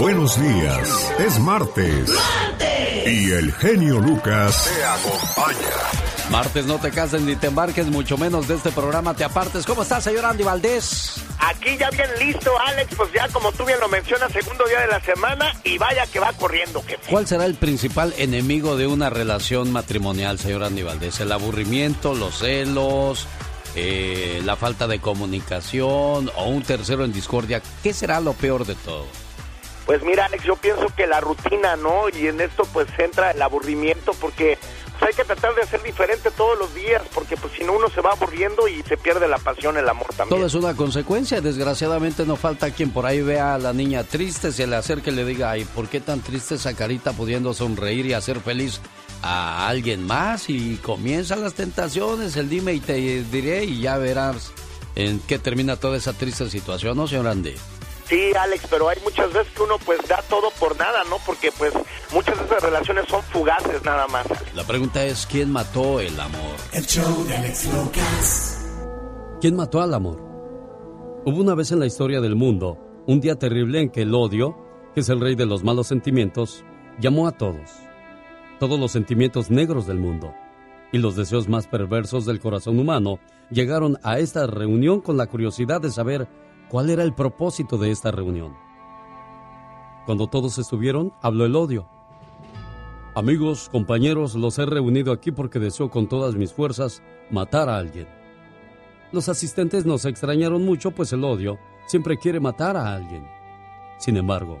Buenos días. Es martes. Y el genio Lucas te acompaña. Martes no te cases ni te embarques, mucho menos de este programa te apartes. ¿Cómo estás, señor Andy Valdés? Aquí ya bien listo, Alex, pues ya como tú bien lo mencionas, segundo día de la semana y vaya que va corriendo, jefe. ¿Cuál será el principal enemigo de una relación matrimonial, señor Andy Valdés? ¿El aburrimiento, los celos, eh, la falta de comunicación o un tercero en discordia? ¿Qué será lo peor de todo? Pues mira, Alex, yo pienso que la rutina, ¿no? Y en esto pues entra el aburrimiento porque pues, hay que tratar de hacer diferente todos los días porque pues si no uno se va aburriendo y se pierde la pasión, el amor también. Todo es una consecuencia. Desgraciadamente no falta quien por ahí vea a la niña triste, se le acerque y le diga, ay, ¿por qué tan triste esa carita pudiendo sonreír y hacer feliz a alguien más? Y comienzan las tentaciones, el dime y te diré y ya verás en qué termina toda esa triste situación, ¿no, señor Andy? Sí, Alex, pero hay muchas veces que uno pues da todo por nada, ¿no? Porque pues muchas de esas relaciones son fugaces nada más. La pregunta es, ¿quién mató el amor? El show de Alex Lucas. ¿Quién mató al amor? Hubo una vez en la historia del mundo un día terrible en que el odio, que es el rey de los malos sentimientos, llamó a todos. Todos los sentimientos negros del mundo y los deseos más perversos del corazón humano llegaron a esta reunión con la curiosidad de saber cuál era el propósito de esta reunión. Cuando todos estuvieron, habló el odio. Amigos, compañeros, los he reunido aquí porque deseo con todas mis fuerzas matar a alguien. Los asistentes nos extrañaron mucho, pues el odio siempre quiere matar a alguien. Sin embargo,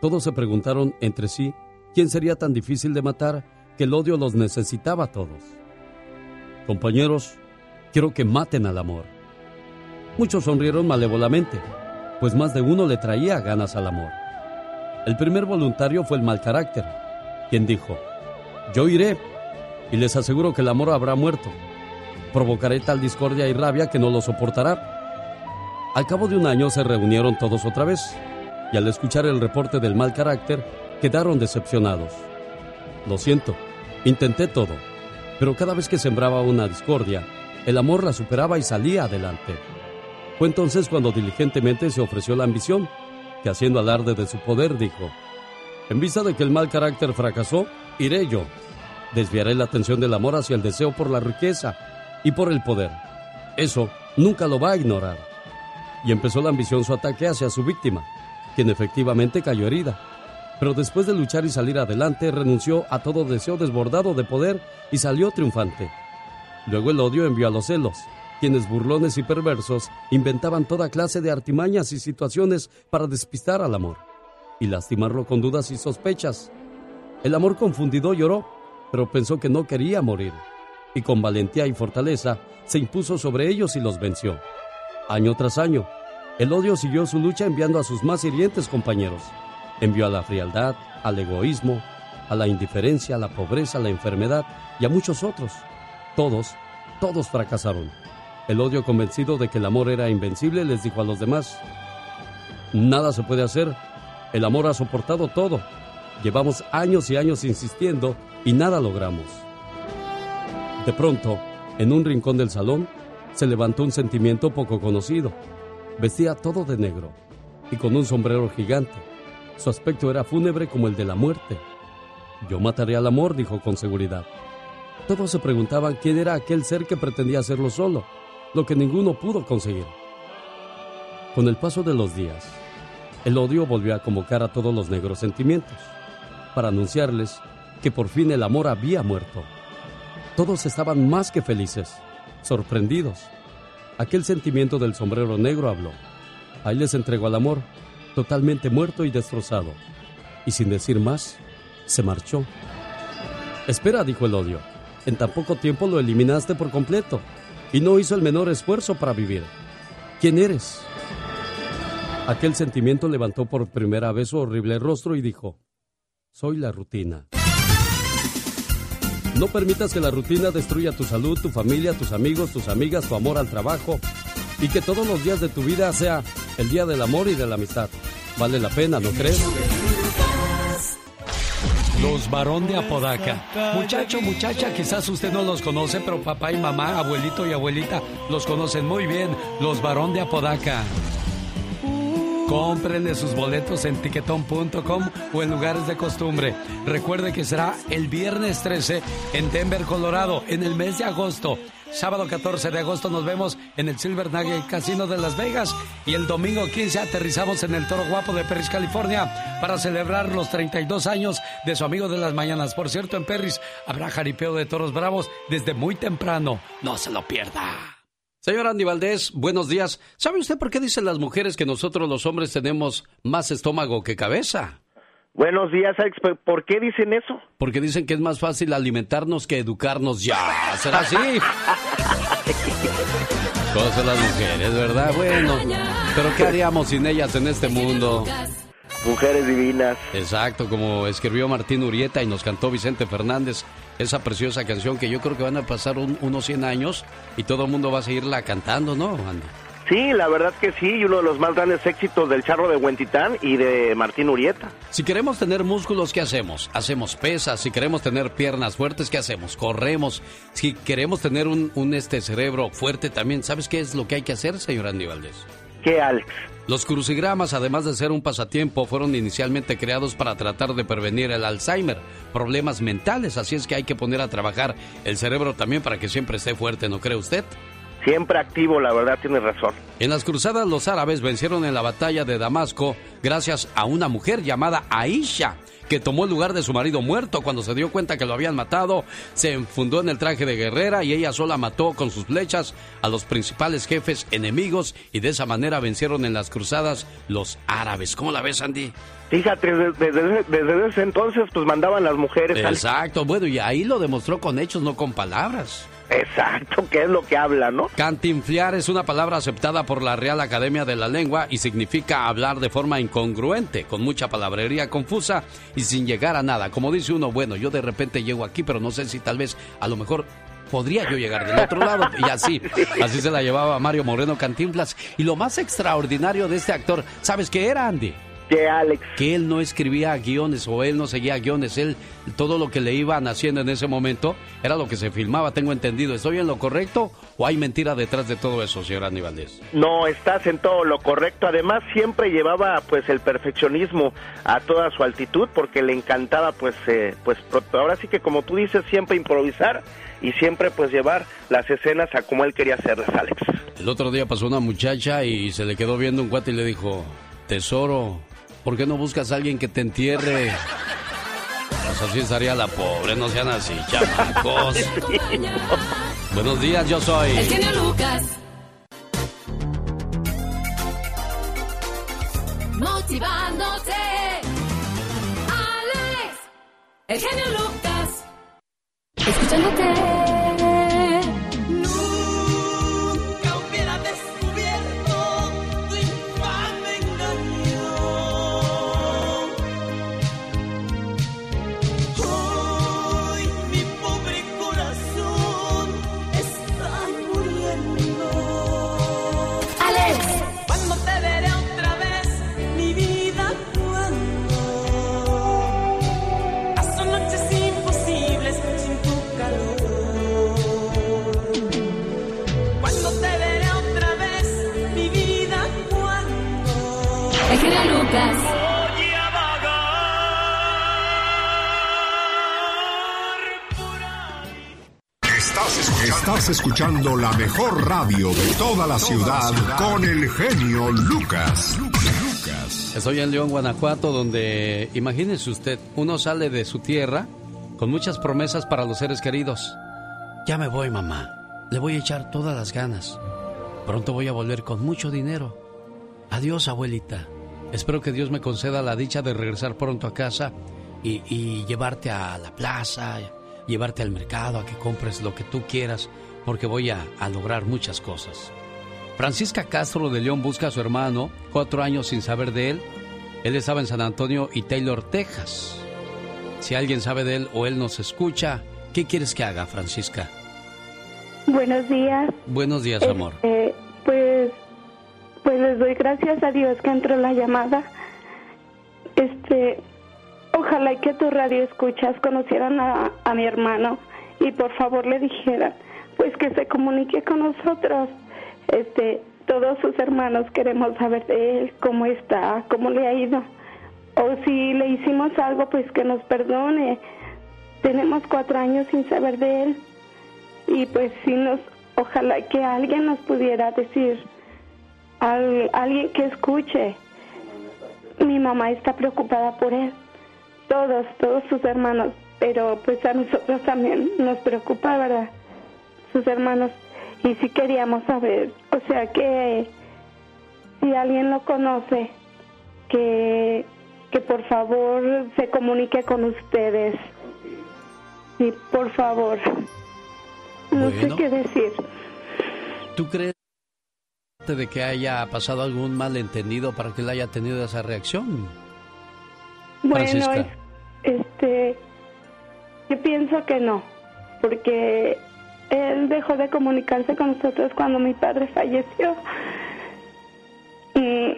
todos se preguntaron entre sí quién sería tan difícil de matar que el odio los necesitaba a todos. Compañeros, quiero que maten al amor. Muchos sonrieron malévolamente, pues más de uno le traía ganas al amor. El primer voluntario fue el mal carácter, quien dijo, yo iré y les aseguro que el amor habrá muerto. Provocaré tal discordia y rabia que no lo soportará. Al cabo de un año se reunieron todos otra vez y al escuchar el reporte del mal carácter quedaron decepcionados. Lo siento, intenté todo, pero cada vez que sembraba una discordia, el amor la superaba y salía adelante. Fue entonces cuando diligentemente se ofreció la ambición, que haciendo alarde de su poder dijo, en vista de que el mal carácter fracasó, iré yo. Desviaré la atención del amor hacia el deseo por la riqueza y por el poder. Eso nunca lo va a ignorar. Y empezó la ambición su ataque hacia su víctima, quien efectivamente cayó herida. Pero después de luchar y salir adelante, renunció a todo deseo desbordado de poder y salió triunfante. Luego el odio envió a los celos, quienes burlones y perversos inventaban toda clase de artimañas y situaciones para despistar al amor y lastimarlo con dudas y sospechas. El amor confundido lloró, pero pensó que no quería morir, y con valentía y fortaleza se impuso sobre ellos y los venció. Año tras año, el odio siguió su lucha enviando a sus más hirientes compañeros. Envió a la frialdad, al egoísmo, a la indiferencia, a la pobreza, a la enfermedad y a muchos otros. Todos, todos fracasaron. El odio convencido de que el amor era invencible les dijo a los demás, nada se puede hacer, el amor ha soportado todo, llevamos años y años insistiendo y nada logramos. De pronto, en un rincón del salón, se levantó un sentimiento poco conocido. Vestía todo de negro y con un sombrero gigante. Su aspecto era fúnebre como el de la muerte. Yo mataré al amor, dijo con seguridad. Todos se preguntaban quién era aquel ser que pretendía hacerlo solo, lo que ninguno pudo conseguir. Con el paso de los días, el odio volvió a convocar a todos los negros sentimientos, para anunciarles que por fin el amor había muerto. Todos estaban más que felices, sorprendidos. Aquel sentimiento del sombrero negro habló. Ahí les entregó al amor, totalmente muerto y destrozado. Y sin decir más, se marchó. Espera, dijo el odio. En tan poco tiempo lo eliminaste por completo y no hizo el menor esfuerzo para vivir. ¿Quién eres? Aquel sentimiento levantó por primera vez su horrible rostro y dijo, soy la rutina. No permitas que la rutina destruya tu salud, tu familia, tus amigos, tus amigas, tu amor al trabajo y que todos los días de tu vida sea el día del amor y de la amistad. Vale la pena, ¿no crees? Los varón de Apodaca. Muchacho, muchacha, quizás usted no los conoce, pero papá y mamá, abuelito y abuelita los conocen muy bien. Los varón de Apodaca. Cómprenle sus boletos en tiquetón.com o en lugares de costumbre. Recuerde que será el viernes 13 en Denver, Colorado, en el mes de agosto. Sábado 14 de agosto nos vemos en el Silver Nugget Casino de Las Vegas y el domingo 15 aterrizamos en el Toro Guapo de Perris, California para celebrar los 32 años de su amigo de las mañanas. Por cierto, en Perris habrá jaripeo de toros bravos desde muy temprano. No se lo pierda. Señor Andy Valdés, buenos días. ¿Sabe usted por qué dicen las mujeres que nosotros los hombres tenemos más estómago que cabeza? Buenos días, Alex. ¿Por qué dicen eso? Porque dicen que es más fácil alimentarnos que educarnos ya. ¿Será así? Cosas las mujeres, ¿verdad? Bueno, pero ¿qué haríamos sin ellas en este mundo? Mujeres divinas. Exacto, como escribió Martín Urieta y nos cantó Vicente Fernández, esa preciosa canción que yo creo que van a pasar unos 100 años y todo el mundo va a seguirla cantando, ¿no, Andy? Sí, la verdad que sí, y uno de los más grandes éxitos del charro de Huentitán y de Martín Urieta. Si queremos tener músculos, ¿qué hacemos? Hacemos pesas. Si queremos tener piernas fuertes, ¿qué hacemos? Corremos. Si queremos tener un, un este cerebro fuerte también, ¿sabes qué es lo que hay que hacer, señor Andy Valdés? ¿Qué, Alex? Los crucigramas, además de ser un pasatiempo, fueron inicialmente creados para tratar de prevenir el Alzheimer, problemas mentales, así es que hay que poner a trabajar el cerebro también para que siempre esté fuerte, ¿no cree usted? Siempre activo, la verdad, tiene razón. En las cruzadas los árabes vencieron en la batalla de Damasco gracias a una mujer llamada Aisha, que tomó el lugar de su marido muerto cuando se dio cuenta que lo habían matado, se enfundó en el traje de guerrera y ella sola mató con sus flechas a los principales jefes enemigos y de esa manera vencieron en las cruzadas los árabes. ¿Cómo la ves, Andy? Fíjate, desde, desde, ese entonces pues mandaban las mujeres. Exacto, bueno, y ahí lo demostró con hechos, no con palabras. Exacto, ¿qué es lo que habla, no? Cantinfliar es una palabra aceptada por la Real Academia de la Lengua y significa hablar de forma incongruente, con mucha palabrería confusa y sin llegar a nada. Como dice uno, bueno, yo de repente llego aquí, pero no sé si tal vez a lo mejor podría yo llegar del otro lado. Y así, así se la llevaba Mario Moreno Cantinflas. Y lo más extraordinario de este actor, ¿sabes qué era, Andy? Que Alex. Que él no escribía guiones o él no seguía guiones. Él, todo lo que le iban haciendo en ese momento era lo que se filmaba, tengo entendido. ¿Estoy en lo correcto o hay mentira detrás de todo eso, señor Aníbaldez? No, estás en todo lo correcto. Además, siempre llevaba pues el perfeccionismo a toda su altitud porque le encantaba pues, eh, pues ahora sí que como tú dices, siempre improvisar y siempre pues llevar las escenas a como él quería hacerlas, Alex. El otro día pasó una muchacha y se le quedó viendo un cuate y le dijo, tesoro, ¿Por qué no buscas a alguien que te entierre? Pues así estaría la pobre, no sean así, chamacos. Buenos días, yo soy. El genio Lucas. Motivándote. Alex. El genio Lucas. Escuchándote. Escuchando la mejor radio de toda la ciudad con el genio Lucas. Estoy en León, Guanajuato, donde, imagínese usted, uno sale de su tierra con muchas promesas para los seres queridos. Ya me voy, mamá. Le voy a echar todas las ganas. Pronto voy a volver con mucho dinero. Adiós, abuelita. Espero que Dios me conceda la dicha de regresar pronto a casa y, y llevarte a la plaza, llevarte al mercado, a que compres lo que tú quieras, porque voy a, lograr muchas cosas. Francisca Castro de León busca a su hermano, cuatro años sin saber de él. Él estaba en San Antonio y Taylor, Texas. Si alguien sabe de él o él nos escucha, ¿qué quieres que haga, Francisca? Buenos días. Buenos días, amor. Este, pues, pues les doy gracias a Dios que entró la llamada. Este, Ojalá que tu radio escuchas conocieran a, a mi hermano y por favor le dijeran, pues que se comunique con nosotros. Este, todos sus hermanos queremos saber de él, cómo está, cómo le ha ido. O si le hicimos algo, pues que nos perdone. Tenemos cuatro años sin saber de él. Y pues si nos, ojalá que alguien nos pudiera decir, alguien que escuche. Mi mamá está preocupada por él. Todos, todos sus hermanos. Pero pues a nosotros también nos preocupa, ¿verdad? Sus hermanos y si queríamos saber, o sea que si alguien lo conoce, que, que por favor se comunique con ustedes. Sí, por favor. No sé qué decir. ¿Tú crees de que haya pasado algún malentendido para que él haya tenido esa reacción? Bueno, este, yo pienso que no, porque él dejó de comunicarse con nosotros cuando mi padre falleció. Y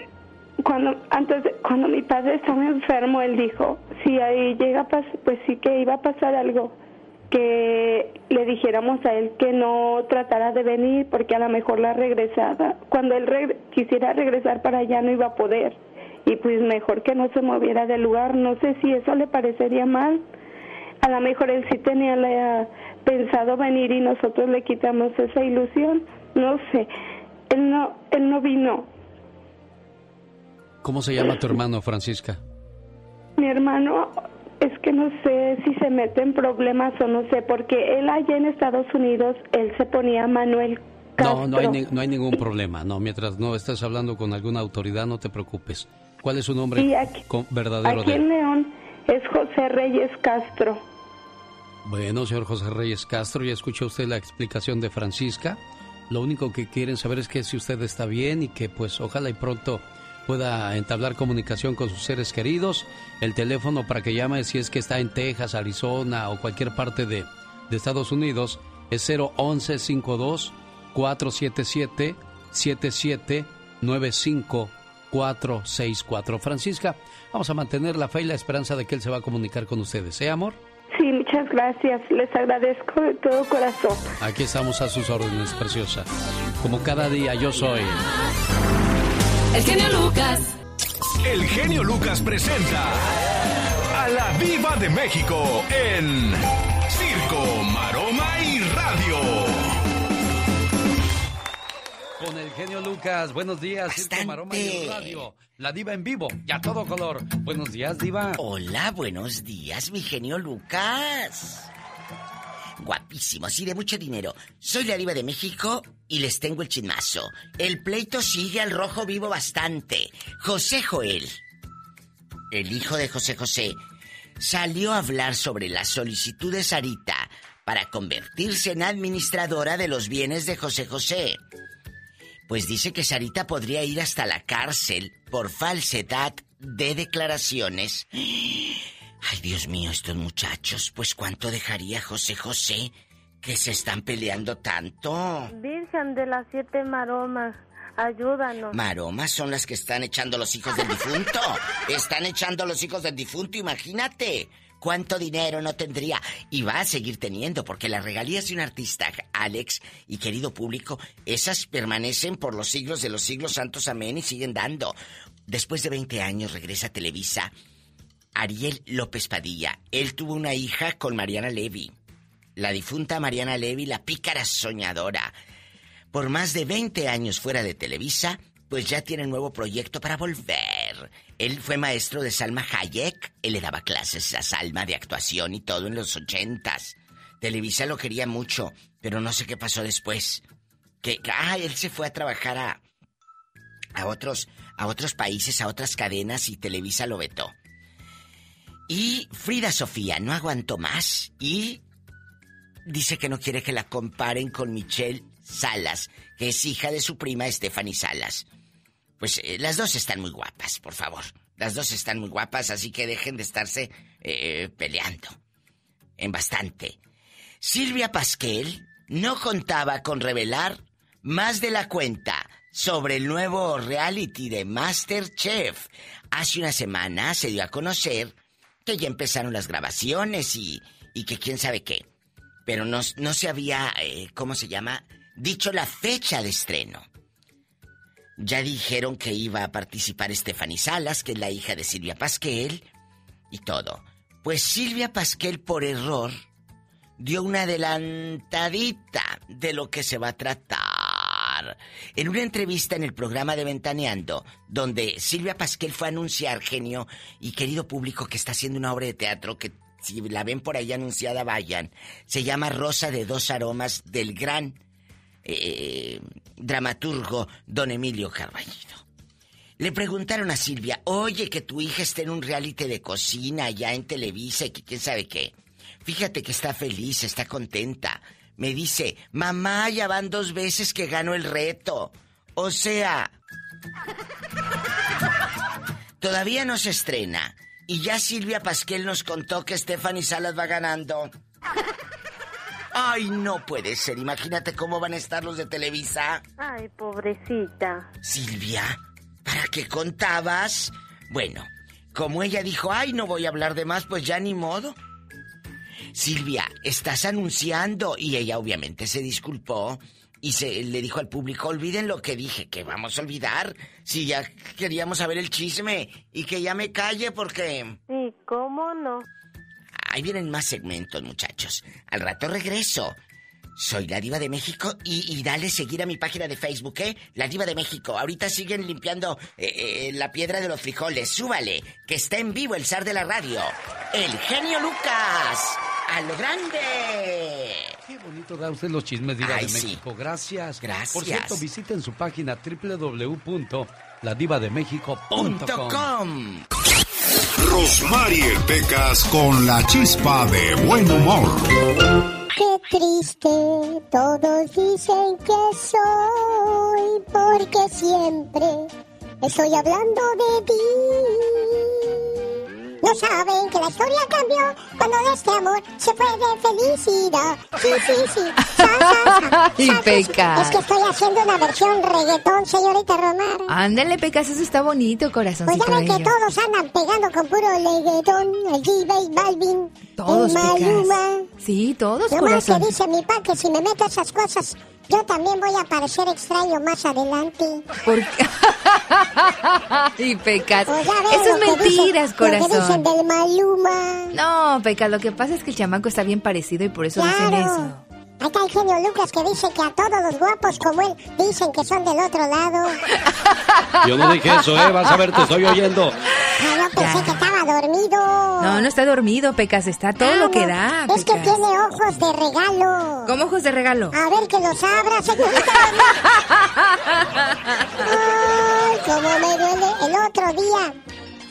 cuando antes cuando mi padre estaba enfermo, él dijo, si ahí llega pues sí que iba a pasar algo que le dijéramos a él que no tratara de venir porque a lo mejor la regresada, cuando él quisiera regresar para allá no iba a poder y pues mejor que no se moviera del lugar, no sé si eso le parecería mal. A lo mejor él sí tenía la pensado venir y nosotros le quitamos esa ilusión. No sé, él no, él no vino. ¿Cómo se llama tu hermano, Francisca? Mi hermano, es que no sé si se mete en problemas o no sé, porque él allá en Estados Unidos, él se ponía Manuel Castro. No, no hay, no hay ningún problema, no, mientras no estés hablando con alguna autoridad, no te preocupes. ¿Cuál es su nombre verdadero? Aquí en León es José Reyes Castro. Bueno, señor José Reyes Castro, ya escuchó usted la explicación de Francisca. Lo único que quieren saber es que si usted está bien y que pues ojalá y pronto pueda entablar comunicación con sus seres queridos. El teléfono para que llame si es que está en Texas, Arizona o cualquier parte de, de Estados Unidos es 011 52 477 7795 464. Francisca, vamos a mantener la fe y la esperanza de que él se va a comunicar con ustedes. ¿Eh, amor? Sí, muchas gracias. Les agradezco de todo corazón. Aquí estamos a sus órdenes, preciosa. Como cada día yo soy. El genio Lucas. El genio Lucas presenta a la Viva de México en Circo, Maroma y Radio con el genio Lucas. Buenos días, Circo Maroma y Radio. La diva en vivo y a todo color. Buenos días, diva. Hola, buenos días, mi genio Lucas. Guapísimos y de mucho dinero. Soy la diva de México y les tengo el chismazo. El pleito sigue al rojo vivo bastante. José Joel, el hijo de José José, salió a hablar sobre la solicitud de Sarita para convertirse en administradora de los bienes de José José. Pues dice que Sarita podría ir hasta la cárcel por falsedad de declaraciones. Ay, Dios mío, estos muchachos, pues cuánto dejaría José José que se están peleando tanto. Virgen de las siete maromas. Ayúdanos. Maromas son las que están echando los hijos del difunto. Están echando los hijos del difunto, imagínate cuánto dinero no tendría y va a seguir teniendo porque las regalías de un artista, Alex y querido público, esas permanecen por los siglos de los siglos santos, amén, y siguen dando. Después de 20 años regresa a Televisa Ariel López Padilla. Él tuvo una hija con Mariana Levy. La difunta Mariana Levy, la pícara soñadora. Por más de 20 años fuera de Televisa, pues ya tiene nuevo proyecto para volver. Él fue maestro de Salma Hayek. Él le daba clases a Salma de actuación y todo en los ochentas. Televisa lo quería mucho, pero no sé qué pasó después. Que, ah, él se fue a trabajar a, a otros, a otros países, a otras cadenas y Televisa lo vetó. Y Frida Sofía no aguantó más y dice que no quiere que la comparen con Michelle Salas, que es hija de su prima Stephanie Salas. Pues eh, las dos están muy guapas, por favor. Las dos están muy guapas, así que dejen de estarse eh, peleando. En bastante. Silvia Pasquel no contaba con revelar más de la cuenta sobre el nuevo reality de Masterchef. Hace una semana se dio a conocer que ya empezaron las grabaciones y, y que quién sabe qué. Pero no, no se había, eh, ¿cómo se llama? Dicho la fecha de estreno. Ya dijeron que iba a participar Stephanie Salas, que es la hija de Silvia Pasquel, y todo. Pues Silvia Pasquel, por error, dio una adelantadita de lo que se va a tratar. En una entrevista en el programa de Ventaneando, donde Silvia Pasquel fue a anunciar, genio y querido público, que está haciendo una obra de teatro que si la ven por ahí anunciada, vayan. Se llama Rosa de dos aromas del gran eh, dramaturgo don Emilio Carballido. Le preguntaron a Silvia, oye, que tu hija esté en un reality de cocina allá en Televisa y que quién sabe qué. Fíjate que está feliz, está contenta. Me dice, mamá, ya van dos veces que gano el reto. O sea... Todavía no se estrena. Y ya Silvia Pasquel nos contó que Stephanie Salas va ganando. Ay, no puede ser. Imagínate cómo van a estar los de Televisa. Ay, pobrecita. Silvia, ¿para qué contabas? Bueno, como ella dijo, ay, no voy a hablar de más, pues ya ni modo. Silvia, estás anunciando. Y ella obviamente se disculpó y se le dijo al público, olviden lo que dije, que vamos a olvidar. Si ya queríamos saber el chisme y que ya me calle porque... Sí, ¿cómo no? Ahí vienen más segmentos, muchachos. Al rato regreso. Soy la Diva de México y, dale seguir a mi página de Facebook, ¿eh? La Diva de México. Ahorita siguen limpiando eh, eh, la piedra de los frijoles. Súbale, que está en vivo el zar de la radio. El genio Lucas. ¡A lo grande! Qué bonito da usted los chismes, Diva de México. Gracias. Gracias. Por cierto, visiten su página www.ladivademexico.com. Rosmarie Pecas con la chispa de buen humor. Qué triste, todos dicen que soy, porque siempre estoy hablando de ti. No saben que la historia cambió cuando de este amor se fue de felicidad. Sí, sí, sí. y Pecas. Es que estoy haciendo una versión reggaetón, señorita Romar. Ándale, Pecas, eso está bonito, corazón. Pues ya ven que todos andan pegando con puro reggaetón. El G-Bass, Balvin, todos, el Maluma. Sí, todos, Nomás corazón. que dice mi pa que si me meto esas cosas, yo también voy a parecer extraño más adelante. ¿Por qué? y Pecas. Pues Eso es mentiras, dicen- Lo que corazón. dicen del Maluma. No, Pecas, lo que pasa es que el chamaco está bien parecido y por eso dicen eso. Ahí está el genio Lucas que dice que a todos los guapos como él dicen que son del otro lado. Yo no dije eso, ¿eh? Vas a ver, te estoy oyendo. Ah, yo pensé Ya. que estaba dormido. No, no está dormido, Pecas, está todo Ah, lo que no. da. Es que tiene ojos de regalo. ¿Cómo ojos de regalo? A ver que los abra, señorita. Ay, cómo me duele. El otro día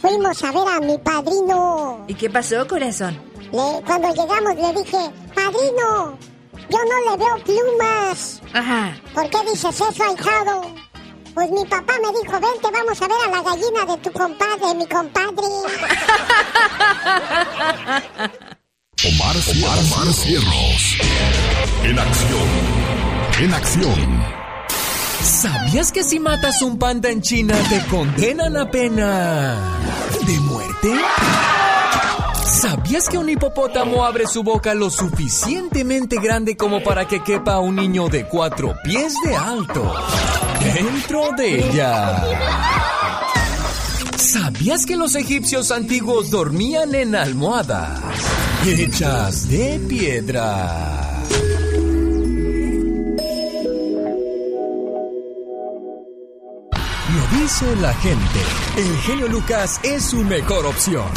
fuimos a ver a mi padrino. ¿Y qué pasó, corazón? Le- cuando llegamos le dije, padrino, yo no le veo plumas. Ajá. ¿Por qué dices eso, ahijado? Pues mi papá me dijo, vente, vamos a ver a la gallina de tu compadre, mi compadre. Omar, Omar, Omar Cierros. En acción. En acción. ¿Sabías que si matas un panda en China te condenan a pena de muerte? ¿Sabías que un hipopótamo abre su boca lo suficientemente grande como para que quepa un niño de cuatro pies de alto dentro de ella? ¿Sabías que los egipcios antiguos dormían en almohadas hechas de piedra? Lo dice la gente. El genio Lucas es su mejor opción.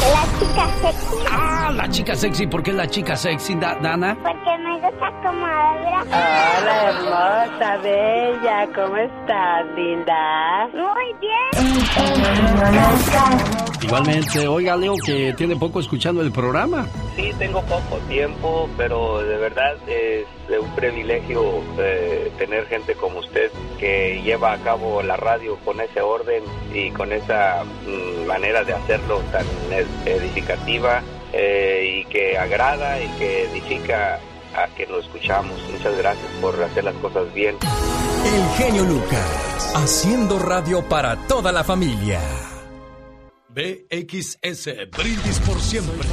La chica sexy, Ah, la chica sexy. ¿Por qué la chica sexy, Da- Dana? porque me gusta como habla. Hola, hermosa, bella. ¿Cómo estás, linda? Muy bien. Igualmente, oiga, Leo, que tiene poco escuchando el programa. Sí, tengo poco tiempo, pero de verdad es un privilegio eh, tener gente como usted que lleva a cabo la radio con ese orden y con esa mm, manera de hacerlo tan ed- edificativa eh, y que agrada y que edifica a que lo escuchamos. Muchas gracias por hacer las cosas bien. El genio Lucas, haciendo radio para toda la familia. BXS, brindis por siempre.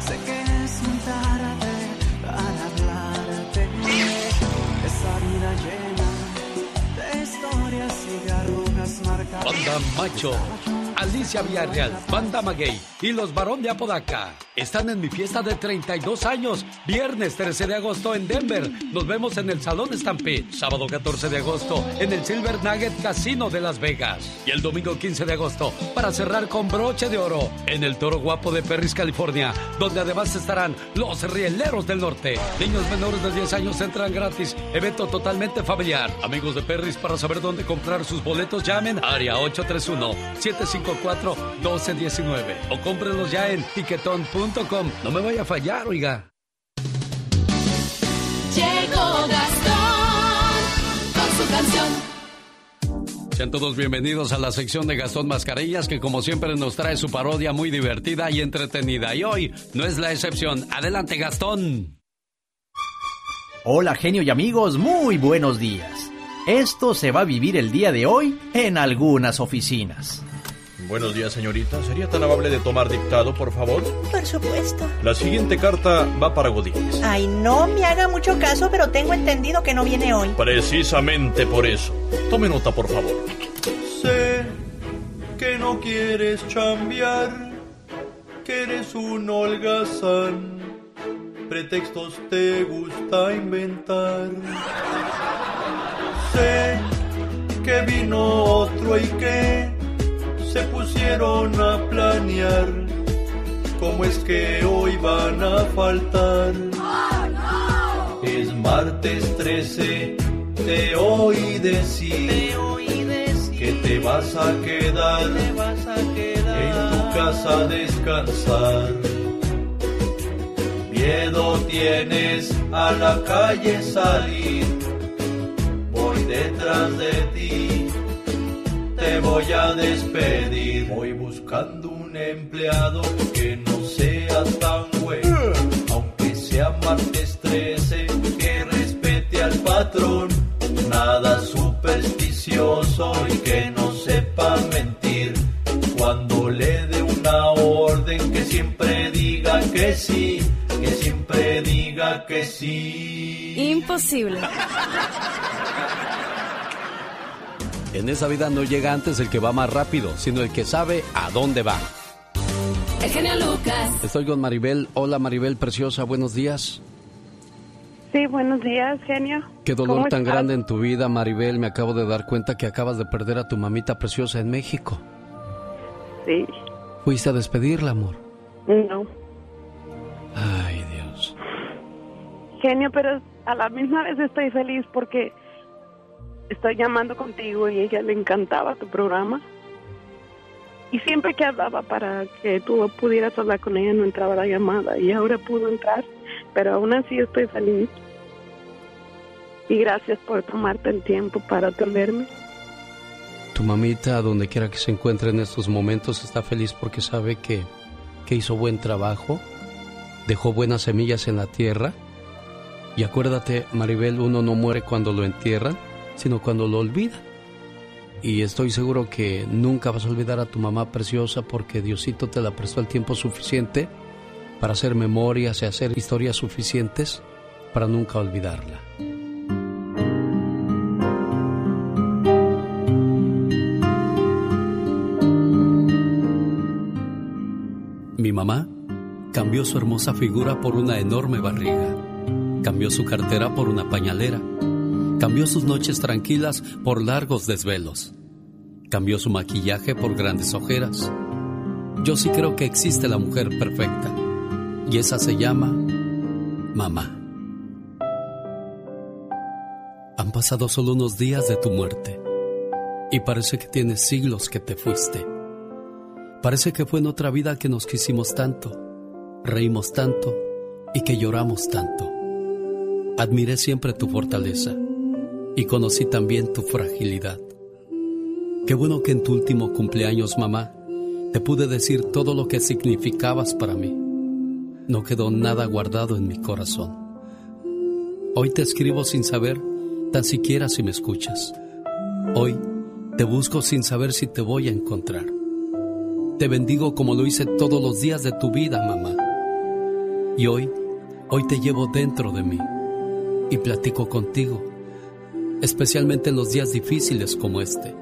Sé que es muy tarde para hablarte esa vida llena de Banda Macho, Alicia Villarreal, Banda Maguey y Los Barón de Apodaca. Están en mi fiesta de 32 años, viernes 13 de agosto en Denver. Nos vemos en el Salón Stampede, sábado 14 de agosto en el Silver Nugget Casino de Las Vegas. Y el domingo 15 de agosto, para cerrar con broche de oro, en el Toro Guapo de Perris, California, donde además estarán los Rieleros del Norte. Niños menores de 10 años entran gratis, evento totalmente familiar. Amigos de Perris, para saber dónde comprar sus boletos, llamen área 831 75 855-564-1219 o cómprenlos ya en tiquetón.com. No me vaya a fallar, oiga. Llegó Gastón con su canción. Sean todos bienvenidos a la sección de Gastón Mascarillas, que como siempre nos trae su parodia muy divertida y entretenida. Y hoy no es la excepción. Adelante, Gastón. Hola, genio y amigos, muy buenos días. Esto se va a vivir el día de hoy en algunas oficinas. Buenos días, señorita. ¿Sería tan amable de tomar dictado, por favor? Por supuesto. La siguiente carta va para Godínez. Ay, no me haga mucho caso, pero tengo entendido que no viene hoy. Precisamente por eso. Tome nota, por favor. Sé que no quieres chambear, que eres un holgazán. Pretextos te gusta inventar. Sé que vino otro y que se pusieron a planear cómo es que hoy van a faltar. Es martes 13, te oí decir, que te vas a quedar, en tu casa a descansar. Miedo tienes a la calle salir, voy detrás de ti te voy a despedir. Voy buscando un empleado que no sea tan bueno, aunque sea martes 13, que respete al patrón. Nada supersticioso y que no sepa mentir. Cuando le dé una orden, que siempre diga que sí, que siempre diga que sí. Imposible. En esa vida no llega antes el que va más rápido, sino el que sabe a dónde va. El genio Lucas. Estoy con Maribel. Hola Maribel, preciosa, buenos días. Sí, buenos días, genio. Qué dolor ¿Cómo tan estás? grande en tu vida, Maribel. Me acabo de dar cuenta que acabas de perder a tu mamita preciosa en México. Sí, Fuiste a despedirla, amor. no. Ay, Dios. Genio, pero a la misma vez estoy feliz porque estoy llamando contigo y ella le encantaba tu programa. Y siempre que hablaba para que tú pudieras hablar con ella no entraba la llamada y ahora pudo entrar, pero aún así estoy feliz. Y gracias por tomarte el tiempo para atenderme. Tu mamita, donde quiera que se encuentre en estos momentos, está feliz porque sabe que, que hizo buen trabajo, dejó buenas semillas en la tierra. Y acuérdate, Maribel, uno no muere cuando lo entierran, sino cuando lo olvida. Y estoy seguro que nunca vas a olvidar a tu mamá preciosa porque Diosito te la prestó el tiempo suficiente para hacer memorias y hacer historias suficientes para nunca olvidarla. Mi mamá cambió su hermosa figura por una enorme barriga. Cambió su cartera por una pañalera. Cambió sus noches tranquilas por largos desvelos. Cambió su maquillaje por grandes ojeras. Yo sí creo que existe la mujer perfecta. Y esa se llama mamá. Han pasado solo unos días de tu muerte. Y parece que tienes siglos que te fuiste. Parece que fue en otra vida que nos quisimos tanto, reímos tanto y que lloramos tanto. Admiré siempre tu fortaleza y conocí también tu fragilidad. Qué bueno que en tu último cumpleaños, mamá, te pude decir todo lo que significabas para mí. No quedó nada guardado en mi corazón. Hoy te escribo sin saber tan siquiera si me escuchas. Hoy te busco sin saber si te voy a encontrar. Te bendigo como lo hice todos los días de tu vida, mamá. Y hoy, hoy te llevo dentro de mí y platico contigo, especialmente en los días difíciles como este.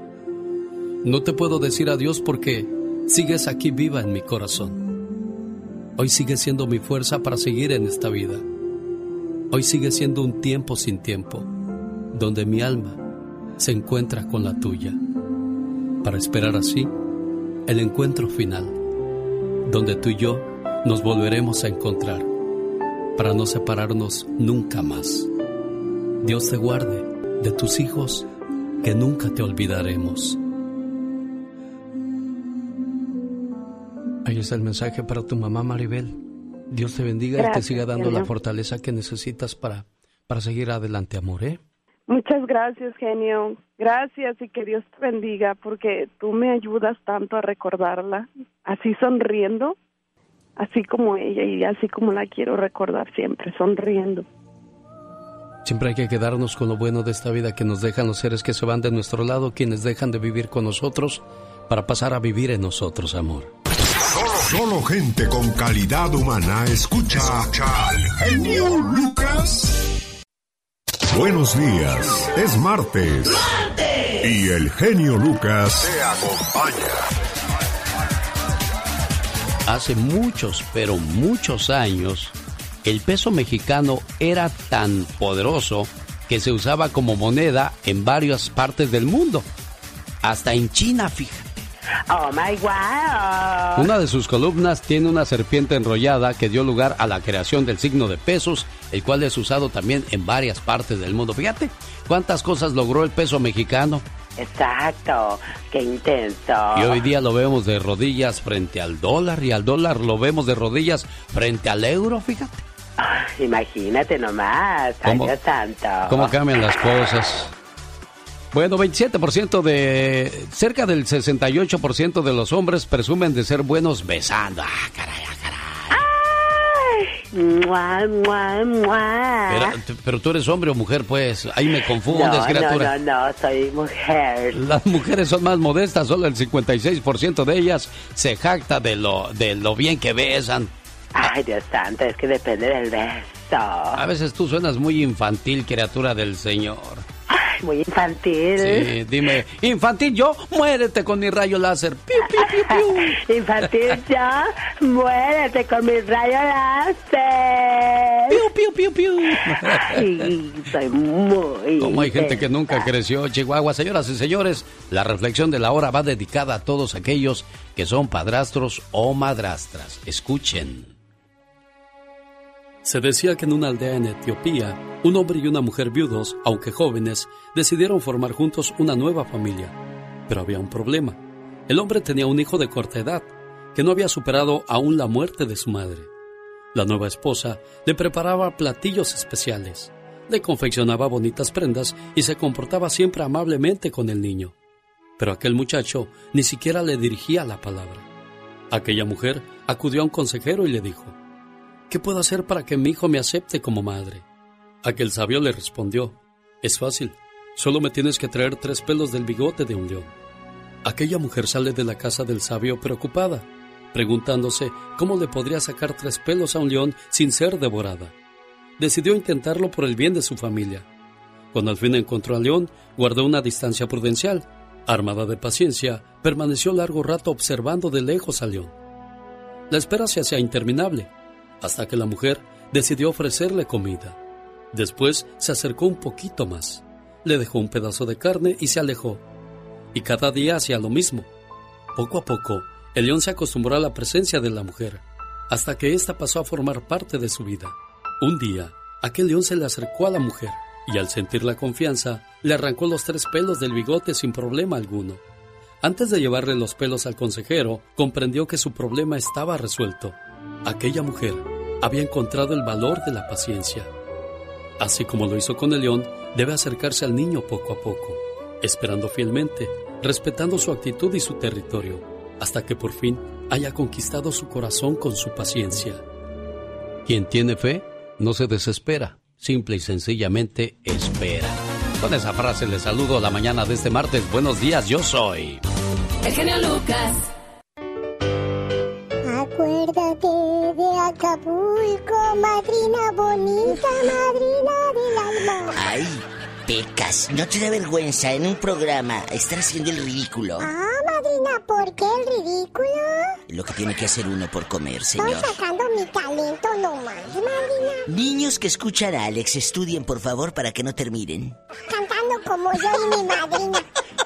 No te puedo decir adiós porque sigues aquí viva en mi corazón. Hoy sigue siendo mi fuerza para seguir en esta vida. Hoy sigue siendo un tiempo sin tiempo, donde mi alma se encuentra con la tuya, para esperar así el encuentro final, donde tú y yo nos volveremos a encontrar, para no separarnos nunca más. Dios te guarde de tus hijos, que nunca te olvidaremos. Ahí está el mensaje para tu mamá Maribel. Dios te bendiga y te siga dando la fortaleza que necesitas para, para seguir adelante, amor, ¿eh? Muchas gracias, genio. Gracias y que Dios te bendiga porque tú me ayudas tanto a recordarla, así sonriendo, así como ella y así como la quiero recordar siempre, sonriendo. Siempre hay que quedarnos con lo bueno de esta vida que nos dejan los seres que se van de nuestro lado, quienes dejan de vivir con nosotros para pasar a vivir en nosotros, amor. Solo gente con calidad humana escucha al genio Lucas. Buenos días, es martes. Y el genio Lucas te acompaña. Hace muchos, pero muchos años, el peso mexicano era tan poderoso que se usaba como moneda en varias partes del mundo. Hasta en China, fíjate. Oh my wow. Una de sus columnas tiene una serpiente enrollada que dio lugar a la creación del signo de pesos, el cual es usado también en varias partes del mundo. Fíjate cuántas cosas logró el peso mexicano. Exacto, qué intenso. Y hoy día lo vemos de rodillas frente al dólar y al dólar lo vemos de rodillas frente al euro, fíjate. Imagínate nomás, ¿Cómo? Dios santo. ¿Cómo cambian las cosas? Bueno, 27% de... cerca del 68% de los hombres presumen de ser buenos besando. Ah, caray, ah, caray. Mua, mua, mua. Pero, pero tú eres hombre o mujer, pues. Ahí me no, confundes, criatura. no, no, no, soy mujer. Las mujeres son más modestas, solo el 56% de ellas se jacta de lo, de lo bien que besan. Ay, Dios santo, es que depende del beso. A veces tú suenas muy infantil, criatura del Señor. Ay, muy infantil. Sí, dime, infantil yo, muérete con mi rayo láser. Piu, piu, piu, piu. Infantil ya, muérete con mi rayo láser. Piu, piu, piu, piu. Sí, soy muy. Como hay gente que nunca creció, Chihuahua. Señoras y señores, la reflexión de la hora va dedicada a todos aquellos que son padrastros o madrastras. Escuchen. Se decía que en una aldea en Etiopía, un hombre y una mujer viudos, aunque jóvenes, decidieron formar juntos una nueva familia. Pero había un problema. El hombre tenía un hijo de corta edad, que no había superado aún la muerte de su madre. La nueva esposa le preparaba platillos especiales, le confeccionaba bonitas prendas y se comportaba siempre amablemente con el niño. Pero aquel muchacho ni siquiera le dirigía la palabra. Aquella mujer acudió a un consejero y le dijo, ¿Qué puedo hacer para que mi hijo me acepte como madre? Aquel sabio le respondió, Es fácil, solo me tienes que traer tres pelos del bigote de un león. Aquella mujer sale de la casa del sabio preocupada, preguntándose cómo le podría sacar tres pelos a un león sin ser devorada. Decidió intentarlo por el bien de su familia. Cuando al fin encontró al león, guardó una distancia prudencial. Armada de paciencia, permaneció largo rato observando de lejos al león. La espera se hacía interminable, hasta que la mujer decidió ofrecerle comida. Después se acercó un poquito más, le dejó un pedazo de carne y se alejó. Y cada día hacía lo mismo. Poco a poco, el león se acostumbró a la presencia de la mujer, hasta que ésta pasó a formar parte de su vida. Un día, aquel león se le acercó a la mujer y al sentir la confianza, le arrancó los tres pelos del bigote sin problema alguno. Antes de llevarle los pelos al consejero, comprendió que su problema estaba resuelto. Aquella mujer había encontrado el valor de la paciencia. Así como lo hizo con el león, debe acercarse al niño poco a poco, esperando fielmente, respetando su actitud y su territorio, hasta que por fin haya conquistado su corazón con su paciencia. Quien tiene fe no se desespera, simple y sencillamente espera. Con esa frase le saludo a la mañana de este martes. Buenos días, yo soy. El genio Lucas. Acapulco, madrina bonita, madrina del alma. Ay, Pecas, ¿no te da vergüenza en un programa estar haciendo el ridículo? Ah, ridículo? Lo que tiene que hacer uno por comer, Estoy señor. sacando mi talento nomás, madrina. Niños que escuchan a Alex, estudien por favor para que no terminen. Cantando como yo y mi madrina.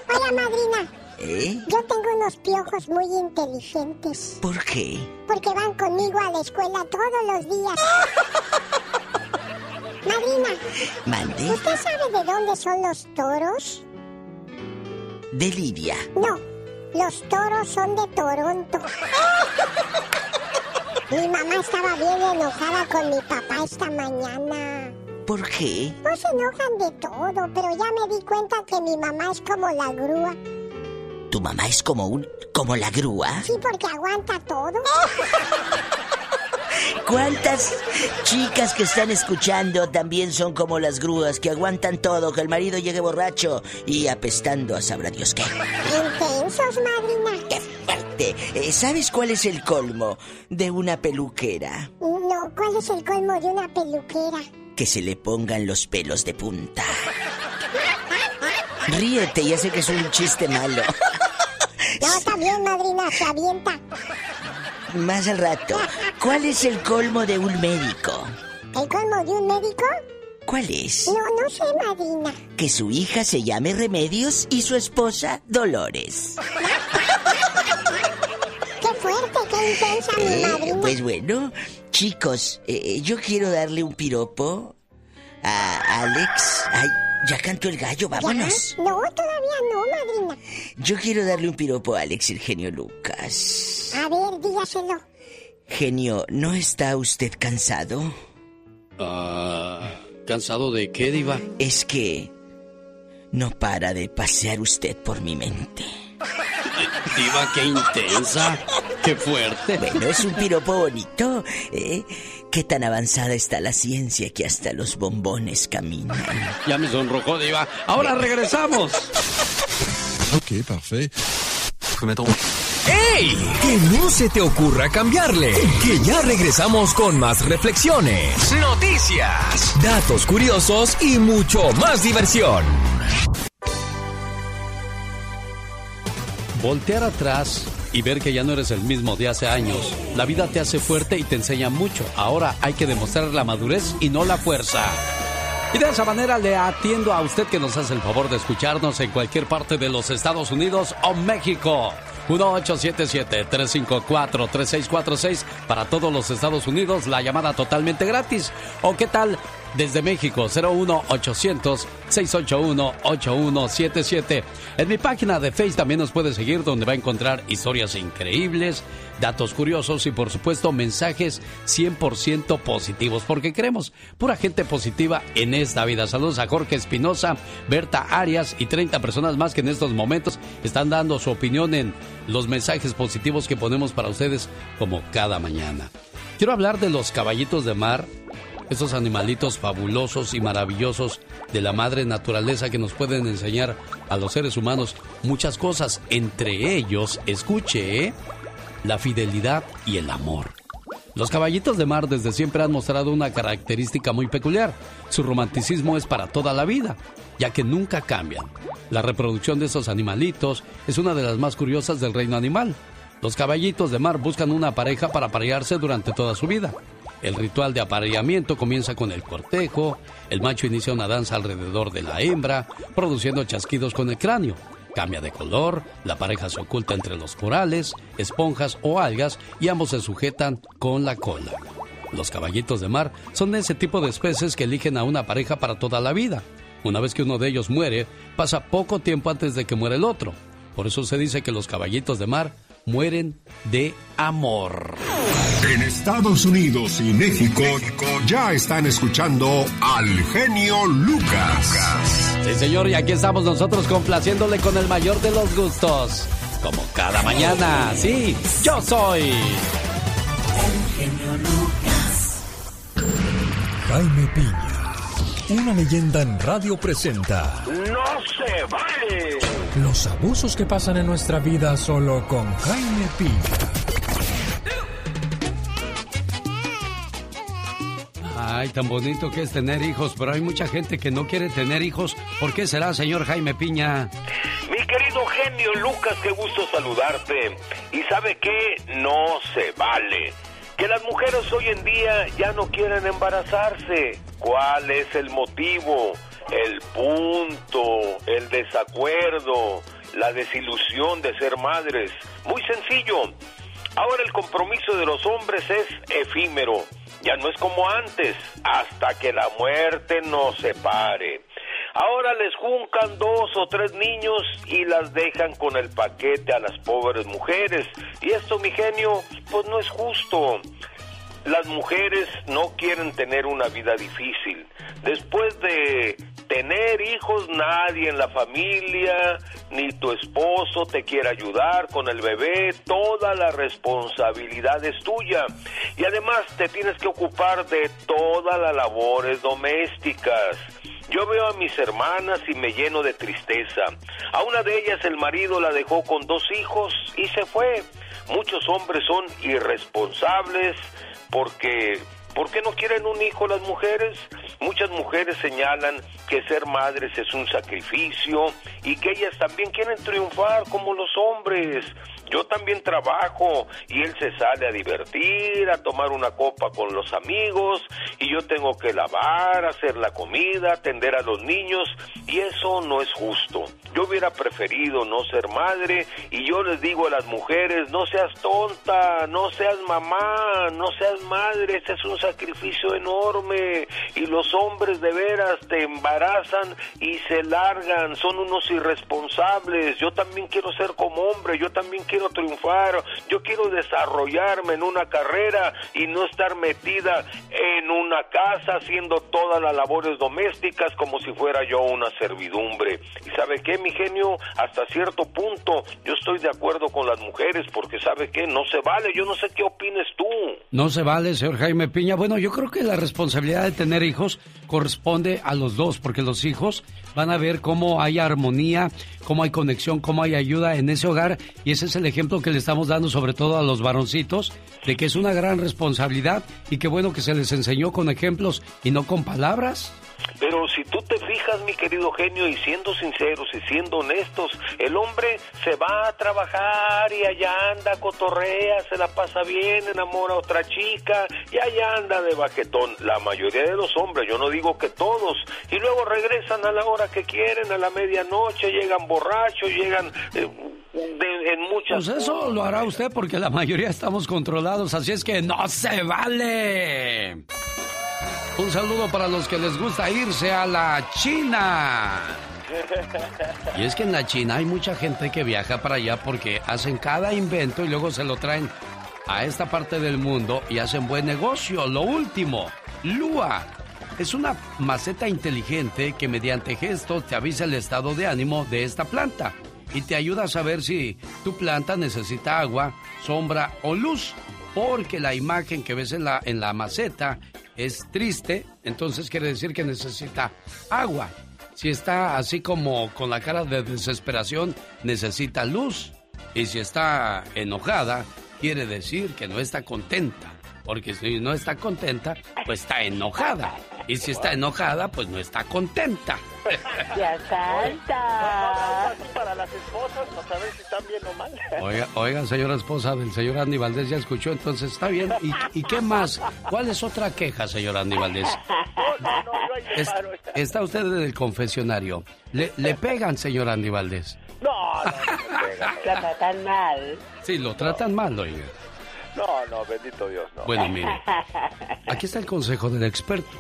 Hola, madrina. ¿Eh? Yo tengo unos piojos muy inteligentes. ¿Por qué? Porque van conmigo a la escuela todos los días. Madrina, Mande. ¿usted sabe de dónde son los toros? De Lidia. No, los toros son de Toronto. Mi mamá estaba bien enojada con mi papá esta mañana. ¿Por qué? No se enojan de todo, pero ya me di cuenta que mi mamá es como la grúa. ¿Tu mamá es como un... como la grúa? Sí, porque aguanta todo. ¿Cuántas chicas que están escuchando también son como las grúas que aguantan todo, que el marido llegue borracho y apestando a sabrá Dios qué? Intensos, madrina. ¡Qué fuerte! Eh, ¿Sabes cuál es el colmo de una peluquera? No, ¿cuál es el colmo de una peluquera? Que se le pongan los pelos de punta. Ríete, ya sé que es un chiste malo. No, también, madrina, se avienta. Más al rato. ¿Cuál es el colmo de un médico? ¿El colmo de un médico? ¿Cuál es? No, no sé, madrina. Que su hija se llame Remedios y su esposa Dolores. Qué fuerte, qué intensa mi Eh, madrina. pues bueno, chicos, eh, yo quiero darle un piropo a Alex. Ay, ya cantó el gallo, vámonos. ¿Ya? No, todavía no, madrina. Yo quiero darle un piropo a Alex, el genio Lucas. A ver, dígaselo. Genio, ¿no está usted cansado? Ah, ¿Cansado de qué, Diva? Es que no para de pasear usted por mi mente. Diva, qué intensa. Qué fuerte. Bueno, es un piropo bonito, ¿eh? Qué tan avanzada está la ciencia que hasta los bombones caminan. Ya me sonrojó, Diva. Ahora regresamos. Ok, parfait. ¡Ey! Que no se te ocurra cambiarle. Que ya regresamos con más reflexiones, noticias, datos curiosos y mucho más diversión. Voltear atrás y ver que ya no eres el mismo de hace años. La vida te hace fuerte y te enseña mucho. Ahora hay que demostrar la madurez y no la fuerza. Y de esa manera le atiendo a usted que nos hace el favor de escucharnos en cualquier parte de los Estados Unidos o México. 1877-354-3646 para todos los Estados Unidos, la llamada totalmente gratis. ¿O qué tal? Desde México, 01800-681-8177. En mi página de Facebook también nos puede seguir donde va a encontrar historias increíbles, datos curiosos y por supuesto mensajes 100% positivos, porque queremos pura gente positiva en esta vida. Saludos a Jorge Espinosa, Berta Arias y 30 personas más que en estos momentos están dando su opinión en los mensajes positivos que ponemos para ustedes como cada mañana. Quiero hablar de los caballitos de mar, esos animalitos fabulosos y maravillosos de la madre naturaleza que nos pueden enseñar a los seres humanos muchas cosas, entre ellos, escuche, ¿eh? la fidelidad y el amor. Los caballitos de mar desde siempre han mostrado una característica muy peculiar. Su romanticismo es para toda la vida, ya que nunca cambian. La reproducción de esos animalitos es una de las más curiosas del reino animal. Los caballitos de mar buscan una pareja para aparearse durante toda su vida. El ritual de apareamiento comienza con el cortejo, el macho inicia una danza alrededor de la hembra, produciendo chasquidos con el cráneo. Cambia de color, la pareja se oculta entre los corales, esponjas o algas y ambos se sujetan con la cola. Los caballitos de mar son ese tipo de especies que eligen a una pareja para toda la vida. Una vez que uno de ellos muere, pasa poco tiempo antes de que muera el otro. Por eso se dice que los caballitos de mar mueren de amor. En Estados Unidos y México ya están escuchando al genio Lucas. Sí, señor, y aquí estamos nosotros complaciéndole con el mayor de los gustos. Como cada mañana, sí, yo soy. Jaime Piña, una leyenda en radio presenta ¡No se vale! los abusos que pasan en nuestra vida solo con Jaime Piña. Ay, tan bonito que es tener hijos, pero hay mucha gente que no quiere tener hijos. ¿Por qué será, señor Jaime Piña? Mi querido genio Lucas, qué gusto saludarte. Y sabe qué, no se vale. Que las mujeres hoy en día ya no quieren embarazarse. ¿Cuál es el motivo? El punto, el desacuerdo, la desilusión de ser madres. Muy sencillo. Ahora el compromiso de los hombres es efímero. Ya no es como antes, hasta que la muerte nos separe. Ahora les juncan dos o tres niños y las dejan con el paquete a las pobres mujeres. Y esto, mi genio, pues no es justo. Las mujeres no quieren tener una vida difícil. Después de tener hijos, nadie en la familia, ni tu esposo te quiere ayudar con el bebé, toda la responsabilidad es tuya. Y además te tienes que ocupar de todas las labores domésticas. Yo veo a mis hermanas y me lleno de tristeza. A una de ellas el marido la dejó con dos hijos y se fue. Muchos hombres son irresponsables porque ¿Por qué no quieren un hijo las mujeres? Muchas mujeres señalan que ser madres es un sacrificio y que ellas también quieren triunfar como los hombres. Yo también trabajo y él se sale a divertir, a tomar una copa con los amigos y yo tengo que lavar, hacer la comida, atender a los niños y eso no es justo. Yo hubiera preferido no ser madre y yo les digo a las mujeres, no seas tonta, no seas mamá, no seas madre, ese es un sacrificio enorme y los hombres de veras te embarazan y se largan, son unos irresponsables. Yo también quiero ser como hombre, yo también quiero triunfar, yo quiero desarrollarme en una carrera y no estar metida en una casa haciendo todas las labores domésticas como si fuera yo una servidumbre. ¿Y sabe qué, mi genio? Hasta cierto punto yo estoy de acuerdo con las mujeres porque sabe qué, no se vale, yo no sé qué opines tú. No se vale, señor Jaime Piña. Bueno, yo creo que la responsabilidad de tener hijos corresponde a los dos, porque los hijos van a ver cómo hay armonía, cómo hay conexión, cómo hay ayuda en ese hogar y ese es el ejemplo que le estamos dando sobre todo a los varoncitos de que es una gran responsabilidad y qué bueno que se les enseñó con ejemplos y no con palabras. Pero si tú te fijas, mi querido genio, y siendo sinceros y siendo honestos, el hombre se va a trabajar y allá anda, cotorrea, se la pasa bien, enamora a otra chica y allá anda de baquetón. La mayoría de los hombres, yo no digo que todos, y luego regresan a la hora que quieren, a la medianoche, llegan borrachos, llegan... Eh, en muchas pues eso lo hará usted porque la mayoría estamos controlados, así es que no se vale. Un saludo para los que les gusta irse a la China. Y es que en la China hay mucha gente que viaja para allá porque hacen cada invento y luego se lo traen a esta parte del mundo y hacen buen negocio. Lo último, Lua. Es una maceta inteligente que mediante gestos te avisa el estado de ánimo de esta planta y te ayuda a saber si tu planta necesita agua, sombra o luz. Porque la imagen que ves en la, en la maceta es triste, entonces quiere decir que necesita agua. Si está así como con la cara de desesperación, necesita luz. Y si está enojada, quiere decir que no está contenta. Porque si no está contenta, pues está enojada. Y si está enojada, pues no está contenta. Ya santa. para las esposas, no saber si están bien o mal. Oiga, oiga, señora esposa del señor Andy Valdés, ya escuchó, entonces está bien. ¿Y, y qué más? ¿Cuál es otra queja, señor Andy Valdés? está usted en el confesionario. ¿Le, le pegan, señor Andy Valdés? No, no, no pegan. Lo tratan mal. Sí, lo tratan mal, oiga. No, no, bendito Dios, no. Bueno, mire, aquí está el consejo del experto.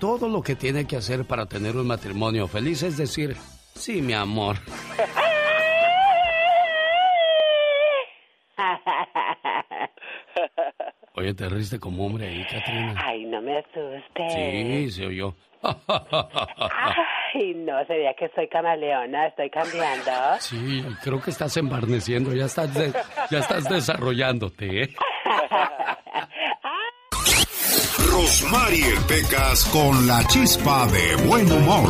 Todo lo que tiene que hacer para tener un matrimonio feliz es decir, sí, mi amor. Oye, te riste como hombre ahí, Katrina. Ay, no me asustes. Sí, se oyó. Ay, no, sería que soy camaleona, estoy cambiando. Sí, creo que estás embarneciendo, ya estás, de- ya estás desarrollándote, ¿eh? Rosmarie Pecas con la chispa de buen humor.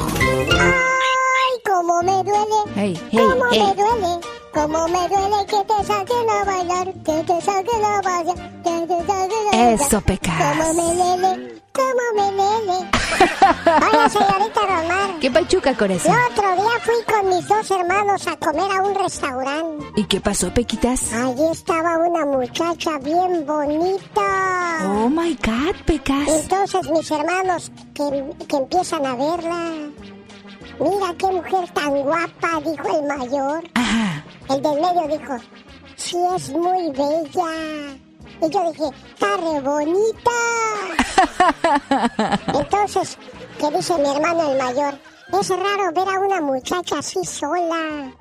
Ay, cómo me duele. Hey, cómo hey, me hey. duele. Cómo me duele que te saquen a bailar, que te saquen a bailar, que te saquen a bailar. Eso, Pecas. Cómo me lele, cómo me lele. Hola, señorita Romar. ¿Qué pachuca, corazón? El otro día fui con mis dos hermanos a comer a un restaurante. ¿Y qué pasó, Pequitas? Allí estaba una muchacha bien bonita. Oh my God, Pecas. Entonces mis hermanos que, que empiezan a verla. Mira qué mujer tan guapa, dijo el mayor. Ajá. El del medio dijo, sí es muy bella. Y yo dije, está re bonita. Entonces, ¿qué dice mi hermano el mayor? Es raro ver a una muchacha así sola.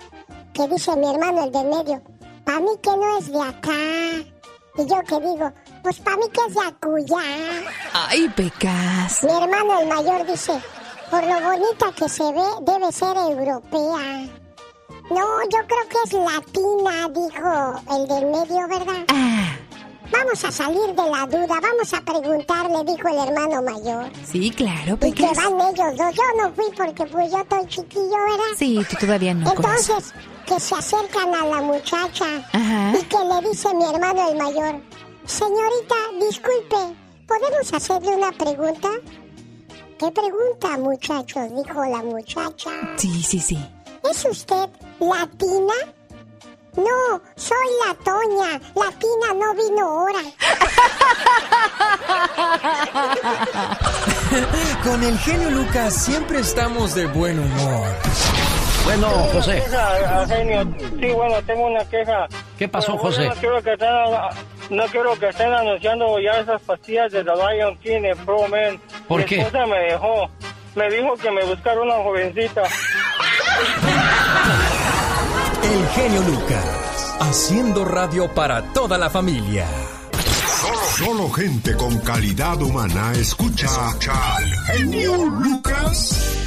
¿Qué dice mi hermano el del medio? Para mí que no es de acá. Y yo que digo, pues para mí que es de acullá. Ay, Pecas. Mi hermano el mayor dice, por lo bonita que se ve, debe ser europea. No, yo creo que es latina, dijo el del medio, ¿verdad? Ah, Vamos a salir de la duda, vamos a preguntarle, dijo el hermano mayor. sí, claro, Y que Pecas. van ellos dos. Yo no fui porque pues yo estoy chiquillo, ¿verdad? Sí, tú todavía no. Entonces, que se acercan a la muchacha Ajá. y que le dice mi hermano el mayor, señorita, disculpe, ¿podemos hacerle una pregunta? ¿Qué pregunta, muchachos? Dijo la muchacha. Sí, sí, sí. ¿Es usted latina? No, soy la Toña. Latina no vino ahora. Con el genio Lucas siempre estamos de buen humor. Bueno, José. Queja, genio. Sí, bueno, tengo una queja. ¿Qué pasó, Bueno, José? No quiero que estén, no quiero que estén anunciando ya esas pastillas de The Lion King en Pro Man. ¿Por Mi qué? esposa me dejó. Me dijo que me buscara una jovencita. El genio Lucas, haciendo radio para toda la familia. Solo gente con calidad humana escucha, al genio Lucas.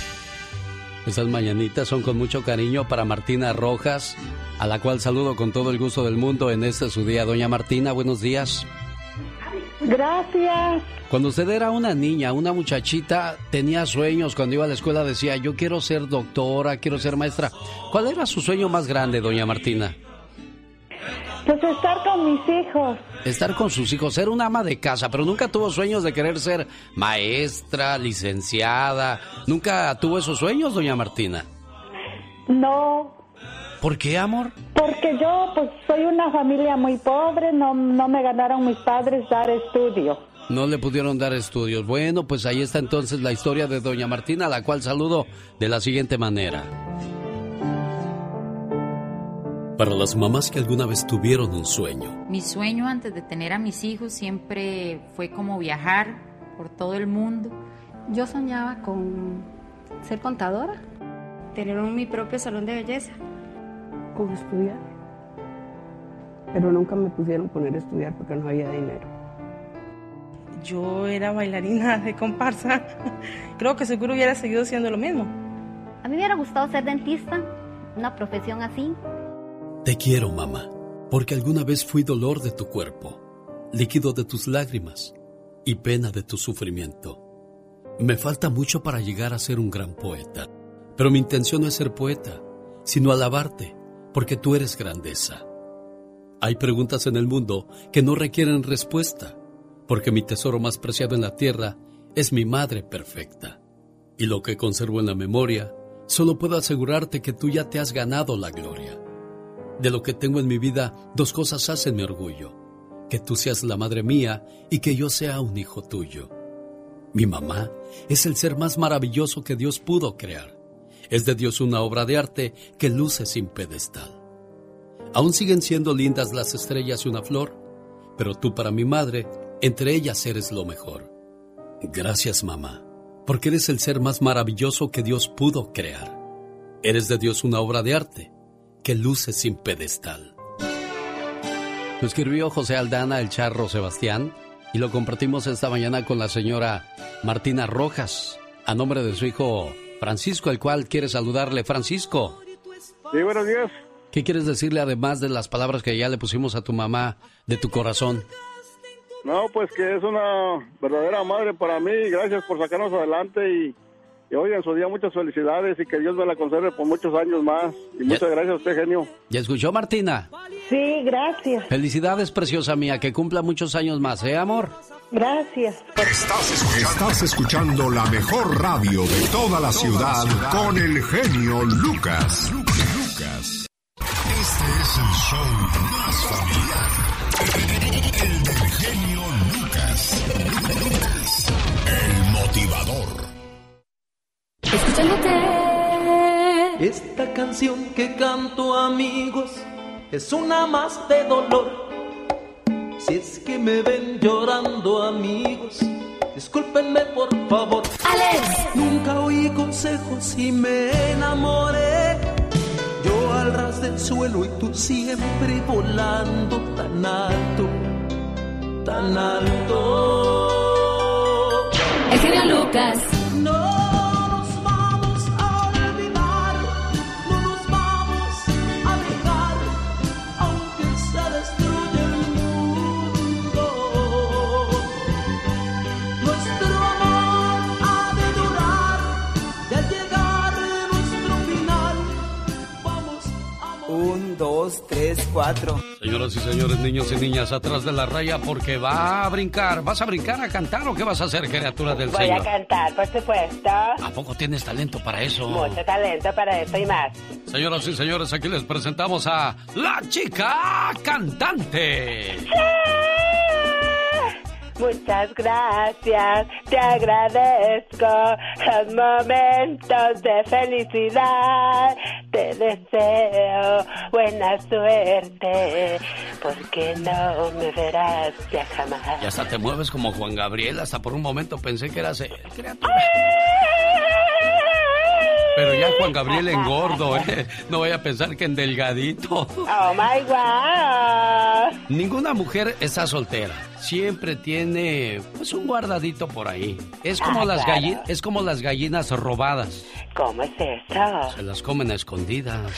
Estas mañanitas son con mucho cariño para Martina Rojas, a la cual saludo con todo el gusto del mundo en este su día. Doña Martina, buenos días. Gracias. Cuando usted era una niña, una muchachita, tenía sueños. Cuando iba a la escuela decía, yo quiero ser doctora, quiero ser maestra. ¿Cuál era su sueño más grande, doña Martina? Pues estar con mis hijos. Estar con sus hijos, ser una ama de casa, pero nunca tuvo sueños de querer ser maestra, licenciada. Nunca tuvo esos sueños, doña Martina. No, ¿Por qué, amor? porque yo pues soy una familia muy pobre, no, no me ganaron mis padres dar estudio. No le pudieron dar estudios. Bueno, pues ahí está entonces la historia de doña Martina, a la cual saludo de la siguiente manera. Para las mamás que alguna vez tuvieron un sueño, Mi sueño antes de tener a mis hijos siempre fue como viajar por todo el mundo. Yo soñaba con ser contadora, tener un- mi propio salón de belleza. Con estudiar. Pero nunca me pusieron poner a estudiar porque no había dinero. Yo era bailarina de comparsa. Creo que seguro hubiera seguido siendo lo mismo. A mí me hubiera gustado ser dentista, una profesión así. te quiero, mamá, porque alguna vez fui dolor de tu cuerpo, líquido de tus lágrimas y pena de tu sufrimiento. Me falta mucho para llegar a ser un gran poeta, pero mi intención no es ser poeta, sino alabarte, porque tú eres grandeza. Hay preguntas en el mundo que no requieren respuesta, porque mi tesoro más preciado en la tierra es mi madre perfecta. Y lo que conservo en la memoria, solo puedo asegurarte que tú ya te has ganado la gloria. De lo que tengo en mi vida, dos cosas hacen mi orgullo. Que tú seas la madre mía y que yo sea un hijo tuyo. Mi mamá es el ser más maravilloso que Dios pudo crear. Es de Dios una obra de arte que luce sin pedestal. Aún siguen siendo lindas las estrellas y una flor, pero tú para mi madre, entre ellas eres lo mejor. Gracias mamá, porque eres el ser más maravilloso que Dios pudo crear. Eres de Dios una obra de arte que luce sin pedestal. Lo escribió José Aldana, el charro Sebastián, y lo compartimos esta mañana con la señora Martina Rojas, a nombre de su hijo Francisco, el cual quiere saludarle. Francisco, Sí, buenos días. ¿qué quieres decirle además de las palabras que ya le pusimos a tu mamá de tu corazón? No, pues que es una verdadera madre para mí. Gracias por sacarnos adelante y, Y hoy en su día muchas felicidades y que Dios me la conserve por muchos años más. Y muchas gracias a usted, genio. ¿Ya escuchó, Martina? Sí, gracias. Felicidades, preciosa mía, que cumpla muchos años más, ¿eh, amor? Gracias. Estás escuchando, estás escuchando la mejor radio de toda la ciudad con el genio Lucas. Lucas. Este es el show más familiar. El del genio Lucas. Lucas, el motivador. Escuchándote. Esta canción que canto, amigos, es una más de dolor. Si es que me ven llorando, amigos, discúlpenme por favor. Alex. Nunca oí consejos y me enamoré. Yo al ras del suelo y tú siempre volando tan alto, tan alto. El genio Lucas. 4. Señoras y señores, niños y niñas, atrás de la raya porque va a brincar. ¿Vas a brincar a cantar o qué vas a hacer, criatura del Voy Voy a cantar, por supuesto. ¿A poco tienes talento para eso? Mucho talento para eso y más. Señoras y señores, aquí les presentamos a la chica cantante. ¡Sí! Muchas gracias, te agradezco los momentos de felicidad. Te deseo buena suerte, porque no me verás ya jamás. Y hasta te mueves como Juan Gabriel. Hasta por un momento pensé que eras él, criatura. Pero ya Juan Gabriel engordo, ¿eh? No vaya a pensar que en delgadito. Oh my god. Ninguna mujer está soltera. Siempre tiene pues un guardadito por ahí. Es como Ah, las claro. gallinas, es como las gallinas robadas. ¿Cómo es eso? Se las comen a escondidas.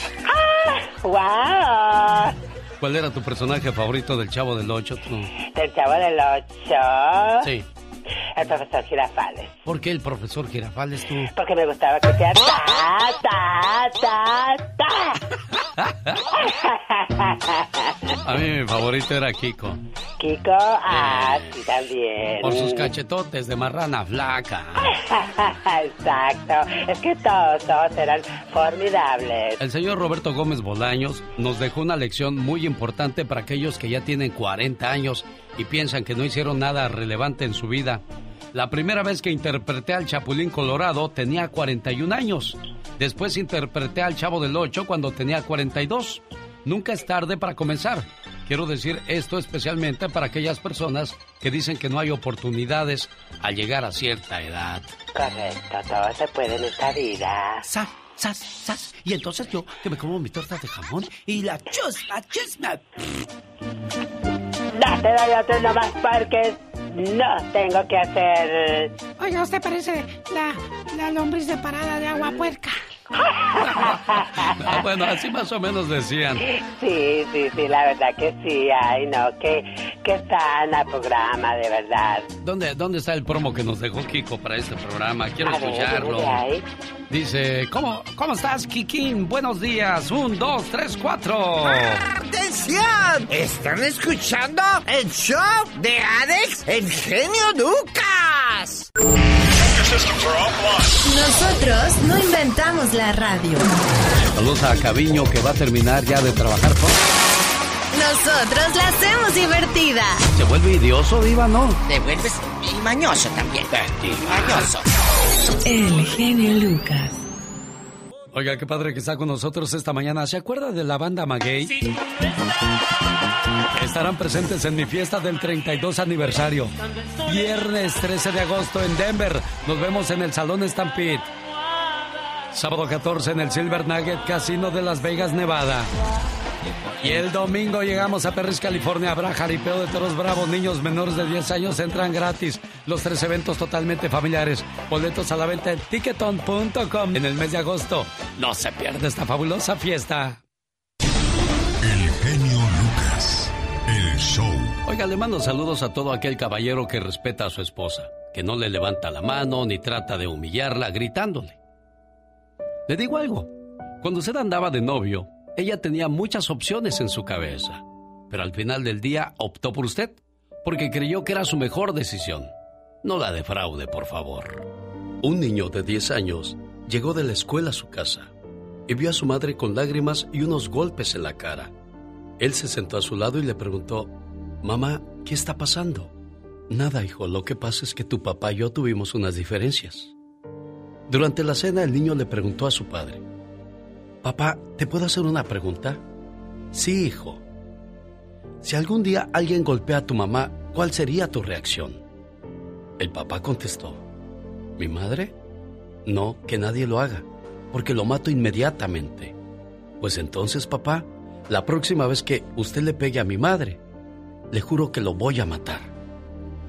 ¡Wow! ¿Cuál era tu personaje favorito del Chavo del Ocho? tú? Del chavo del 8. Sí. El profesor Girafales. ¿Por qué el profesor Girafales tú? Porque me gustaba que sea ta, ta, ta, ta. A mí mi favorito era Kiko. Kiko, ah, sí, también. Por sus cachetotes de marrana flaca. Exacto. Es que todos, todos eran formidables. El señor Roberto Gómez Bolaños nos dejó una lección muy importante para aquellos que ya tienen 40 años y piensan que no hicieron nada relevante en su vida. La primera vez que interpreté al Chapulín Colorado tenía 41 años. Después interpreté al Chavo del Ocho cuando tenía 42. Nunca es tarde para comenzar. Quiero decir esto especialmente para aquellas personas que dicen que no hay oportunidades al llegar a cierta edad. Correcto, todo se puede en esta vida. Sas, sas, sas. Y entonces yo que me como mi torta de jamón y la chusma, chusma. Date de otro nomás porque no tengo que hacer. Oiga, usted parece la, la lombriz de parada de agua puerca. Ah, bueno, así más o menos decían. Sí, sí, sí, la verdad que sí. Ay, no, qué, qué sana programa, de verdad. ¿Dónde, ¿Dónde está el promo que nos dejó Kiko para este programa? Quiero A escucharlo. Dice, ¿cómo, ¿cómo estás, Kikín? Buenos días. Un, dos, tres, cuatro. ¡Atención! ¿Están escuchando el show de Alex, el genio Lucas? Nosotros no inventamos la radio. Saludos a Caviño que va a terminar ya de trabajar. Nosotros la hacemos divertida. ¿Se vuelve idioso, Diva, no? Te vuelves y mañoso también. Mañoso. El genio Lucas. Oiga, qué padre que está con nosotros esta mañana. ¿Se acuerda de la banda Maguey? Estarán presentes en mi fiesta del 32 aniversario. Viernes 13 de agosto en Denver. Nos vemos en el Salón Stampede. Sábado 14 en el Silver Nugget Casino de Las Vegas, Nevada. Y el domingo llegamos a Perris, California. Habrá jaripeo de toros bravos. Niños menores de 10 años entran gratis. Los tres eventos totalmente familiares. Boletos a la venta en ticketon.com en el mes de agosto. No se pierde esta fabulosa fiesta. El genio Lucas. El show. Oiga, le mando saludos a todo aquel caballero que respeta a su esposa. que no le levanta la mano ni trata de humillarla gritándole. Le digo algo, cuando usted andaba de novio, ella tenía muchas opciones en su cabeza, pero al final del día optó por usted porque creyó que era su mejor decisión. No la defraude, por favor. Un niño de 10 años llegó de la escuela a su casa y vio a su madre con lágrimas y unos golpes en la cara. Él se sentó a su lado y le preguntó, Mamá, ¿qué está pasando? Nada, hijo, lo que pasa es que tu papá y yo tuvimos unas diferencias. Durante la cena el niño le preguntó a su padre, Papá, ¿te puedo hacer una pregunta? Sí, hijo. Si algún día alguien golpea a tu mamá, ¿cuál sería tu reacción? El papá contestó, ¿mi madre? No, que nadie lo haga, porque lo mato inmediatamente. Pues entonces, papá, la próxima vez que usted le pegue a mi madre, le juro que lo voy a matar.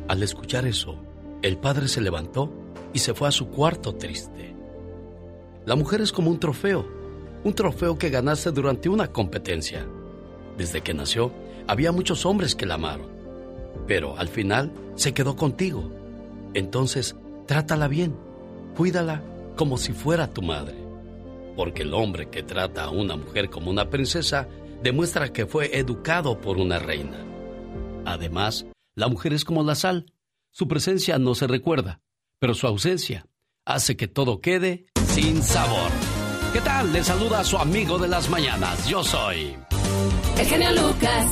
Al escuchar eso, el padre se levantó y se fue a su cuarto triste. La mujer es como un trofeo un trofeo que ganaste durante una competencia. Desde que nació, había muchos hombres que la amaron, pero al final se quedó contigo. Entonces, trátala bien, cuídala como si fuera tu madre. Porque el hombre que trata a una mujer como una princesa demuestra que fue educado por una reina. Además, la mujer es como la sal. Su presencia no se recuerda, pero su ausencia hace que todo quede sin sabor. ¿Qué tal? Le saluda a su amigo de las mañanas. Yo soy. El genio Lucas.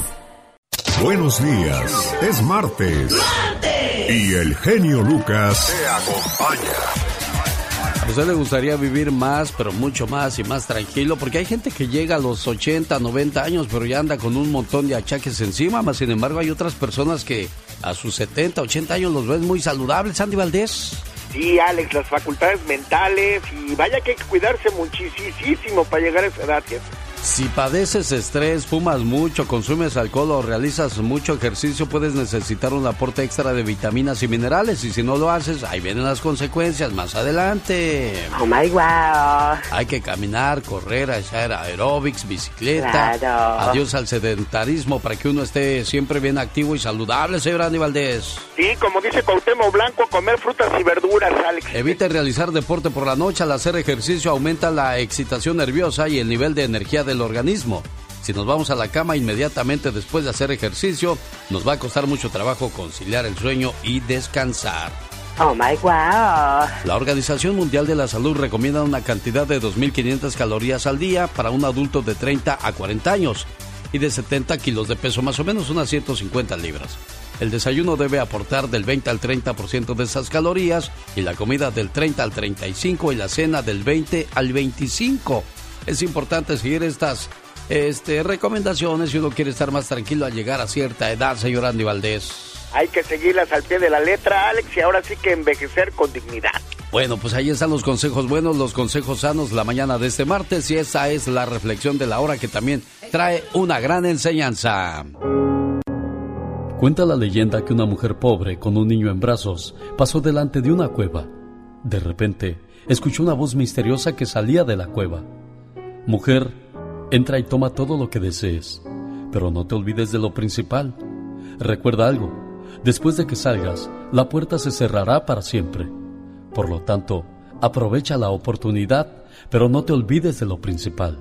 Buenos días. Es martes. ¡Martes! Y el genio Lucas te acompaña. A usted le gustaría vivir más, pero mucho más y más tranquilo, porque hay gente que llega a los 80, 90 años, pero ya anda con un montón de achaques encima, más sin embargo hay otras personas que a sus 70, 80 años los ven muy saludables. Sandy Valdés. Sí, Alex, las facultades mentales y vaya que hay que cuidarse muchísimo para llegar a esa edad. Si padeces estrés, fumas mucho, consumes alcohol o realizas mucho ejercicio, puedes necesitar un aporte extra de vitaminas y minerales. Y si no lo haces, ahí vienen las consecuencias más adelante. Oh my wow. Hay que caminar, correr, hacer aeróbics, bicicleta. Claro. Adiós al sedentarismo para que uno esté siempre bien activo y saludable, señor Andy Valdés. Sí, como dice Cuauhtémoc Blanco, comer frutas y verduras, Alex. Evite realizar deporte por la noche. Al hacer ejercicio aumenta la excitación nerviosa y el nivel de energía del organismo. Si nos vamos a la cama inmediatamente después de hacer ejercicio, nos va a costar mucho trabajo conciliar el sueño y descansar. Oh my wow. La Organización Mundial de la Salud recomienda una cantidad de 2.500 calorías al día para un adulto de 30 a 40 años y de 70 kilos de peso, más o menos unas 150 libras. El desayuno debe aportar del 20 al 30% de esas calorías y la comida del 30 al 35 y la cena del 20 al 25. Es importante seguir estas este, recomendaciones si uno quiere estar más tranquilo al llegar a cierta edad, señor Andy Valdés. Hay que seguirlas al pie de la letra, Alex, y ahora sí que envejecer con dignidad. Bueno, pues ahí están los consejos buenos, los consejos sanos la mañana de este martes y esa es la reflexión de la hora que también trae una gran enseñanza. Cuenta la leyenda que una mujer pobre con un niño en brazos pasó delante de una cueva. De repente, escuchó una voz misteriosa que salía de la cueva. Mujer, entra y toma todo lo que desees, pero no te olvides de lo principal. Recuerda algo, después de que salgas, la puerta se cerrará para siempre. Por lo tanto, aprovecha la oportunidad, pero no te olvides de lo principal.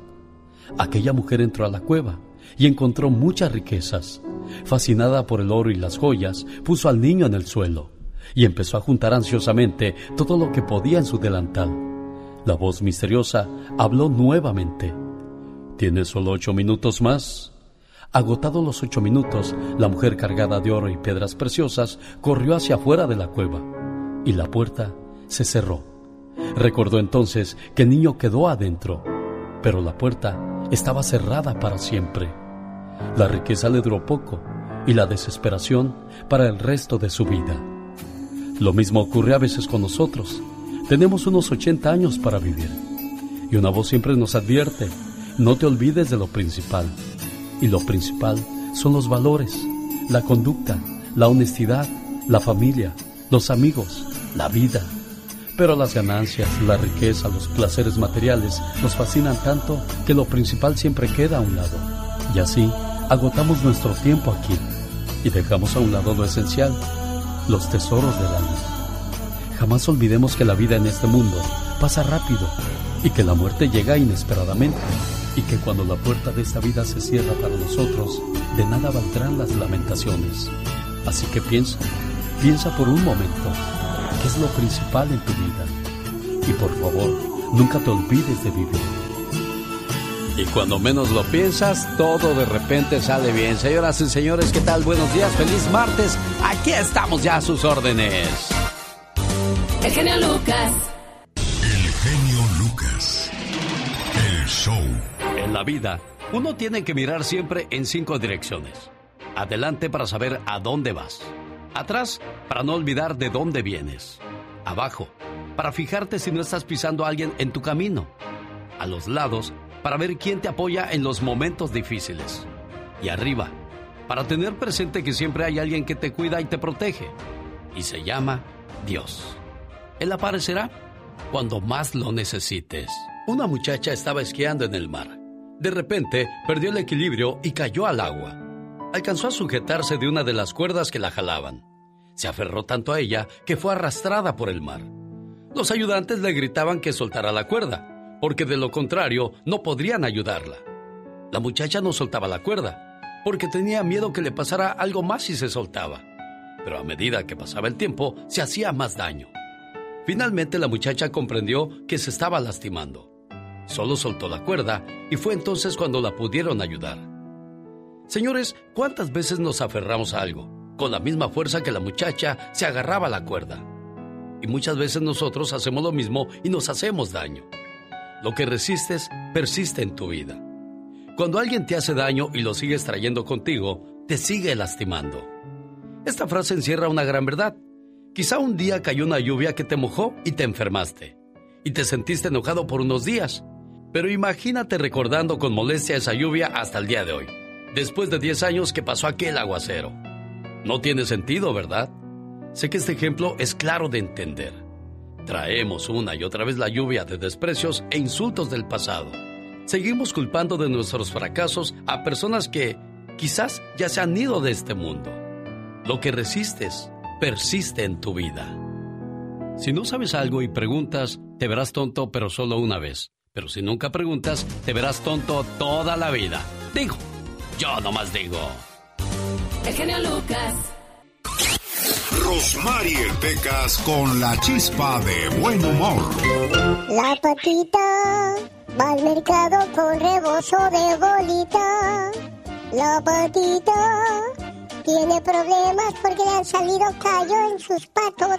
Aquella mujer entró a la cueva y encontró muchas riquezas. Fascinada por el oro y las joyas, puso al niño en el suelo y empezó a juntar ansiosamente todo lo que podía en su delantal. La voz misteriosa habló nuevamente. ¿Tienes solo ocho minutos más? Agotados los ocho minutos, la mujer cargada de oro y piedras preciosas corrió hacia afuera de la cueva y la puerta se cerró. Recordó entonces que el niño quedó adentro, pero la puerta estaba cerrada para siempre. La riqueza le duró poco y la desesperación para el resto de su vida. Lo mismo ocurre a veces con nosotros. Tenemos unos 80 años para vivir. Y una voz siempre nos advierte, no te olvides de lo principal. Y lo principal son los valores, la conducta, la honestidad, la familia, los amigos, la vida. Pero las ganancias, la riqueza, los placeres materiales nos fascinan tanto que lo principal siempre queda a un lado. Y así agotamos nuestro tiempo aquí y dejamos a un lado lo esencial, los tesoros del alma. Jamás olvidemos que la vida en este mundo pasa rápido y que la muerte llega inesperadamente y que cuando la puerta de esta vida se cierra para nosotros, de nada valdrán las lamentaciones. Así que piensa, piensa por un momento, ¿qué es lo principal en tu vida? Y por favor, nunca te olvides de vivir. Y cuando menos lo piensas, todo de repente sale bien. Señoras y señores, ¿qué tal? Buenos días, feliz martes. Aquí estamos ya a sus órdenes. El genio Lucas. El genio Lucas. El show. En la vida, uno tiene que mirar siempre en cinco direcciones. Adelante para saber a dónde vas. Atrás para no olvidar de dónde vienes. Abajo para fijarte si no estás pisando a alguien en tu camino. A los lados para ver quién te apoya en los momentos difíciles. Y arriba, para tener presente que siempre hay alguien que te cuida y te protege. Y se llama Dios. Él aparecerá cuando más lo necesites. Una muchacha estaba esquiando en el mar. De repente perdió el equilibrio y cayó al agua. Alcanzó a sujetarse de una de las cuerdas que la jalaban. Se aferró tanto a ella que fue arrastrada por el mar. Los ayudantes le gritaban que soltara la cuerda, porque de lo contrario no podrían ayudarla. La muchacha no soltaba la cuerda, porque tenía miedo que le pasara algo más si se soltaba. Pero a medida que pasaba el tiempo, se hacía más daño. Finalmente la muchacha comprendió que se estaba lastimando. Solo soltó la cuerda y fue entonces cuando la pudieron ayudar. Señores, ¿cuántas veces nos aferramos a algo? Con la misma fuerza que la muchacha se agarraba a la cuerda. Y muchas veces nosotros hacemos lo mismo y nos hacemos daño. Lo que resistes persiste en tu vida. Cuando alguien te hace daño y lo sigues trayendo contigo, te sigue lastimando. Esta frase encierra una gran verdad. Quizá un día cayó una lluvia que te mojó y te enfermaste. Y te sentiste enojado por unos días. Pero imagínate recordando con molestia esa lluvia hasta el día de hoy, después de 10 años que pasó aquel aguacero. No tiene sentido, ¿verdad? Sé que este ejemplo es claro de entender. Traemos una y otra vez la lluvia de desprecios e insultos del pasado. Seguimos culpando de nuestros fracasos a personas que quizás ya se han ido de este mundo. Lo que resistes persiste en tu vida. Si no sabes algo y preguntas, te verás tonto pero solo una vez. Pero si nunca preguntas, te verás tonto toda la vida. Digo, yo nomás digo. El genio Lucas. Rosmarie Pecas con la chispa de buen humor. La patita va al mercado con rebozo de bolita. La patita tiene problemas porque le han salido callo en sus patotas.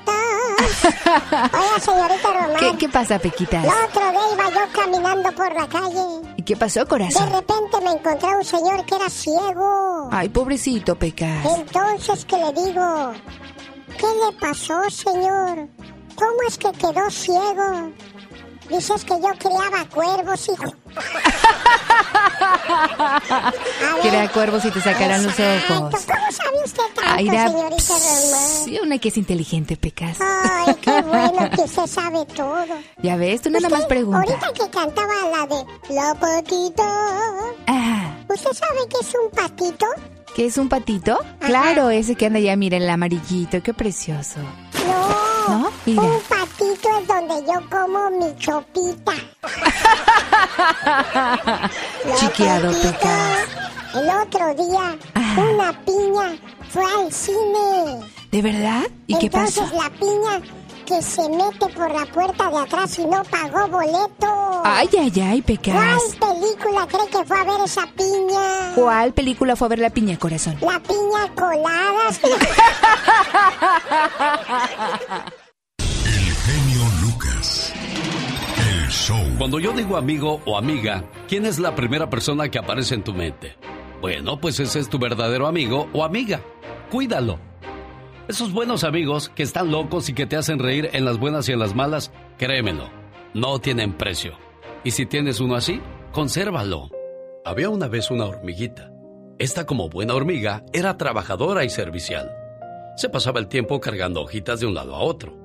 Oiga, señorita Román. ¿Qué, ¿Qué pasa, Pequitas? El otro día iba yo caminando por la calle. ¿Y qué pasó, De corazón? repente me encontré a un señor que era ciego. Ay, pobrecito, Pecas. Entonces, ¿qué le digo? ¿Qué le pasó, señor? ¿Cómo es que quedó ciego? Dices que yo criaba cuervos, hijo. Crea cuervos y te sacarán los ojos. ¿Cómo sabe usted tanto, señorita Román? Sí, una que es inteligente, Pecas. Ay, qué bueno que usted sabe todo. Ya ves, tú nada más pregunta. Ahorita que cantaba la de La patita. Ah, ¿Usted sabe qué es un patito? ¿qué es un patito? Claro, ese que anda ya, mira, el amarillito. Qué precioso. No. ¿No? Mira. Un patito es donde yo como mi chopita. Chiqueado. Pecas. El otro día, una piña fue al cine. ¿De verdad? ¿Y qué Entonces pasó? la piña que se mete por la puerta de atrás y no pagó boleto. Ay, ay, ay, Pecas. ¿Cuál película cree que fue a ver esa piña? ¿Cuál película fue a ver la piña, corazón? La piña colada. Cuando yo digo amigo o amiga, ¿quién es la primera persona que aparece en tu mente? Bueno, pues ese es tu verdadero amigo o amiga. Cuídalo. Esos buenos amigos que están locos y que te hacen reír en las buenas y en las malas, créemelo, no tienen precio. Y si tienes uno así, consérvalo. Había una vez una hormiguita. Esta como buena hormiga era trabajadora y servicial. Se pasaba el tiempo cargando hojitas de un lado a otro.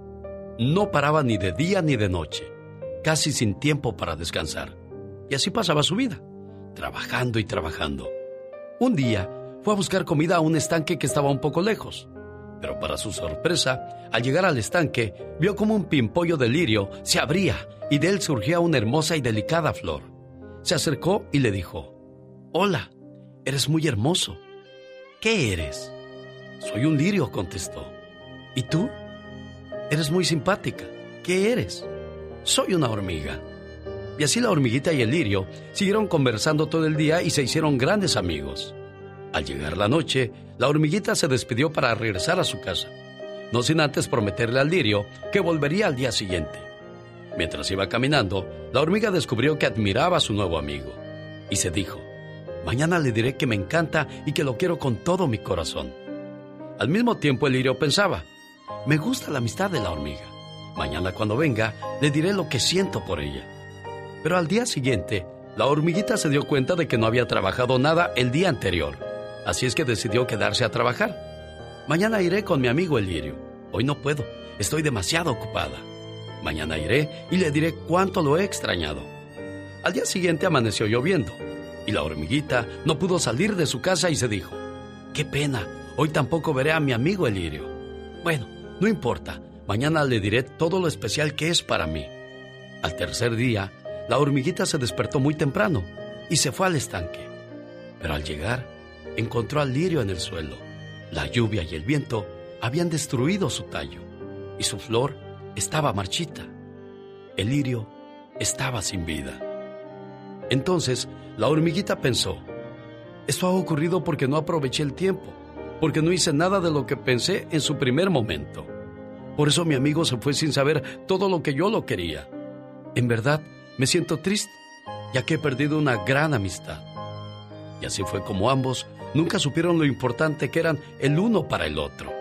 No paraba ni de día ni de noche, casi sin tiempo para descansar. Y así pasaba su vida, trabajando y trabajando. Un día fue a buscar comida a un estanque que estaba un poco lejos. Pero para su sorpresa, al llegar al estanque, vio como un pimpollo de lirio se abría y de él surgía una hermosa y delicada flor. Se acercó y le dijo, Hola, eres muy hermoso. ¿Qué eres? Soy un lirio, contestó. ¿Y tú? Eres muy simpática. ¿Qué eres? Soy una hormiga. Y así la hormiguita y el lirio siguieron conversando todo el día y se hicieron grandes amigos. Al llegar la noche, la hormiguita se despidió para regresar a su casa, no sin antes prometerle al lirio que volvería al día siguiente. Mientras iba caminando, la hormiga descubrió que admiraba a su nuevo amigo y se dijo, mañana le diré que me encanta y que lo quiero con todo mi corazón. Al mismo tiempo el lirio pensaba, me gusta la amistad de la hormiga. Mañana cuando venga, le diré lo que siento por ella. Pero al día siguiente, la hormiguita se dio cuenta de que no había trabajado nada el día anterior. Así es que decidió quedarse a trabajar. Mañana iré con mi amigo el lirio. Hoy no puedo, estoy demasiado ocupada. Mañana iré y le diré cuánto lo he extrañado. Al día siguiente amaneció lloviendo y la hormiguita no pudo salir de su casa y se dijo, qué pena, hoy tampoco veré a mi amigo el lirio. Bueno, no importa, mañana le diré todo lo especial que es para mí. Al tercer día, la hormiguita se despertó muy temprano y se fue al estanque. Pero al llegar, encontró al lirio en el suelo. La lluvia y el viento habían destruido su tallo y su flor estaba marchita. El lirio estaba sin vida. Entonces, la hormiguita pensó, esto ha ocurrido porque no aproveché el tiempo, porque no hice nada de lo que pensé en su primer momento. Por eso mi amigo se fue sin saber todo lo que yo lo quería. En verdad, me siento triste, ya que he perdido una gran amistad. Y así fue como ambos nunca supieron lo importante que eran el uno para el otro.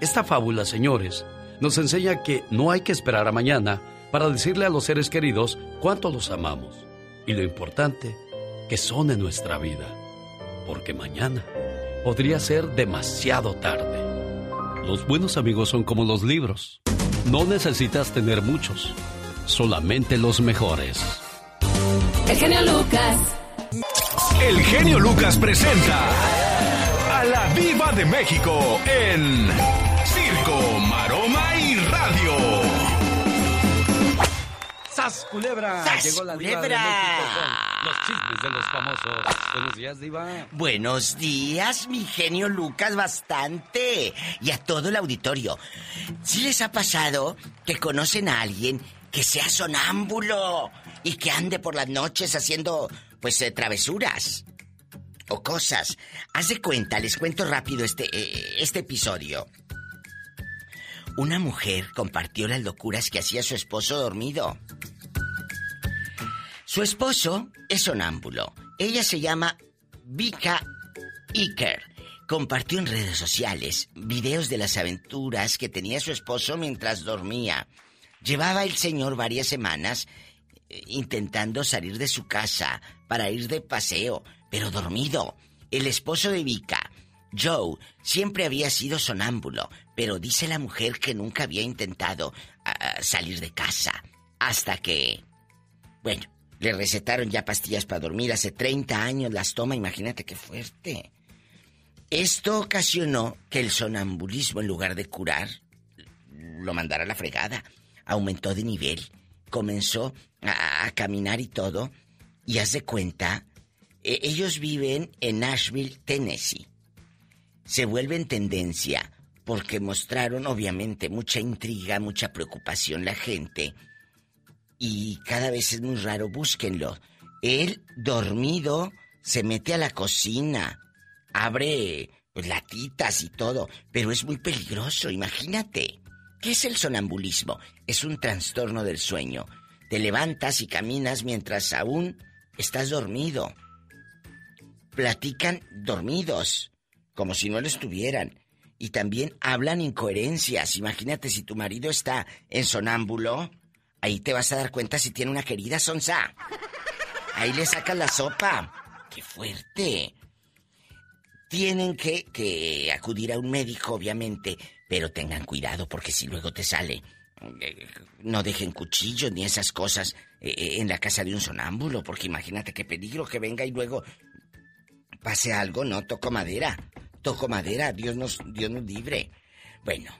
Esta fábula, señores, nos enseña que no hay que esperar a mañana para decirle a los seres queridos cuánto los amamos y lo importante que son en nuestra vida, porque mañana podría ser demasiado tarde. Los buenos amigos son como los libros. No necesitas tener muchos, solamente los mejores. El genio Lucas. El genio Lucas presenta a la Viva de México en Circo, Maroma ¡Sas, culebra! ¡Sas, Llegó la Diva de! México con los chismes de los famosos. Buenos días, Diva. Buenos días, mi genio Lucas, bastante. Y a todo el auditorio. ¿Sí les ha pasado que conocen a alguien que sea sonámbulo y que ande por las noches haciendo, pues, eh, travesuras? O cosas. Haz de cuenta, les cuento rápido este, eh, este episodio. Una mujer compartió las locuras que hacía su esposo dormido. Su esposo es sonámbulo. Ella se llama Vika Iker. Compartió en redes sociales videos de las aventuras que tenía su esposo mientras dormía. Llevaba el señor varias semanas eh, intentando salir de su casa para ir de paseo, pero dormido. El esposo de Vika, Joe, siempre había sido sonámbulo, pero dice la mujer que nunca había intentado ah, salir de casa. Hasta que... Bueno, le recetaron ya pastillas para dormir. Hace 30 años las toma, imagínate qué fuerte. Esto ocasionó que el sonambulismo, en lugar de curar, lo mandara a la fregada. Aumentó de nivel. Comenzó a, caminar y todo. Y haz de cuenta, e- ellos viven en Nashville, Tennessee. Se vuelven tendencia porque mostraron obviamente mucha intriga, mucha preocupación la gente. Y cada vez es muy raro, búsquenlo. Él, dormido, se mete a la cocina, abre pues, latitas y todo, pero es muy peligroso, imagínate. ¿Qué es el sonambulismo? Es un trastorno del sueño. Te levantas y caminas mientras aún estás dormido. Platican dormidos, como si no lo estuvieran. Y también hablan incoherencias. Imagínate si tu marido está en sonámbulo, ahí te vas a dar cuenta si tiene una querida sonza. Ahí le sacas la sopa. ¡Qué fuerte! Tienen que, que acudir a un médico, obviamente, pero tengan cuidado porque si luego te sale, no dejen cuchillos ni esas cosas eh, eh, en la casa de un sonámbulo, porque imagínate qué peligro que venga y luego pase algo, no toco madera. Toco madera, Dios nos, Dios nos libre. Bueno,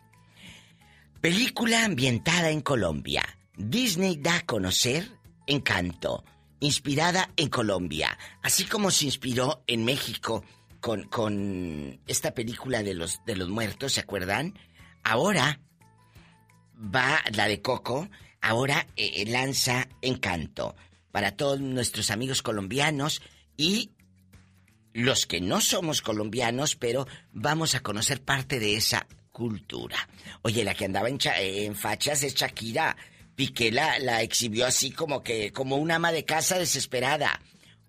película ambientada en Colombia. Disney da a conocer Encanto, inspirada en Colombia, así como se inspiró en México con, con esta película de los, de los muertos, ¿se acuerdan? Ahora va la de Coco, ahora eh, lanza Encanto para todos nuestros amigos colombianos y los que no somos colombianos, pero vamos a conocer parte de esa cultura. Oye, la que andaba en, en fachas es Shakira. Piqué la, la exhibió así como que, como una ama de casa desesperada.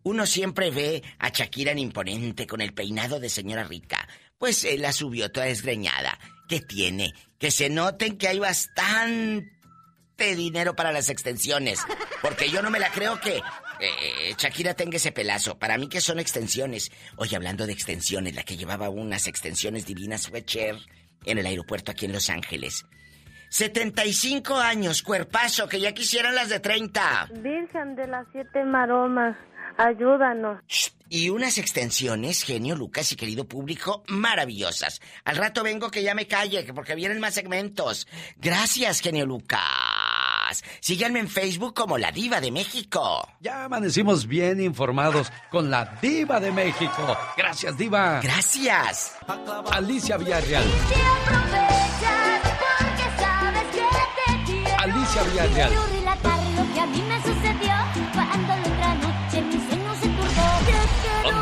Uno siempre ve a Shakira en imponente con el peinado de señora rica. Pues él la subió toda desgreñada. ¿Qué tiene? Que se noten que hay bastante dinero para las extensiones. Porque yo no me la creo que eh, Shakira tenga ese pelazo. Para mí que son extensiones. Oye, hablando de extensiones, la que llevaba unas extensiones divinas fue Cher en el aeropuerto aquí en Los Ángeles. 75 años, cuerpazo, que ya quisieran las de 30. Virgen de las siete maromas. Ayúdanos. Y unas extensiones, genio Lucas y querido público, maravillosas. Al rato vengo que ya me calle, porque vienen más segmentos. Gracias, genio Lucas. Síganme en Facebook como La Diva de México. Ya amanecimos bien informados con La Diva de México. Gracias, Diva. Gracias. Alicia Villarreal. Alicia Villarreal.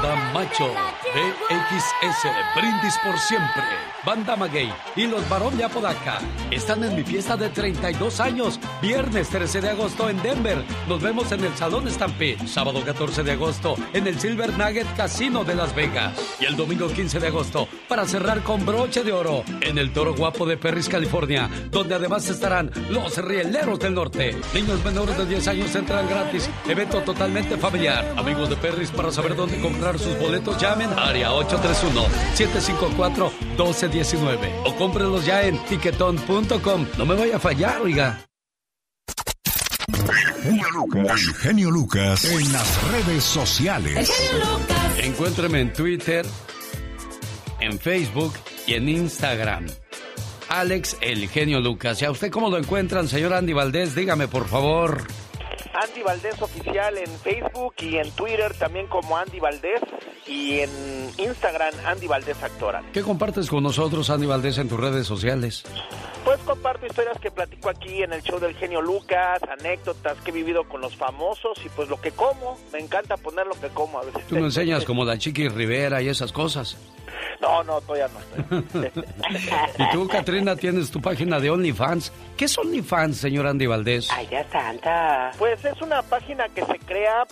Banda Macho, BXS, Brindis por siempre. Banda Maguey y los Barón de Apodaca están en mi fiesta de 32 años, viernes 13 de agosto en Denver. Nos vemos en el Salón Stampede, sábado 14 de agosto en el Silver Nugget Casino de Las Vegas. Y el domingo 15 de agosto, para cerrar con broche de oro, en el Toro Guapo de Perris, California, donde además estarán los Rieleros del Norte. Niños menores de 10 años entran gratis. Evento totalmente familiar. Amigos de Perris, para saber dónde comprar sus boletos, llamen a área 831-754-1219 o cómprenlos ya en tiquetón.com. No me vaya a fallar, oiga. El genio Lucas en las redes sociales. El genio Lucas. Encuéntreme en Twitter, en Facebook y en Instagram. Alex El Genio Lucas. ¿Y a usted cómo lo encuentran, señor Andy Valdés? Dígame, por favor. Andy Valdés Oficial en Facebook y en Twitter también como Andy Valdés y en Instagram Andy Valdés Actora. ¿Qué compartes con nosotros, Andy Valdés, en tus redes sociales? Pues comparto historias que platico aquí en el show del genio Lucas, anécdotas que he vivido con los famosos y pues lo que como. Me encanta poner lo que como a veces. Tú me enseñas como la Chiqui Rivera y esas cosas. No, no, todavía no estoy. y tú, Katrina, tienes tu página de OnlyFans. ¿Qué es OnlyFans, señor Andy Valdés? Ay, ya santa. Pues es una página que se crea,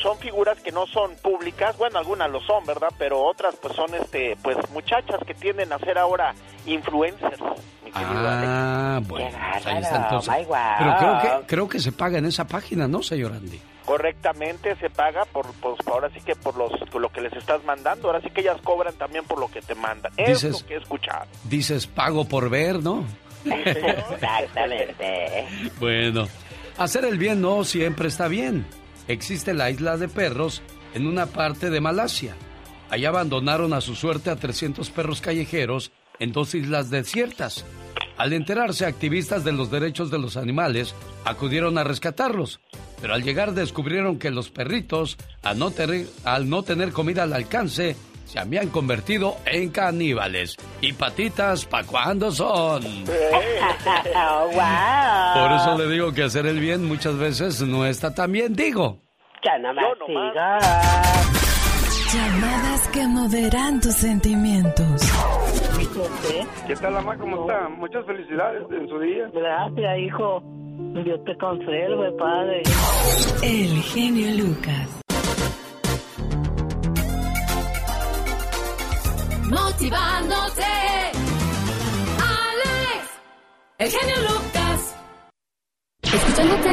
son figuras que no son públicas, bueno, algunas lo son, ¿verdad? Pero otras pues son este, pues muchachas que tienden a ser ahora influencers. mi querido Alex. Ah, bueno, pues ahí está entonces. wow. Pero creo que, creo que se paga en esa página, ¿no, señor Andy? Correctamente se paga por, pues ahora sí que por los por lo que les estás mandando, ahora sí que ellas cobran también por lo que te mandan. Es Dices- lo que he escuchado. Dices pago por ver, ¿no? Exactamente. Bueno, hacer el bien no siempre está bien. Existe la isla de perros en una parte de Malasia. Allá abandonaron a su suerte a 300 perros callejeros en dos islas desiertas. Al enterarse, activistas de los derechos de los animales acudieron a rescatarlos. Pero al llegar descubrieron que los perritos, al no, tener- al no tener comida al alcance, se habían convertido en caníbales. ¿Y patitas pa' cuándo son? Oh, wow. Por eso le digo que hacer el bien muchas veces no está tan bien, digo. Ya no más. Llamadas que moverán tus sentimientos. ¿Qué tal, mamá? ¿Cómo está? Muchas felicidades en su día. Gracias, hijo. Dios te conserve, padre. El genio Lucas. Motivándote. Alex. El genio Lucas. Escuchándote.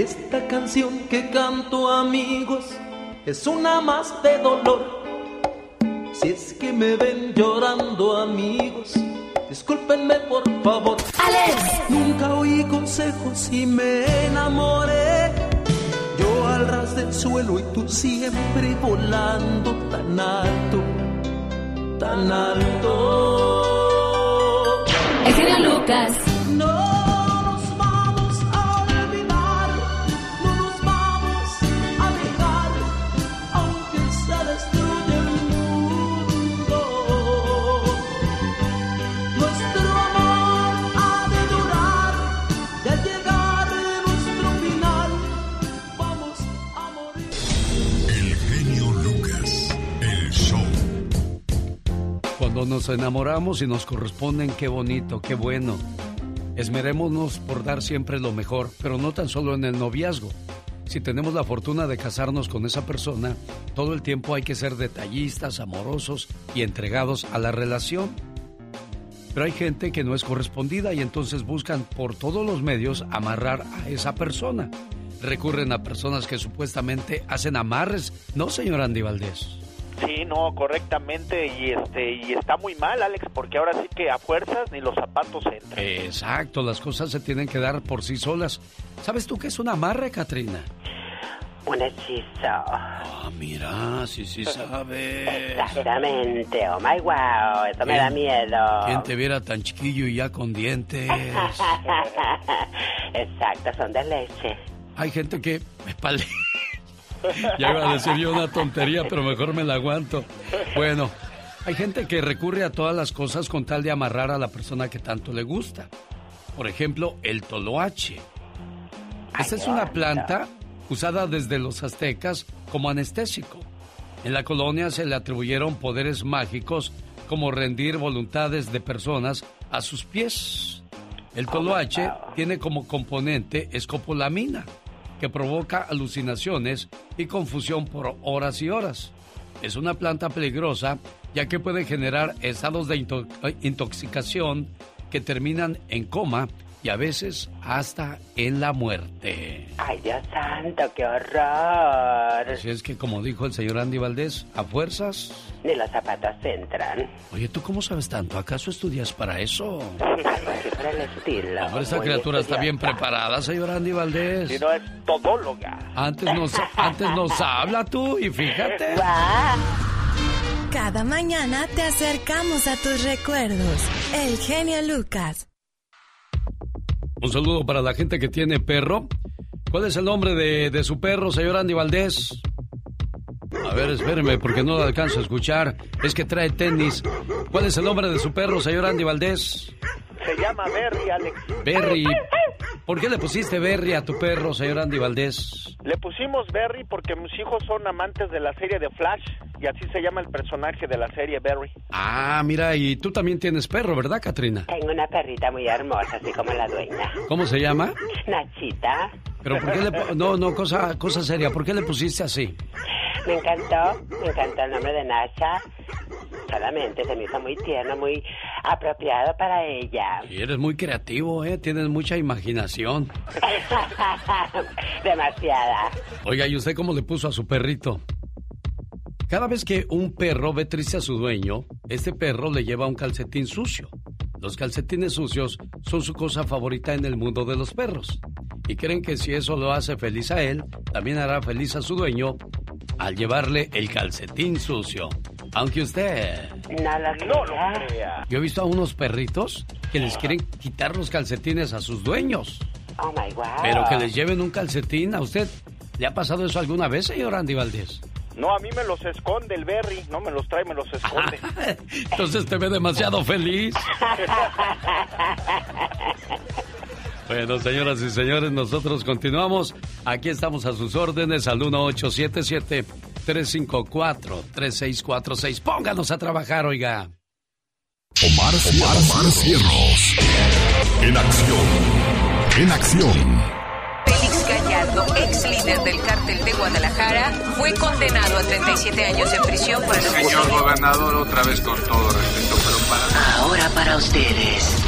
Esta canción que canto amigos es una más de dolor. Si es que me ven llorando amigos, discúlpenme por favor. Alex. Nunca oí consejos y me enamoré. Yo al ras del suelo y tú siempre volando tan alto. tan alto. El genio Lucas. Nos enamoramos y nos corresponden, qué bonito, qué bueno. Esmerémonos por dar siempre lo mejor, pero no tan solo en el noviazgo. Si tenemos la fortuna de casarnos con esa persona, todo el tiempo hay que ser detallistas, amorosos y entregados a la relación. Pero hay gente que no es correspondida y entonces buscan por todos los medios amarrar a esa persona. Recurren a personas que supuestamente hacen amarres, ¿no, señor Andy Valdés? Sí, no, correctamente y este y está muy mal, Alex, porque ahora sí que a fuerzas ni los zapatos entran. Exacto, las cosas se tienen que dar por sí solas. ¿Sabes tú qué es un amarre, Katrina? Un hechizo. Ah, mira, sí, sí sabes. Exactamente. Oh my wow, eso me da miedo. ¿Quién te viera tan chiquillo y ya con dientes? Exacto, son de leche. Hay gente que me. Ya iba a decir yo una tontería, pero mejor me la aguanto. Bueno, hay gente que recurre a todas las cosas con tal de amarrar a la persona que tanto le gusta. Por ejemplo, el toloache. Esta es una planta usada desde los aztecas como anestésico. En la colonia se le atribuyeron poderes mágicos como rendir voluntades de personas a sus pies. El toloache tiene como componente escopolamina, que provoca alucinaciones y confusión por horas y horas. Es una planta peligrosa ya que puede generar estados de eh, intoxicación que terminan en coma y a veces hasta en la muerte. Ay, Dios santo, qué horror. Así es que como dijo el señor Andy Valdés, a fuerzas... Ni los zapatos entran. Oye, ¿tú cómo sabes tanto? ¿Acaso estudias para eso? Así por el estilo. Hombre, esta criatura está bien preparada, señor Andy Valdés. Si no es todóloga. Antes nos, antes nos habla tú y fíjate. Cada mañana te acercamos a tus recuerdos. El genio Lucas. Un saludo para la gente que tiene perro. ¿Cuál es el nombre de, de su perro, señor Andy Valdés? A ver, espéreme, porque no lo alcanzo a escuchar. Es que trae tenis. ¿Cuál es el nombre de su perro, señor Andy Valdés? Se llama Berry, Alex. Berry. ¿Por qué le pusiste Berry a tu perro, señor Andy Valdés? Le pusimos Berry porque mis hijos son amantes de la serie de Flash y así se llama el personaje de la serie Berry. Ah, mira, y tú también tienes perro, ¿verdad, Katrina? Tengo una perrita muy hermosa, así como la dueña. ¿Cómo se llama? Nachita. Pero ¿por qué le... No, no, cosa, cosa seria. ¿Por qué le pusiste así? Me encantó, me encantó el nombre de Nacha. Solamente se me hizo muy tierno, muy apropiado para ella. Y eres muy creativo, ¿eh? Tienes mucha imaginación. Demasiada. Oiga, ¿y usted cómo le puso a su perrito? Cada vez que un perro ve triste a su dueño, este perro le lleva un calcetín sucio. Los calcetines sucios son su cosa favorita en el mundo de los perros. Y creen que si eso lo hace feliz a él, también hará feliz a su dueño al llevarle el calcetín sucio. Aunque usted... No lo No lo crea. Yo he visto a unos perritos que les quieren quitar los calcetines a sus dueños. Oh my wow. Pero que les lleven un calcetín a usted. ¿Le ha pasado eso alguna vez, señor Andy Valdés? No, a mí me los esconde el Berry, no me los trae, me los esconde. Entonces te ve demasiado feliz. Bueno, señoras y señores, nosotros continuamos. Aquí estamos a sus órdenes al 1877-354-3646. Pónganos a trabajar, oiga. Omar, Omar, Cierros. En acción. En acción. Félix Gallardo, ex líder del cártel de Guadalajara, fue condenado a 37 años en prisión por el Señor gobernador, otra vez con todo respeto, pero para... Ahora para ustedes.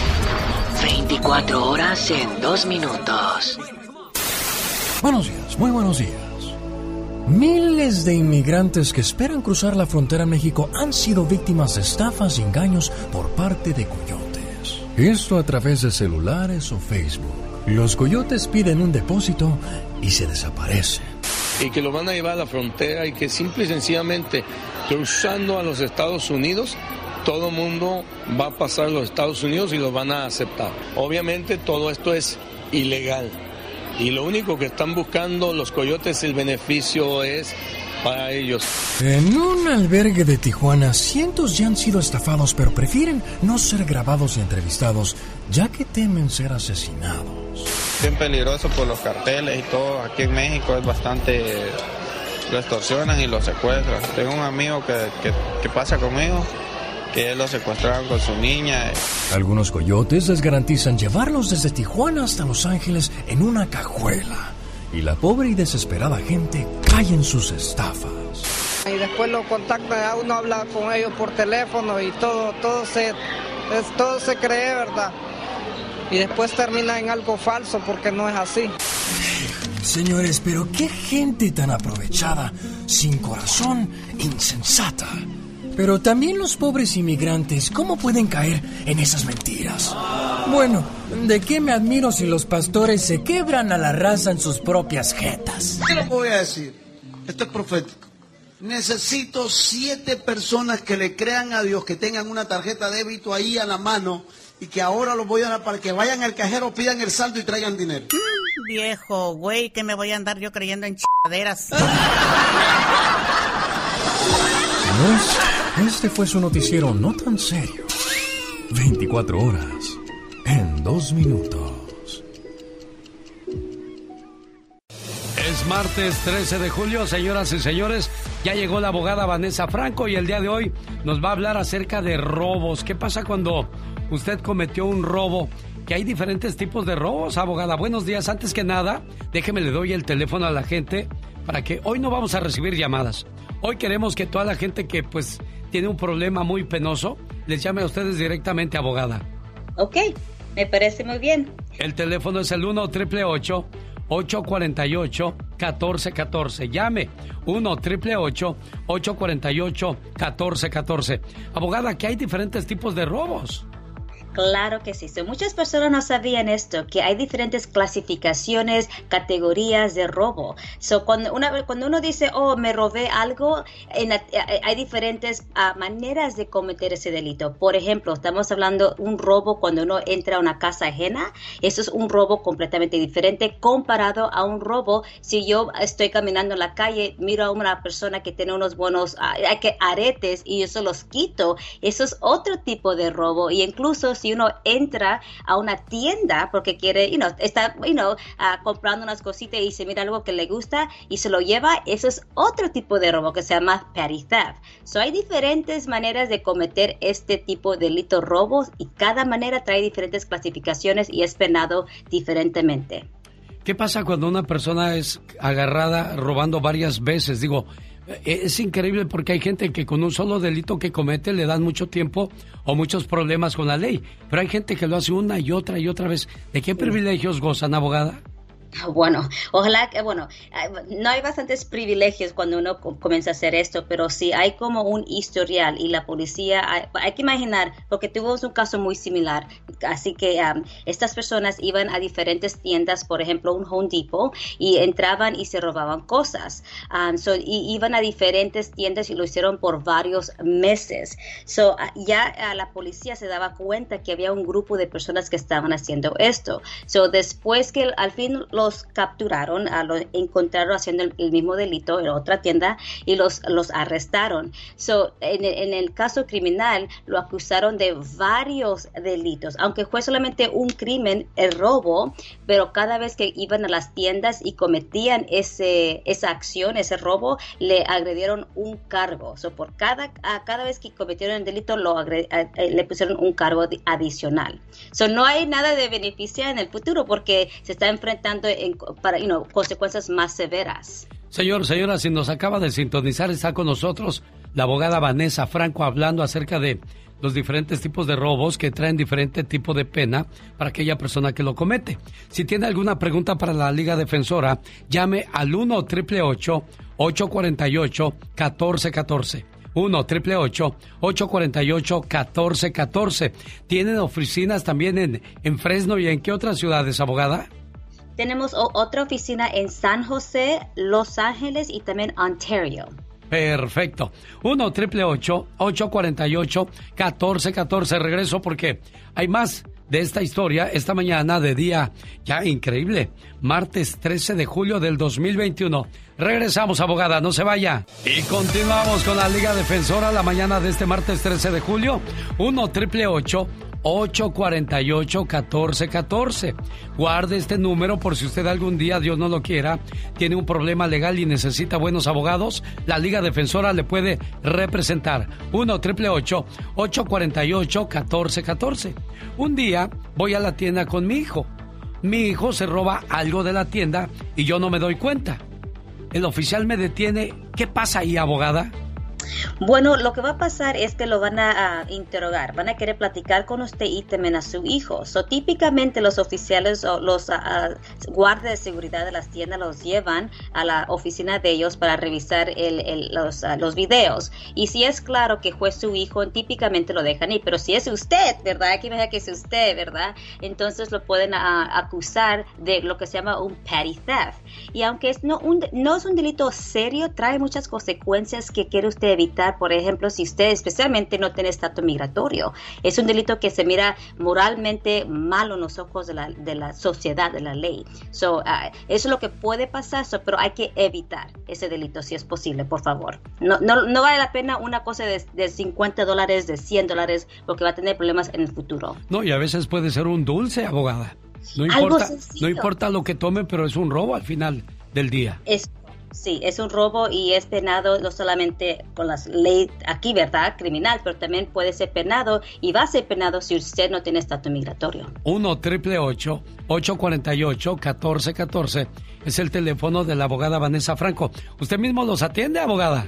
24 horas en 2 minutos. Buenos días, muy buenos días. Miles de inmigrantes que esperan cruzar la frontera a México han sido víctimas de estafas y engaños por parte de coyotes. Esto a través de celulares o Facebook. Los coyotes piden un depósito y se desaparecen. y que lo van a llevar a la frontera y que simple y sencillamente cruzando a los Estados Unidos todo mundo va a pasar a los Estados Unidos y lo van a aceptar. Obviamente todo esto es ilegal y lo único que están buscando los coyotes, el beneficio es para ellos. En un albergue de Tijuana, cientos ya han sido estafados, pero prefieren no ser grabados y entrevistados, ya que temen ser asesinados. Bien peligroso por los carteles y todo. Aquí en México es bastante... Lo extorsionan y lo secuestran. Tengo un amigo que, que, que pasa conmigo que él lo secuestraron con su niña. Algunos coyotes les garantizan llevarlos desde Tijuana hasta Los Ángeles en una cajuela. Y la pobre y desesperada gente cae en sus estafas. Y después lo contacta, uno habla con ellos por teléfono y todo, todo se, es, todo se cree, ¿verdad? Y después termina en algo falso porque no es así. Señores, pero qué gente tan aprovechada, sin corazón, insensata. Pero también los pobres inmigrantes, ¿cómo pueden caer en esas mentiras? Bueno, ¿de qué me admiro si los pastores se quebran a la raza en sus propias jetas? ¿Qué les voy a decir? Esto es profético. Necesito siete personas que le crean a Dios, que tengan una tarjeta de débito ahí a la mano y que ahora los voy a dar para que vayan al cajero, pidan el saldo y traigan dinero. Viejo, güey, que me voy a andar yo creyendo en chingaderas. Este fue su noticiero no tan serio. 24 horas en dos minutos. Es martes 13 de julio, señoras y señores. Ya llegó la abogada Vanessa Franco y el día de hoy nos va a hablar acerca de robos. ¿Qué pasa cuando usted cometió un robo? Que hay diferentes tipos de robos, abogada. Buenos días. Antes que nada, déjeme le doy el teléfono a la gente para que hoy no vamos a recibir llamadas. Hoy queremos que toda la gente que pues tiene un problema muy penoso, les llame a ustedes directamente, abogada. Ok, me parece muy bien. El teléfono es el 1 triple 848 1414. Llame 1 triple 848 1414. Abogada, que hay diferentes tipos de robos. Claro que sí. muchas personas no sabían esto, que hay diferentes clasificaciones, categorías de robo. So, cuando, una, cuando uno dice, oh, me robé algo, en eh, hay diferentes uh, maneras de cometer ese delito. Por ejemplo, estamos hablando un robo cuando uno entra a una casa ajena. Eso es un robo completamente diferente comparado a un robo si yo estoy caminando en la calle, miro a una persona que tiene unos buenos uh, aretes y se los quito. Eso es otro tipo de robo. Y incluso si uno entra a una tienda porque quiere, you know, está, you know, uh, comprando unas cositas y se mira algo que le gusta y se lo lleva, eso es otro tipo de robo que se llama petty theft. So hay diferentes maneras de cometer este tipo de delito robos y cada manera trae diferentes clasificaciones y es penado diferentemente. ¿Qué pasa cuando una persona es agarrada robando varias veces? Digo, es increíble porque hay gente que con un solo delito que comete le dan mucho tiempo o muchos problemas con la ley. Pero hay gente que lo hace una y otra y otra vez. ¿De qué privilegios gozan, abogada? Bueno, ojalá que, bueno, no hay bastantes privilegios cuando uno comienza a hacer esto, pero sí hay como un historial y la policía, hay, que imaginar, porque tuvimos un caso muy similar, así que estas personas iban a diferentes tiendas, por ejemplo, un Home Depot, y entraban y se robaban cosas. y iban a diferentes tiendas y lo hicieron por varios meses. So, ya la policía se daba cuenta que había un grupo de personas que estaban haciendo esto. Después que al fin los capturaron, a lo, encontraron haciendo el, mismo delito en otra tienda y los, los arrestaron. So, en, en, el caso criminal lo acusaron de varios delitos, aunque fue solamente un crimen, el robo, pero cada vez que iban a las tiendas y cometían ese, esa acción, ese robo, le agredieron un cargo. So, por cada, a cada vez que cometieron el delito, lo eh, le pusieron un cargo adicional. So, no hay nada de beneficio en el futuro porque se está enfrentando para consecuencias más severas. Señor, señora, si nos acaba de sintonizar, está con nosotros la abogada Vanessa Franco hablando acerca de los diferentes tipos de robos que traen diferente tipo de pena para aquella persona que lo comete. Si tiene alguna pregunta para la Liga Defensora, llame al 1 848 1414 1 888 848 1414 Tienen oficinas también en Fresno y en qué otras ciudades, abogada? Tenemos otra oficina en San José, Los Ángeles y también Ontario. Perfecto. 1 triple 848 1414. Regreso porque hay más de esta historia esta mañana de día ya increíble. Martes 13 de julio del 2021. Regresamos, abogada, no se vaya. Y continuamos con la Liga Defensora la mañana de este martes 13 de julio. 1 triple 848-1414. Guarde este número por si usted algún día, Dios no lo quiera, tiene un problema legal y necesita buenos abogados. La Liga Defensora le puede representar. 1 848 1414 Un día voy a la tienda con mi hijo. Mi hijo se roba algo de la tienda y yo no me doy cuenta. El oficial me detiene. ¿Qué pasa ahí, abogada? Bueno, lo que va a pasar es que lo van a, interrogar, van a querer platicar con usted y temen a su hijo. So, típicamente los oficiales o los ah, guardias de seguridad de las tiendas los llevan a la oficina de ellos para revisar los, videos. Y si es claro que fue su hijo, típicamente lo dejan ir. Pero si es usted, ¿verdad? Aquí me que es usted, ¿verdad? Entonces lo pueden acusar de lo que se llama un petty theft. Y aunque es no, no es un delito serio, trae muchas consecuencias que quiere usted evitar, por ejemplo, si usted especialmente no tiene estatus migratorio. Es un delito que se mira moralmente malo en los ojos de la, de la sociedad, de la ley. So, uh, eso es lo que puede pasar, pero hay que evitar ese delito si es posible, por favor. No, no, no vale la pena una cosa de, de 50 dólares, de 100 dólares, porque va a tener problemas en el futuro. No, y a veces puede ser un dulce, abogada. No importa, no importa lo que tome, pero es un robo al final del día. Es Sí, es un robo y es penado no solamente con las leyes aquí, ¿verdad? Criminal, pero también puede ser penado y va a ser penado si usted no tiene estatus migratorio. 1 triple 848 1414 es el teléfono de la abogada Vanessa Franco. ¿Usted mismo los atiende, abogada?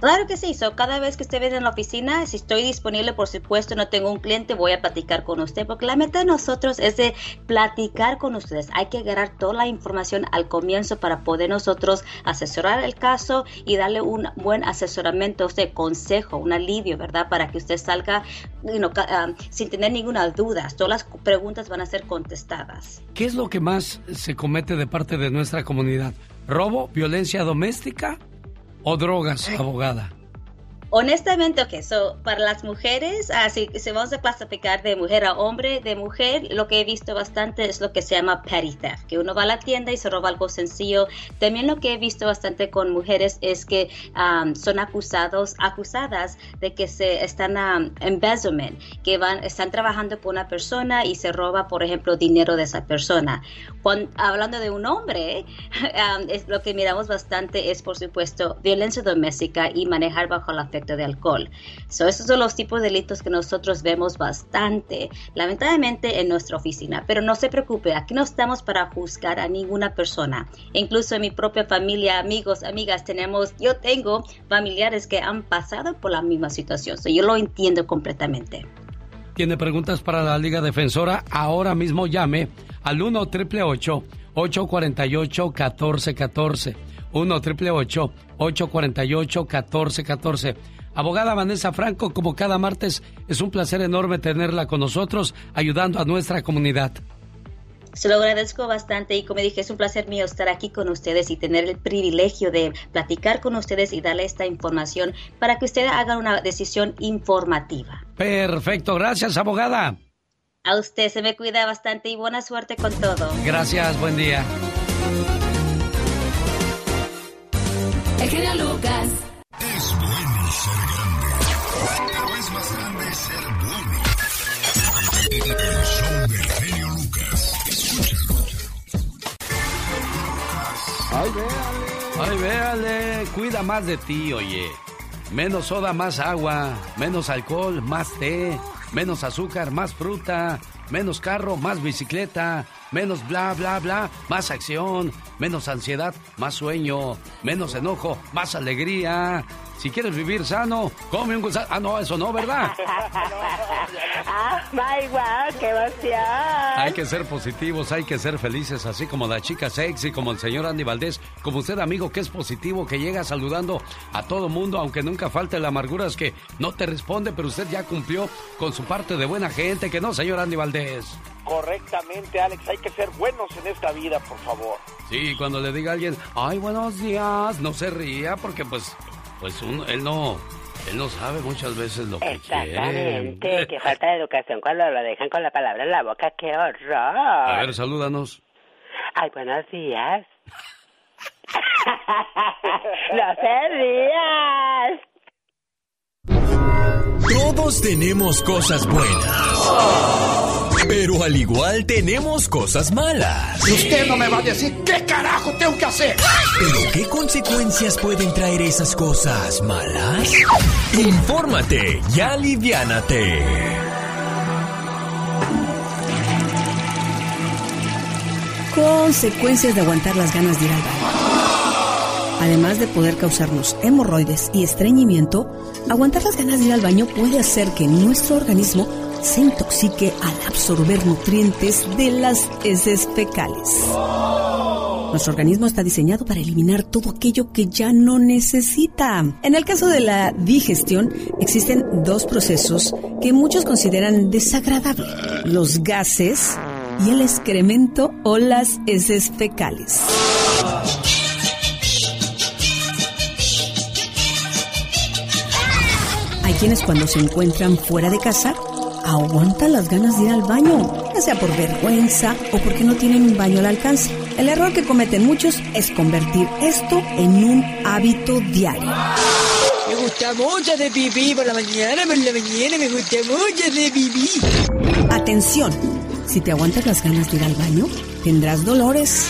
Claro que sí, so, cada vez que usted viene en la oficina, si estoy disponible, por supuesto, no tengo un cliente, voy a platicar con usted, porque la meta de nosotros es de platicar con ustedes. Hay que agarrar toda la información al comienzo para poder nosotros asesorar el caso y darle un buen asesoramiento, usted consejo, un alivio, ¿verdad? Para que usted salga ah, sin tener ninguna duda. Todas las preguntas van a ser contestadas. ¿Qué es lo que más se comete de parte de nuestra comunidad? ¿Robo? ¿Violencia doméstica? O drogas, abogada? Honestamente, ok, so, para las mujeres, así ah, se vamos a clasificar de mujer a hombre, de mujer, lo que he visto bastante es lo que se llama petty theft, que uno va a la tienda y se roba algo sencillo. También lo que he visto bastante con mujeres es que son acusados, acusadas de que se están um, embezzlement, que van, están trabajando por una persona y se roba, por ejemplo, dinero de esa persona. hablando de un hombre, es, lo que miramos bastante es, por supuesto, violencia doméstica y manejar bajo la de alcohol. So, esos son los tipos de delitos que nosotros vemos bastante, lamentablemente, en nuestra oficina. Pero no se preocupe, aquí no estamos para juzgar a ninguna persona. Incluso en mi propia familia, amigos, amigas, tenemos, yo tengo familiares que han pasado por la misma situación. So, yo lo entiendo completamente. ¿Tiene preguntas para la Liga Defensora? Ahora mismo llame al 1 888 848 1414 1 888 848 1414 Abogada Vanessa Franco, como cada martes, es un placer enorme tenerla con nosotros, ayudando a nuestra comunidad. Se lo agradezco bastante y como dije, es un placer mío estar aquí con ustedes y tener el privilegio de platicar con ustedes y darle esta información para que ustedes hagan una decisión informativa. Perfecto, gracias abogada. A usted se me cuida bastante y buena suerte con todo. Gracias, buen día. El Lucas. Es bueno ser grande, pero es más grande ser bueno. El show del genio Lucas. Escúchalo. Ay, véale. Ay, véale. Cuida más de ti, oye. Menos soda, más agua. Menos alcohol, más té. Menos azúcar, más fruta. Menos carro, más bicicleta. Menos bla, bla, bla, más acción menos ansiedad, más sueño, menos enojo, más alegría. Si quieres vivir sano, come un gusano. Ah, no, eso no, ¿verdad? ah, igual, qué emoción. Hay que ser positivos, hay que ser felices, así como la chica sexy, como el señor Andy Valdés, como usted, amigo, que es positivo, que llega saludando a todo mundo, aunque nunca falte la amargura, es que no te responde, pero usted ya cumplió con su parte de buena gente, que no, señor Andy Valdés. Correctamente, Alex, hay que ser buenos en esta vida, por favor. Sí, cuando le diga a alguien, ay, buenos días, no se ría porque pues pues uno, él no, él no sabe muchas veces lo que Exactamente, quiere. qué falta de educación cuando lo dejan con la palabra en la boca, qué horror. A ver, salúdanos. Ay, buenos días. no se rías. Todos tenemos cosas buenas. Pero al igual tenemos cosas malas. Usted no me va a decir qué carajo tengo que hacer. ¿Pero qué consecuencias pueden traer esas cosas malas? Infórmate y aliviánate. Consecuencias de aguantar las ganas de ir al baño. Además de poder causarnos hemorroides y estreñimiento, aguantar las ganas de ir al baño puede hacer que nuestro organismo se intoxique al absorber nutrientes de las heces fecales. Nuestro organismo está diseñado para eliminar todo aquello que ya no necesita. En el caso de la digestión, existen dos procesos que muchos consideran desagradables. Los gases y el excremento o las heces fecales. Hay quienes cuando se encuentran fuera de casa aguantan las ganas de ir al baño, ya sea por vergüenza o porque no tienen un baño al alcance. El error que cometen muchos es convertir esto en un hábito diario. Me gusta mucho de pipí por la mañana, por la mañana me gusta mucho de pipí. Atención, si te aguantas las ganas de ir al baño, tendrás dolores.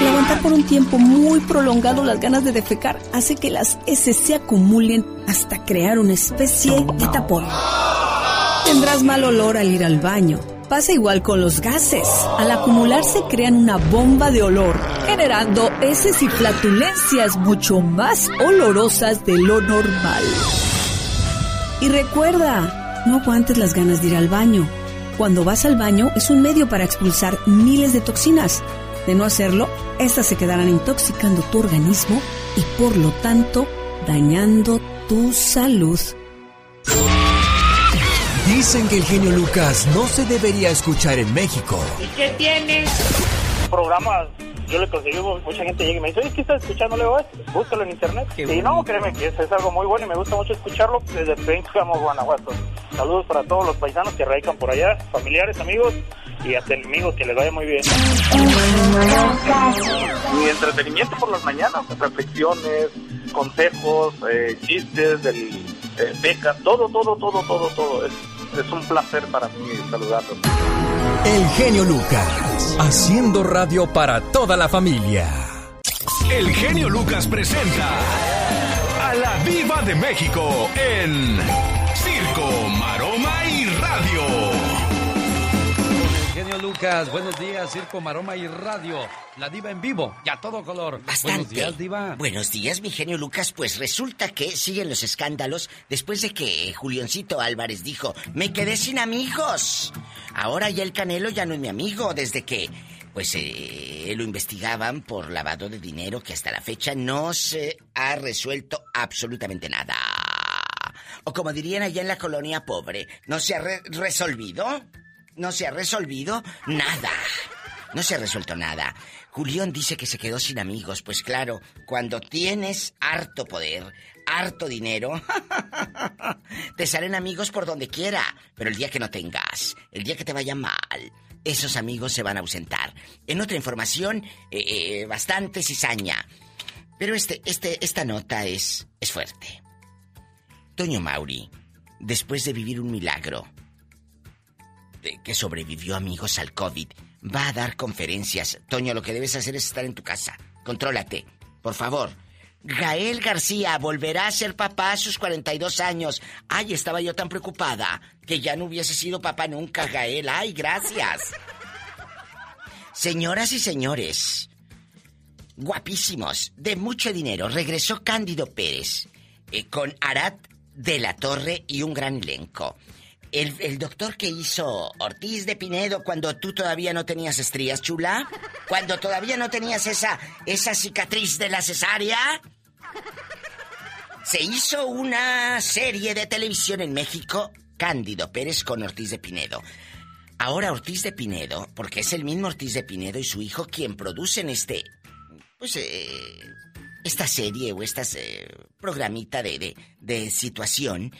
El aguantar por un tiempo muy prolongado las ganas de defecar hace que las heces se acumulen hasta crear una especie de tapón. Tendrás mal olor al ir al baño. Pasa igual con los gases. Al acumularse crean una bomba de olor, generando heces y flatulencias mucho más olorosas de lo normal. Y recuerda, no aguantes las ganas de ir al baño. Cuando vas al baño es un medio para expulsar miles de toxinas. De no hacerlo, estas se quedarán intoxicando tu organismo y por lo tanto dañando tu salud. Dicen que el genio Lucas no se debería escuchar en México. ¿Y qué tienes? Programas, yo le conseguí, mucha gente llega y me dice, oye, ¿qué estás escuchando luego? Búscalo en internet. y no, créeme que es, es algo muy bueno y me gusta mucho escucharlo desde Pénjamo, Guanajuato. Saludos para todos los paisanos que radican por allá, familiares, amigos y hasta enemigos, que les vaya muy bien. Mi entretenimiento por las mañanas, reflexiones, consejos, eh, chistes, del, eh, becas, todo, todo, todo, todo, todo. Es, es un placer para mí saludarlos. El genio Lucas, haciendo radio para toda la familia. El genio Lucas presenta a la Viva de México en Circo, Lucas, buenos días, Circo, Maroma y Radio. La diva en vivo y a todo color. Buenos Bastante. días, diva. Buenos días, mi genio Lucas. Pues resulta que siguen los escándalos después de que Julioncito Álvarez dijo, me quedé sin amigos. Ahora ya el Canelo ya no es mi amigo desde que, pues, eh, lo investigaban por lavado de dinero que hasta la fecha no se ha resuelto absolutamente nada. O como dirían allá en la colonia pobre, ¿no se ha re- resolvido? ¿No se ha resolvido? Nada. No se ha resuelto nada. Julián dice que se quedó sin amigos. Pues claro, cuando tienes harto poder, harto dinero, te salen amigos por donde quiera. Pero el día que no tengas, el día que te vaya mal, esos amigos se van a ausentar. En otra información, eh, eh, bastante cizaña. Pero este, este, esta nota es, es fuerte. Toño Mauri, después de vivir un milagro, que sobrevivió amigos al COVID, va a dar conferencias. Toño, lo que debes hacer es estar en tu casa. Contrólate, por favor. Gael García volverá a ser papá a sus 42 años. Ay, estaba yo tan preocupada que ya no hubiese sido papá nunca, Gael. Ay, gracias. Señoras y señores, guapísimos, de mucho dinero, regresó Cándido Pérez eh, con Arat de la Torre y un gran elenco. El, doctor que hizo Ortiz de Pinedo cuando tú todavía no tenías estrías, chula. Cuando todavía no tenías esa, esa cicatriz de la cesárea. Se hizo una serie de televisión en México, Cándido Pérez con Ortiz de Pinedo. Ahora Ortiz de Pinedo, porque es el mismo Ortiz de Pinedo y su hijo quien producen este, pues, eh, esta serie o esta eh, programita de, de situación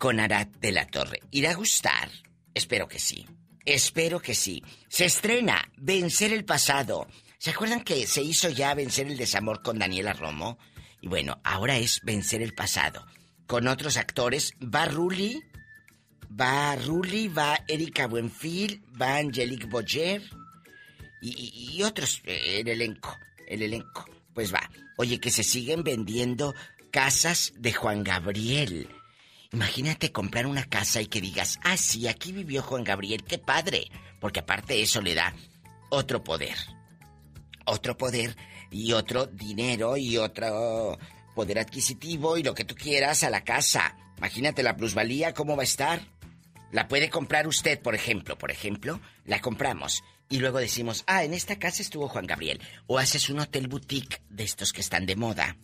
con Arad de la Torre. ¿Irá a gustar? Espero que sí. Espero que sí. Se estrena Vencer el pasado. ¿Se acuerdan que se hizo ya Vencer el desamor con Daniela Romo? Y bueno, ahora es Vencer el pasado. Con otros actores, va Ruli, va Ruli, va Erika Buenfil, va Angelique Boyer y, y otros, eh, el elenco, el elenco. Pues va. Oye, que se siguen vendiendo casas de Juan Gabriel. Imagínate comprar una casa y que digas, ah, sí, aquí vivió Juan Gabriel, qué padre. Porque aparte eso le da otro poder. Otro poder y otro dinero y otro poder adquisitivo y lo que tú quieras a la casa. Imagínate la plusvalía, cómo va a estar. La puede comprar usted, por ejemplo, por ejemplo, la compramos y luego decimos, ah, en esta casa estuvo Juan Gabriel. O haces un hotel boutique de estos que están de moda.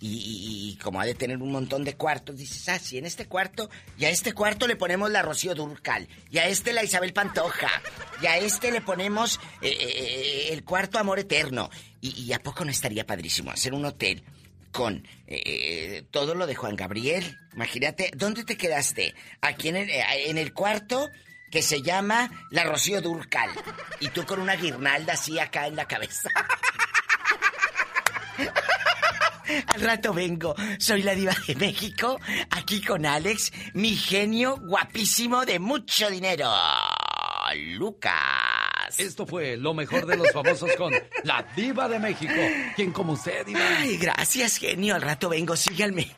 Y, como ha de tener un montón de cuartos, dices, ah, sí, en este cuarto, y a este cuarto le ponemos la Rocío Durcal, y a este la Isabel Pantoja, y a este le ponemos eh, eh, eh, el cuarto Amor Eterno. Y, a poco no estaría padrísimo hacer un hotel con todo lo de Juan Gabriel. Imagínate, ¿dónde te quedaste? Aquí en el, en el cuarto que se llama la Rocío Durcal. Y tú con una guirnalda así acá en la cabeza. Al rato vengo. Soy la diva de México, aquí con Alex, mi genio guapísimo de mucho dinero. Lucas. Esto fue lo mejor de los famosos con la diva de México. ¿Quién como usted, diva? Ay, gracias, genio. Al rato vengo. Síganme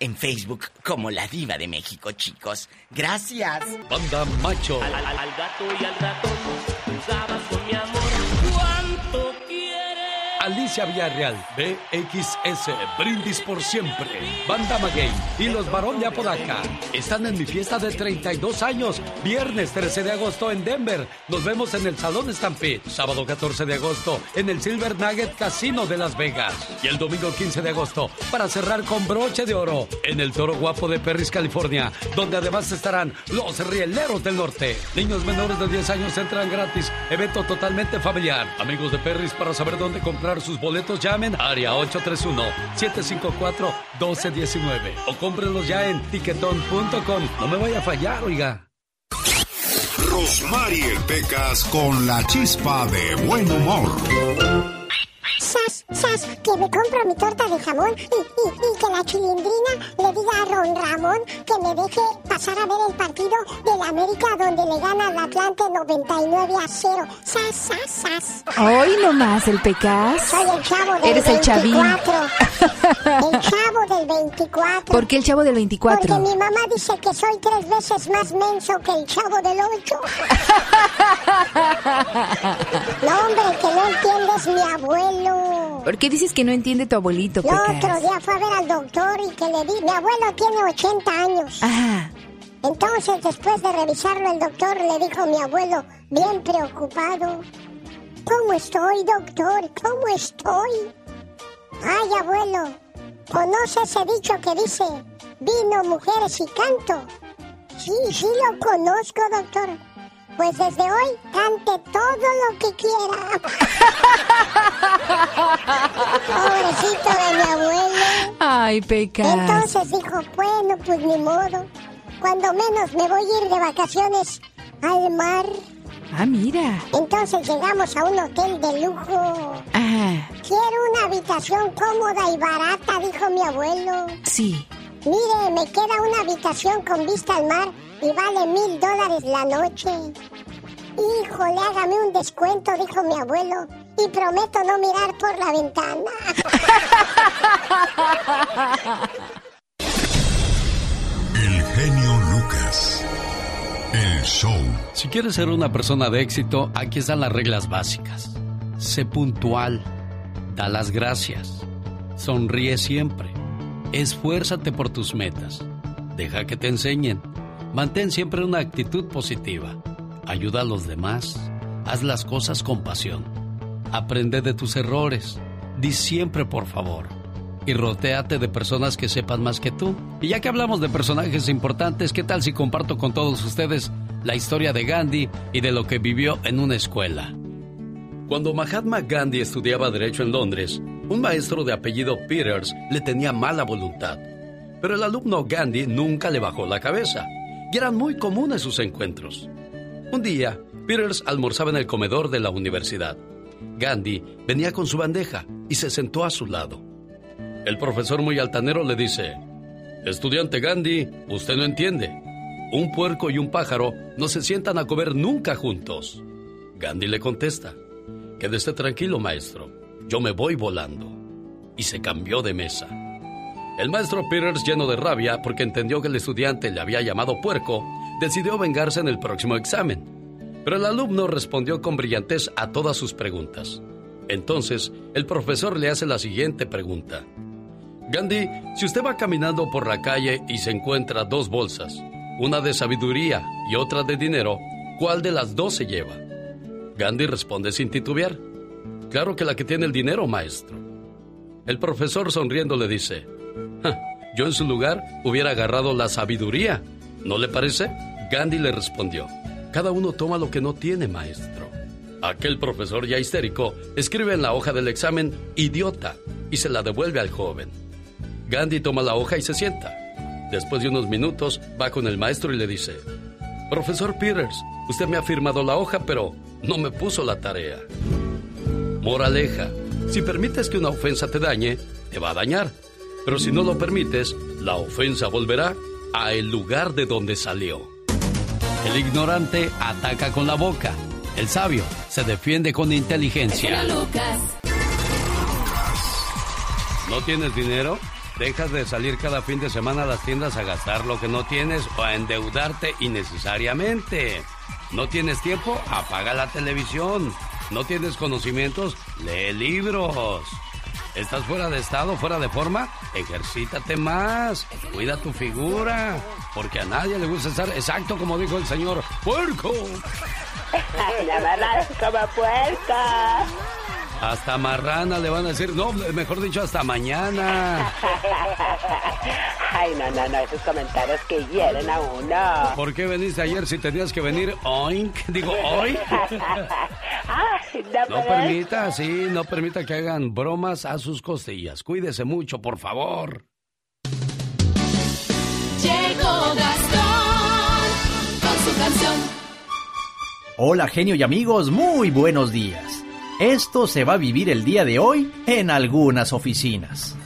en Facebook como la diva de México, chicos. Gracias. Banda Macho. Al, gato y al ratón, Alicia Villarreal, BXS, Brindis por Siempre, Banda Maguey y los Barón de Apodaca están en mi fiesta de 32 años, viernes 13 de agosto en Denver. Nos vemos en el Salón Stampede, sábado 14 de agosto en el Silver Nugget Casino de Las Vegas y el domingo 15 de agosto para cerrar con broche de oro en el Toro Guapo de Perris, California, donde además estarán los Rieleros del Norte. Niños menores de 10 años entran gratis, evento totalmente familiar. Amigos de Perris para saber dónde comprar sus boletos, llamen a área 831-754-1219 o cómprenlos ya en tiquetón.com. No me vaya a fallar, oiga. Rosmarie Pecas con la chispa de buen humor sas, sas, que me compro mi torta de jamón y, y, que la chilindrina le diga a Ron Ramón que me deje pasar a ver el partido de la América donde le gana al Atlante 99 a 0. Sas, sas, sas. Hoy nomás el pecas. Soy el chavo del Eres 24. el chavín. el chavo del 24. ¿Por qué el chavo del 24? Porque mi mamá dice que soy tres veces más menso que el chavo del 8. no, hombre, que no entiendes mi abuelo. ¿Por qué dices que no entiende tu abuelito, El otro día fue a ver al doctor y que le di... Mi abuelo tiene 80 años. Ajá. Entonces, después de revisarlo, el doctor le dijo a mi abuelo, bien preocupado, ¿Cómo estoy, doctor? ¿Cómo estoy? Ay, abuelo, ¿conoce ese dicho que dice, vino, mujeres y canto? Sí, sí lo conozco, doctor. Pues desde hoy cante todo lo que quiera. Pobrecito de mi abuelo. Ay, pecado. Entonces dijo, bueno, pues ni modo. Cuando menos me voy a ir de vacaciones al mar. Ah, mira. Entonces llegamos a un hotel de lujo. Ah. Quiero una habitación cómoda y barata, dijo mi abuelo. Sí. Mire, me queda una habitación con vista al mar y vale mil dólares la noche. Híjole, hágame un descuento, dijo mi abuelo, y prometo no mirar por la ventana. El genio Lucas. El show. Si quieres ser una persona de éxito, aquí están las reglas básicas. Sé puntual. Da las gracias. Sonríe siempre. Esfuérzate por tus metas. Deja que te enseñen Mantén siempre una actitud positiva. Ayuda a los demás. Haz las cosas con pasión. Aprende de tus errores. Di siempre por favor. Y rotéate de personas que sepan más que tú. Y ya que hablamos de personajes importantes, ¿qué tal si comparto con todos ustedes la historia de Gandhi y de lo que vivió en una escuela? Cuando Mahatma Gandhi estudiaba Derecho en Londres, Un maestro de apellido Peters le tenía mala voluntad, pero el alumno Gandhi nunca le bajó la cabeza y eran muy comunes sus encuentros. Un día, Peters almorzaba en el comedor de la universidad. Gandhi venía con su bandeja y se sentó a su lado. El profesor muy altanero le dice, Estudiante Gandhi, usted no entiende. Un puerco y un pájaro no se sientan a comer nunca juntos. Gandhi le contesta, Quédese tranquilo, maestro. Yo me voy volando. Y se cambió de mesa. El maestro Peters, lleno de rabia porque entendió que el estudiante le había llamado puerco, decidió vengarse en el próximo examen. Pero el alumno respondió con brillantez a todas sus preguntas. Entonces, el profesor le hace la siguiente pregunta. Gandhi, si usted va caminando por la calle y se encuentra dos bolsas, una de sabiduría y otra de dinero, ¿cuál de las dos se lleva? Gandhi responde sin titubear. Claro que la que tiene el dinero, maestro. El profesor sonriendo le dice, yo en su lugar hubiera agarrado la sabiduría. ¿No le parece? Gandhi le respondió, cada uno toma lo que no tiene, maestro. Aquel profesor ya histérico escribe en la hoja del examen idiota y se la devuelve al joven. Gandhi toma la hoja y se sienta. Después de unos minutos va con el maestro y le dice, Profesor Peters, usted me ha firmado la hoja, pero no me puso la tarea. Moraleja, si permites que una ofensa te dañe, te va a dañar. Pero si no lo permites, la ofensa volverá a el lugar de donde salió. El ignorante ataca con la boca. El sabio se defiende con inteligencia. ¿No tienes dinero? Dejas de salir cada fin de semana a las tiendas a gastar lo que no tienes o a endeudarte innecesariamente. ¿No tienes tiempo? Apaga la televisión. ¿No tienes conocimientos? Lee libros. ¿Estás fuera de estado, fuera de forma? Ejercítate más. Cuida tu figura. Porque a nadie le gusta estar exacto como dijo el señor puerco. La como. Hasta marrana le van a decir, no, mejor dicho, hasta mañana. Ay, no, no, no, esos comentarios que hieren a uno. ¿Por qué veniste ayer si tenías que venir hoy? Digo, hoy. Ay, no, No permita, sí, no permita que hagan bromas a sus costillas. Cuídese mucho, por favor. Llegó Gastón con su canción. Hola genio y amigos, muy buenos días. Esto se va a vivir el día de hoy en algunas oficinas.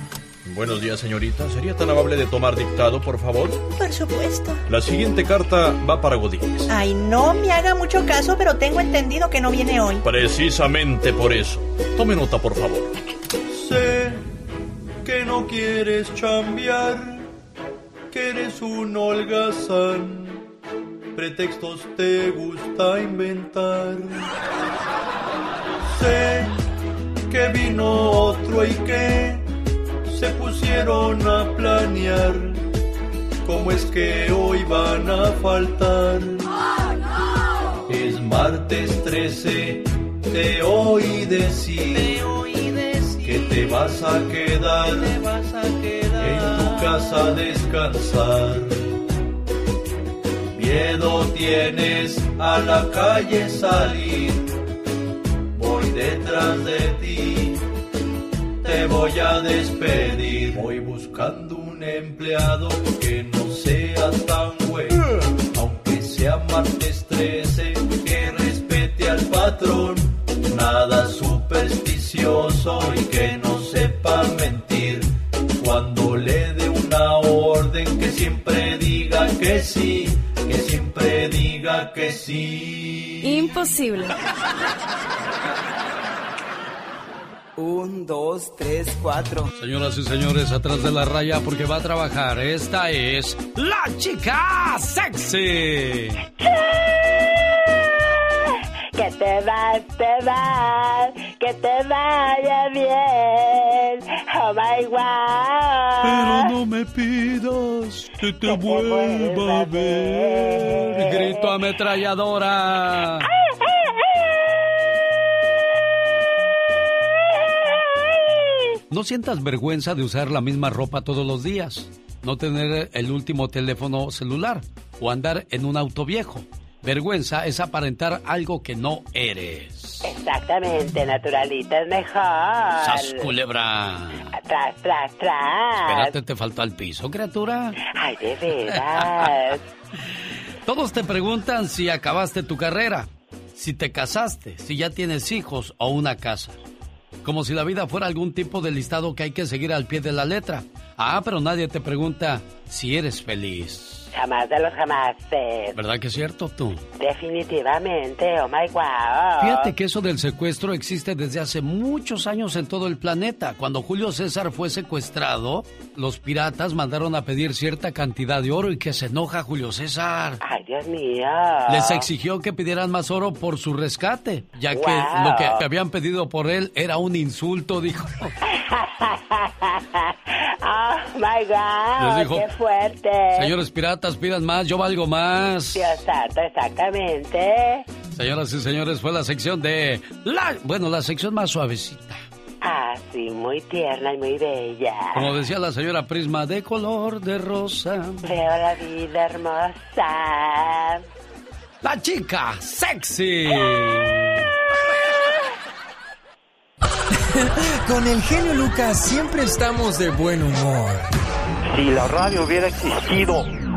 Buenos días, señorita. ¿Sería tan amable de tomar dictado, por favor? Por supuesto. La siguiente carta va para Godínez. Ay, no me haga mucho caso, pero tengo entendido que no viene hoy. Precisamente por eso. Tome nota, por favor. Sé que no quieres chambear, que eres un holgazán. Pretextos te gusta inventar. Sé que vino otro y que se pusieron a planear cómo es que hoy van a faltar. Es martes 13, te oí decir, que te vas a quedar, en tu casa a descansar. Miedo tienes a la calle salir, detrás de ti te voy a despedir. Voy buscando un empleado que no sea tan güey, aunque sea martes 13, que respete al patrón, nada supersticioso y que no sepa mentir. Cuando le dé una orden, que siempre diga que sí, que siempre diga que sí. Imposible. Un, dos, tres, cuatro. Señoras y señores, atrás de la raya porque va a trabajar. Esta es la chica sexy. Que te vas, te vas, que te vaya bien. Oh my. Pero no me pidas que te vuelva a ver. Grito ametralladora. No sientas vergüenza de usar la misma ropa todos los días, no tener el último teléfono celular o andar en un auto viejo. vergüenza es aparentar algo que no eres. Exactamente, naturalita es mejor. ¡Sas, culebra! Tras, tras, tras. Espérate, te faltó al piso, criatura. Ay, de veras. Todos te preguntan si acabaste tu carrera, si te casaste, si ya tienes hijos o una casa. Como si la vida fuera algún tipo de listado que hay que seguir al pie de la letra. Ah, pero nadie te pregunta si eres feliz. Jamás de los jamases. ¿Verdad que es cierto tú? Definitivamente, oh my wow. Fíjate que eso del secuestro existe desde hace muchos años en todo el planeta. Cuando Julio César fue secuestrado, los piratas mandaron a pedir cierta cantidad de oro y que se enoja Julio César. Ay, Dios mío. Les exigió que pidieran más oro por su rescate, ya que lo que habían pedido por él era un insulto, dijo. oh my wow. Les dijo, Qué fuerte. Señores piratas, pidan más, yo valgo más. Dios santo, exactamente. Señoras y señores, fue la sección de la, bueno, la sección más suavecita. Ah, sí, muy tierna y muy bella. Como decía la señora Prisma, de color de rosa. Veo la vida hermosa. La chica sexy. Con el genio Lucas siempre estamos de buen humor. Si la radio hubiera existido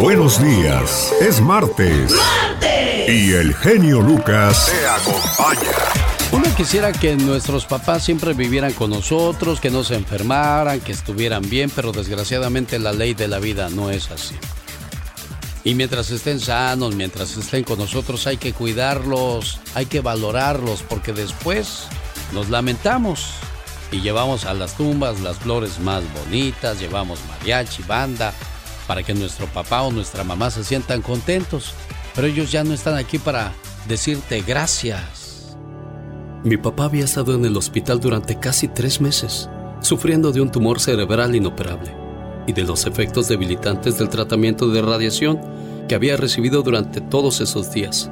Buenos días, es martes. Y el genio Lucas te acompaña. Uno quisiera que nuestros papás siempre vivieran con nosotros, que no se enfermaran, que estuvieran bien, pero desgraciadamente la ley de la vida no es así. Y mientras estén sanos, mientras estén con nosotros, hay que cuidarlos, hay que valorarlos, porque después nos lamentamos y llevamos a las tumbas las flores más bonitas, llevamos mariachi, banda, para que nuestro papá o nuestra mamá se sientan contentos. Pero ellos ya no están aquí para decirte gracias. Mi papá había estado en el hospital durante casi tres meses, sufriendo de un tumor cerebral inoperable y de los efectos debilitantes del tratamiento de radiación que había recibido durante todos esos días.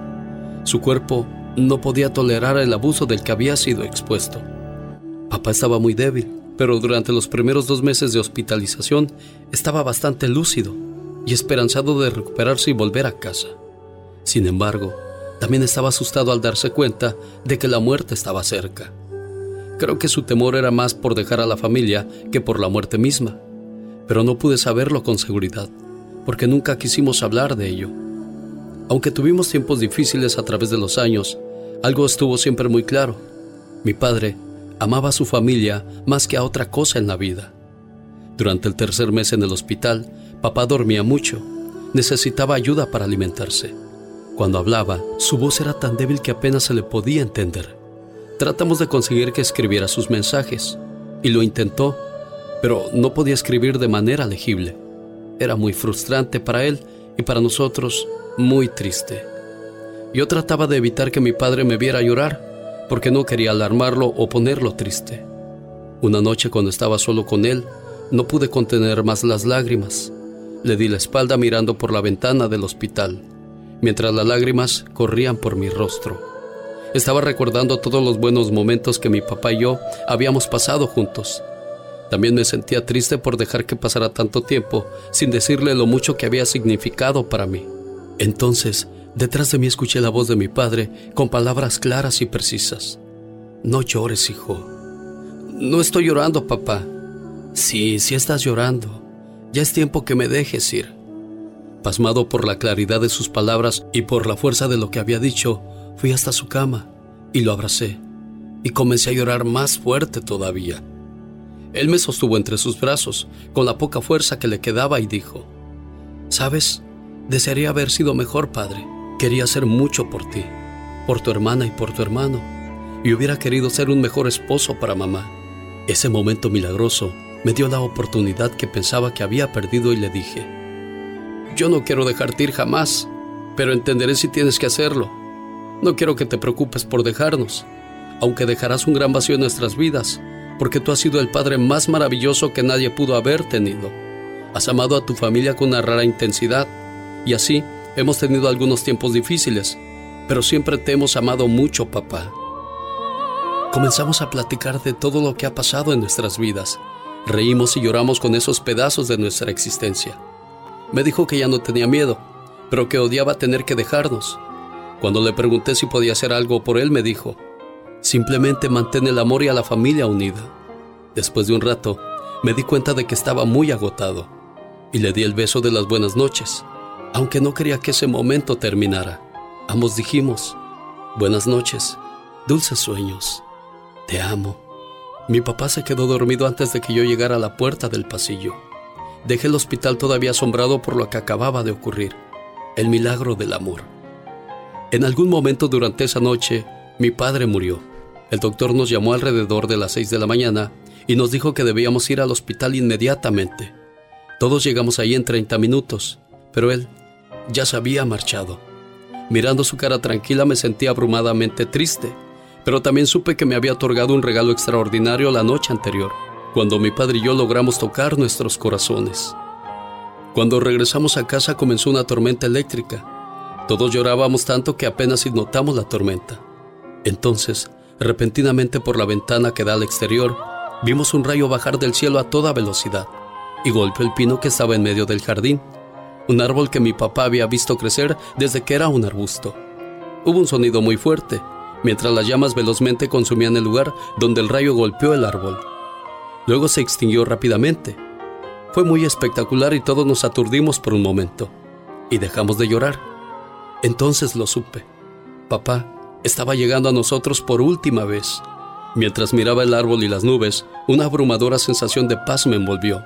Su cuerpo no podía tolerar el abuso del que había sido expuesto. Papá estaba muy débil, pero durante los primeros dos meses de hospitalización estaba bastante lúcido y esperanzado de recuperarse y volver a casa. Sin embargo, también estaba asustado al darse cuenta de que la muerte estaba cerca. Creo que su temor era más por dejar a la familia que por la muerte misma, pero no pude saberlo con seguridad, porque nunca quisimos hablar de ello. Aunque tuvimos tiempos difíciles a través de los años, algo estuvo siempre muy claro. Mi padre amaba a su familia más que a otra cosa en la vida. Durante el tercer mes en el hospital, papá dormía mucho. Necesitaba ayuda para alimentarse. Cuando hablaba, su voz era tan débil que apenas se le podía entender. Tratamos de conseguir que escribiera sus mensajes, y lo intentó, pero no podía escribir de manera legible. Era muy frustrante para él y para nosotros muy triste. Yo trataba de evitar que mi padre me viera llorar, porque no quería alarmarlo o ponerlo triste. Una noche cuando estaba solo con él, no pude contener más las lágrimas. Le di la espalda mirando por la ventana del hospital, mientras las lágrimas corrían por mi rostro. Estaba recordando todos los buenos momentos que mi papá y yo habíamos pasado juntos. También me sentía triste por dejar que pasara tanto tiempo sin decirle lo mucho que había significado para mí. Entonces, detrás de mí escuché la voz de mi padre con palabras claras y precisas. No llores, hijo. No estoy llorando, papá. Sí, sí estás llorando. Ya es tiempo que me dejes ir. Pasmado por la claridad de sus palabras y por la fuerza de lo que había dicho, fui hasta su cama y lo abracé y comencé a llorar más fuerte todavía. Él me sostuvo entre sus brazos con la poca fuerza que le quedaba y dijo, ¿Sabes? Desearía haber sido mejor padre. Quería hacer mucho por ti, por tu hermana y por tu hermano, y hubiera querido ser un mejor esposo para mamá. Ese momento milagroso me dio la oportunidad que pensaba que había perdido y le dije, yo no quiero dejarte ir jamás, pero entenderé si tienes que hacerlo. No quiero que te preocupes por dejarnos. aunque dejarás un gran vacío en nuestras vidas, porque tú has sido el padre más maravilloso que nadie pudo haber tenido. Has amado a tu familia con una rara intensidad, y así hemos tenido algunos tiempos difíciles, pero siempre te hemos amado mucho, papá. Comenzamos a platicar de todo lo que ha pasado en nuestras vidas. Reímos y lloramos con esos pedazos de nuestra existencia. Me dijo que ya no tenía miedo, pero que odiaba tener que dejarnos. Cuando le pregunté si podía hacer algo por él, me dijo, simplemente mantén el amor y a la familia unida. Después de un rato, me di cuenta de que estaba muy agotado y le di el beso de las buenas noches, aunque no quería que ese momento terminara. Ambos dijimos, buenas noches, dulces sueños, te amo. Mi papá se quedó dormido antes de que yo llegara a la puerta del pasillo. Dejé el hospital todavía asombrado por lo que acababa de ocurrir, el milagro del amor. En algún momento durante esa noche, mi padre murió. El doctor nos llamó alrededor de las 6 de la mañana y nos dijo que debíamos ir al hospital inmediatamente. Todos llegamos ahí en 30 minutos, pero él ya se había marchado. Mirando su cara tranquila me sentí abrumadamente triste, pero también supe que me había otorgado un regalo extraordinario la noche anterior, cuando mi padre y yo logramos tocar nuestros corazones. Cuando regresamos a casa comenzó una tormenta eléctrica. Todos llorábamos tanto que apenas notamos la tormenta. Entonces, repentinamente por la ventana que da al exterior, vimos un rayo bajar del cielo a toda velocidad y golpeó el pino que estaba en medio del jardín un árbol que mi papá había visto crecer desde que era un arbusto. Hubo un sonido muy fuerte, mientras las llamas velozmente consumían el lugar donde el rayo golpeó el árbol. Luego se extinguió rápidamente. Fue muy espectacular y todos nos aturdimos por un momento, y dejamos de llorar. Entonces lo supe. Papá estaba llegando a nosotros por última vez. Mientras miraba el árbol y las nubes, una abrumadora sensación de paz me envolvió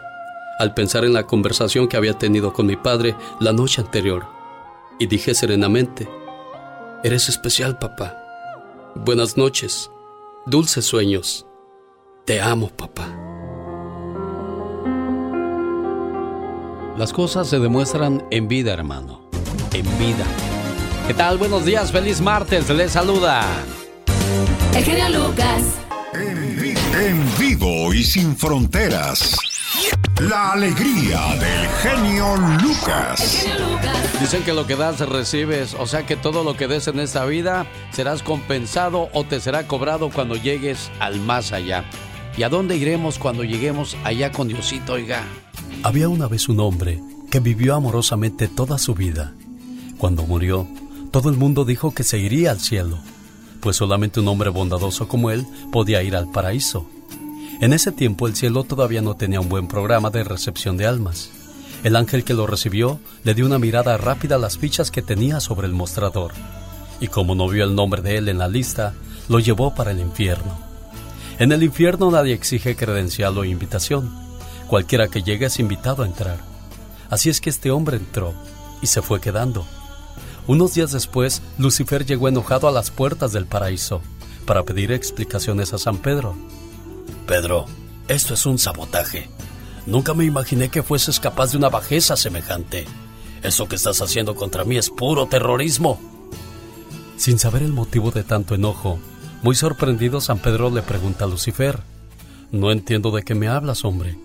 al pensar en la conversación que había tenido con mi padre la noche anterior. Y dije serenamente, Eres especial, papá. Buenas noches. Dulces sueños. Te amo, papá. Las cosas se demuestran en vida, hermano. En vida. ¿Qué tal? Buenos días, feliz martes. Les saluda. El genio Lucas. En vivo y sin fronteras. La alegría del genio Lucas. Dicen que lo que das recibes, o sea que todo lo que des en esta vida serás compensado o te será cobrado cuando llegues al más allá. ¿Y a dónde iremos cuando lleguemos allá con Diosito, oiga? Había una vez un hombre que vivió amorosamente toda su vida. Cuando murió, todo el mundo dijo que se iría al cielo, pues solamente un hombre bondadoso como él podía ir al paraíso. En ese tiempo el cielo todavía no tenía un buen programa de recepción de almas. El ángel que lo recibió le dio una mirada rápida a las fichas que tenía sobre el mostrador, y como no vio el nombre de él en la lista, lo llevó para el infierno. En el infierno nadie exige credencial o invitación. Cualquiera que llegue es invitado a entrar. Así es que este hombre entró y se fue quedando. Unos días después, Lucifer llegó enojado a las puertas del paraíso para pedir explicaciones a San Pedro. Pedro, esto es un sabotaje. Nunca me imaginé que fueses capaz de una bajeza semejante. Eso que estás haciendo contra mí es puro terrorismo. Sin saber el motivo de tanto enojo, muy sorprendido San Pedro le pregunta a Lucifer, No entiendo de qué me hablas, hombre.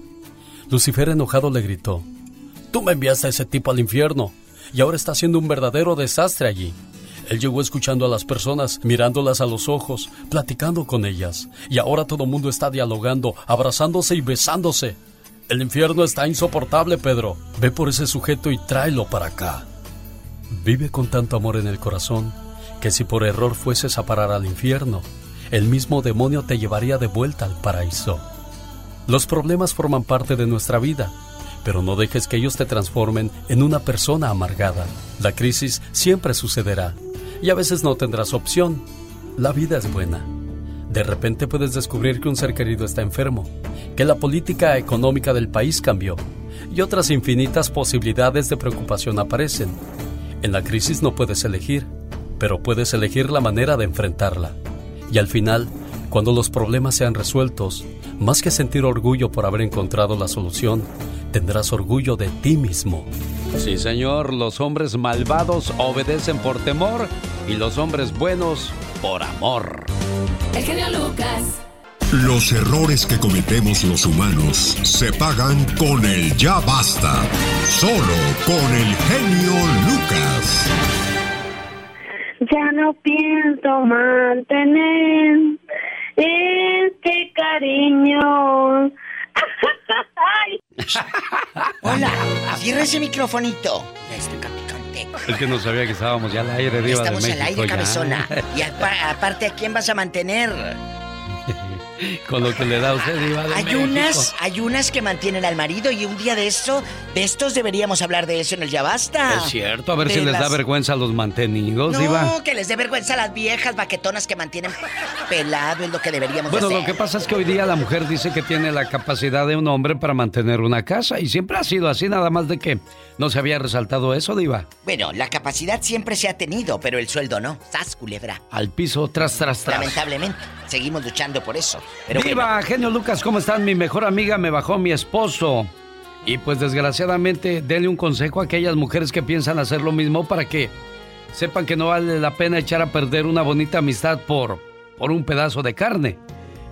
Lucifer enojado le gritó, Tú me enviaste a ese tipo al infierno y ahora está haciendo un verdadero desastre allí. Él llegó escuchando a las personas, mirándolas a los ojos, platicando con ellas. Y ahora todo el mundo está dialogando, abrazándose y besándose. El infierno está insoportable, Pedro. Ve por ese sujeto y tráelo para acá. Vive con tanto amor en el corazón que si por error fueses a parar al infierno, el mismo demonio te llevaría de vuelta al paraíso. Los problemas forman parte de nuestra vida, pero no dejes que ellos te transformen en una persona amargada. La crisis siempre sucederá y a veces no tendrás opción. La vida es buena. De repente puedes descubrir que un ser querido está enfermo, que la política económica del país cambió y otras infinitas posibilidades de preocupación aparecen. En la crisis no puedes elegir, pero puedes elegir la manera de enfrentarla. Y al final, cuando los problemas sean resueltos, más que sentir orgullo por haber encontrado la solución, tendrás orgullo de ti mismo. Sí, señor, los hombres malvados obedecen por temor y los hombres buenos por amor. El genio Lucas. Los errores que cometemos los humanos se pagan con el ya basta. Solo con el genio Lucas. Ya no pienso mantener este cariño. Hola, cierra ese microfonito. Este capicante. Es que no sabía que estábamos ya al aire, Diva Estamos de al México. aire, ya. cabezona. Y apa- aparte, ¿a quién vas a mantener? Con lo que le da a usted, Diva de Hay México. unas, hay unas que mantienen al marido y un día de esto, de estos deberíamos hablar de eso en el Ya Basta. Es cierto, a ver De si les da vergüenza a los mantenidos, No, Diva. que les dé vergüenza a las viejas baquetonas que mantienen pelado, es lo que deberíamos Bueno, hacer. lo que pasa es que hoy día la mujer dice que tiene la capacidad de un hombre para mantener una casa y siempre ha sido así, nada más de que no se había resaltado eso, Diva. Bueno, la capacidad siempre se ha tenido, pero el sueldo no. ¡Sas, culebra! Al piso, tras, tras, tras. Lamentablemente, seguimos luchando por eso. Pero Viva, genio Lucas, ¿cómo están? Mi mejor amiga me bajó mi esposo. Y pues desgraciadamente, denle un consejo a aquellas mujeres que piensan hacer lo mismo para que sepan que no vale la pena echar a perder una bonita amistad por, por un pedazo de carne.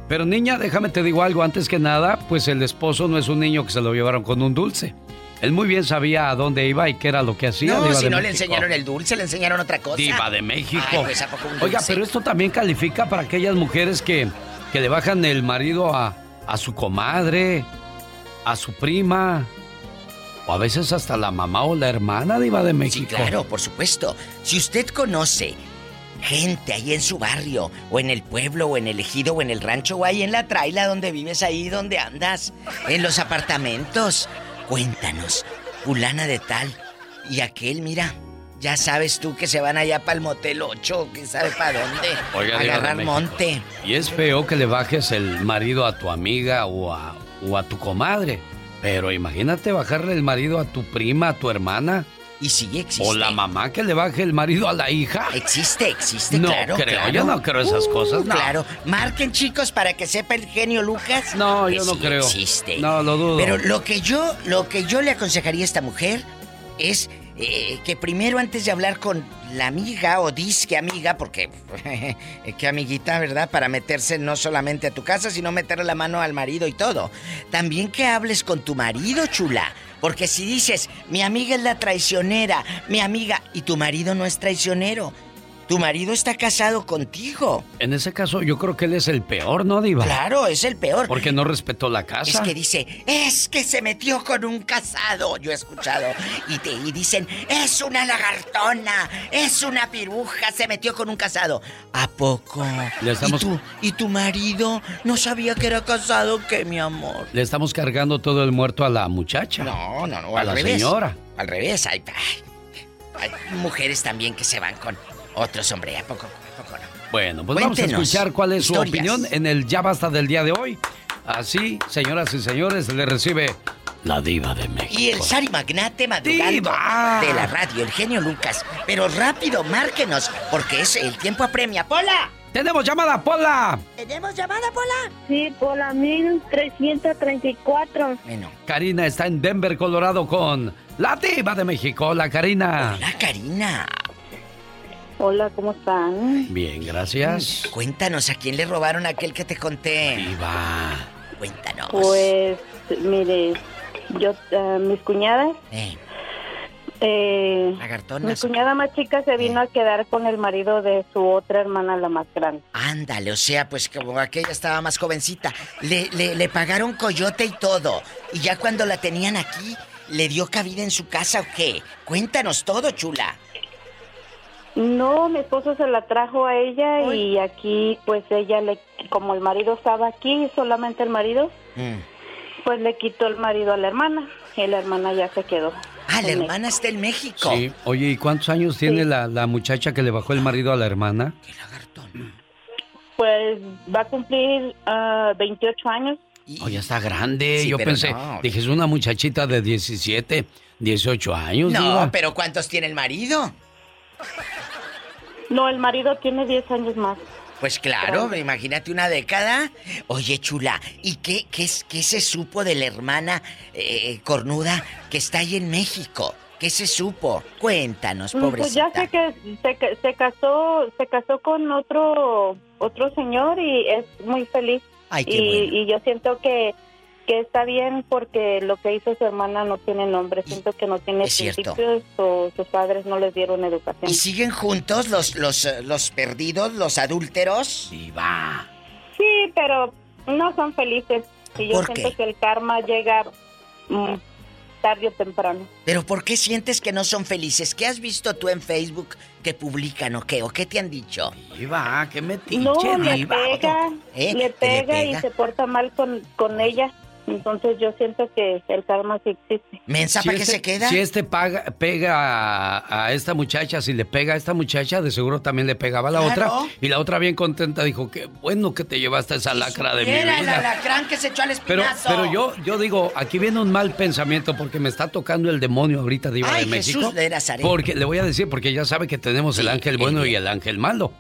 Pero niña, déjame te digo algo, antes que nada, pues el esposo no es un niño que se lo llevaron con un dulce. Él muy bien sabía a dónde iba y qué era lo que hacía. No, Diva si de no le enseñaron el dulce, le enseñaron otra cosa. Diva de México. Ay, pues, ¿a poco un Oiga, pero esto también califica para aquellas mujeres que, que le bajan el marido a, a su comadre, a su prima, o a veces hasta la mamá o la hermana Diva de México. Sí, claro, por supuesto. Si usted conoce gente ahí en su barrio, o en el pueblo, o en el ejido, o en el rancho, o ahí en la traila donde vives, ahí donde andas, en los apartamentos, cuéntanos, fulana de tal, y aquel, mira, ya sabes tú que se van allá para el motel 8, que sabe para dónde, Oiga, agarrar monte. Y es feo que le bajes el marido a tu amiga o a, o a tu comadre. Pero imagínate bajarle el marido a tu prima, a tu hermana. Y sí existe. O la mamá que le baje el marido a la hija. Existe, existe, no claro. creo, claro. yo no creo esas Uh, cosas, no. Claro. Marquen, chicos, para que sepa el genio Lucas. No, que yo no sí creo. Existe. No, lo dudo. Pero lo que yo, lo que yo le aconsejaría a esta mujer es eh, que primero antes de hablar con la amiga o disque amiga, porque qué amiguita, ¿verdad? Para meterse no solamente a tu casa, sino meterle la mano al marido y todo. También que hables con tu marido, chula. Porque si dices, mi amiga es la traicionera, mi amiga, y tu marido no es traicionero, tu marido está casado contigo. En ese caso, yo creo que él es el peor, ¿no, Diva? Claro, es el peor. Porque no respetó la casa. Es que dice, es que se metió con un casado. Yo he escuchado. Y, te, y dicen, es una lagartona, es una piruja, se metió con un casado. ¿A poco? Le estamos- ¿Y, tu, ¿Y tu marido no sabía que era casado? ¿Qué, mi amor? Le estamos cargando todo el muerto a la muchacha. No, no, no, A al la revés. señora. Al revés, ay, hay mujeres también que se van con otros hombres. ¿A poco? ¿A poco no? Bueno, pues vamos a escuchar cuál es su historias. opinión en el Ya Basta del día de hoy. Así, señoras y señores, le recibe la diva de México. Y el Sari Magnate madrugando ¡Diva! de la radio, el genio Lucas. Pero rápido, márquenos, porque es el tiempo apremia. ¡Pola! ¡Tenemos llamada, Pola! ¿Tenemos llamada, Pola? Sí, por la 1334. Bueno. Karina está en Denver, Colorado con la diva de México. Hola, Karina. Hola, Karina. Hola, ¿cómo están? Bien, gracias. Cuéntanos, ¿a quién le robaron aquel que te conté? Diva. Cuéntanos. Pues, mire, yo, eh, mis cuñadas. Eh, Eh, mi cuñada más chica se vino a quedar con el marido de su otra hermana, la más grande. Ándale, o sea, pues como aquella estaba más jovencita, le, le, le pagaron coyote y todo. Y ya cuando la tenían aquí, ¿le dio cabida en su casa o qué? Cuéntanos todo, chula. No, mi esposo se la trajo a ella y aquí, pues ella le, como el marido estaba aquí, solamente el marido, Mm. pues le quitó el marido a la hermana y la hermana ya se quedó. Ah, la hermana está en México. Sí. Oye, ¿y cuántos años tiene la, la muchacha que le bajó el marido a la hermana? Pues va a cumplir ah, 28 años. Oye, está grande. Sí, Yo pensé, no. dije, es una muchachita de 17, 18 años. No, diva. pero ¿cuántos tiene el marido? No, el marido tiene 10 años más. Pues claro, imagínate una década. Oye, chula, ¿y qué, qué, es- qué se supo de la hermana eh, cornuda que está ahí en México? ¿Qué se supo? Cuéntanos, Mm, Pues pobrecita. ya sé que se, se casó, se casó con otro otro señor y es muy feliz. Ay, qué y, bueno. y yo siento que que está bien porque lo que hizo su hermana no tiene nombre. Siento que no tiene Es cierto. principios o sus padres no les dieron educación. ¿Y siguen juntos los, los, eh, los perdidos, los adúlteros? va. Sí, pero no son felices. Y yo ¿Por siento qué? que el karma llega mm, tarde o temprano. ¿Pero por qué sientes que no son felices? ¿Qué has visto tú en Facebook que publican o qué? ¿O qué te han dicho? Diva, qué metiche, No, le pega, ¿Eh? le ¿Que le pega y pega? se porta mal con, con ella. Entonces yo siento que el karma sí existe. ¿Mensa Si este- Si este paga, pega a, a esta muchacha, si le pega a esta muchacha, de seguro también le pegaba a la Claro. otra. Y la otra bien contenta dijo, qué bueno que te llevaste esa lacra de mi Era el vida. alacrán que se echó al Pero, espinazo. pero yo, yo digo, aquí viene un mal pensamiento porque me está tocando el demonio ahorita Diva Ay, de México. Jesús de Nazaret. Porque le voy a decir, porque ya sabe que tenemos el ángel bueno y el ángel malo.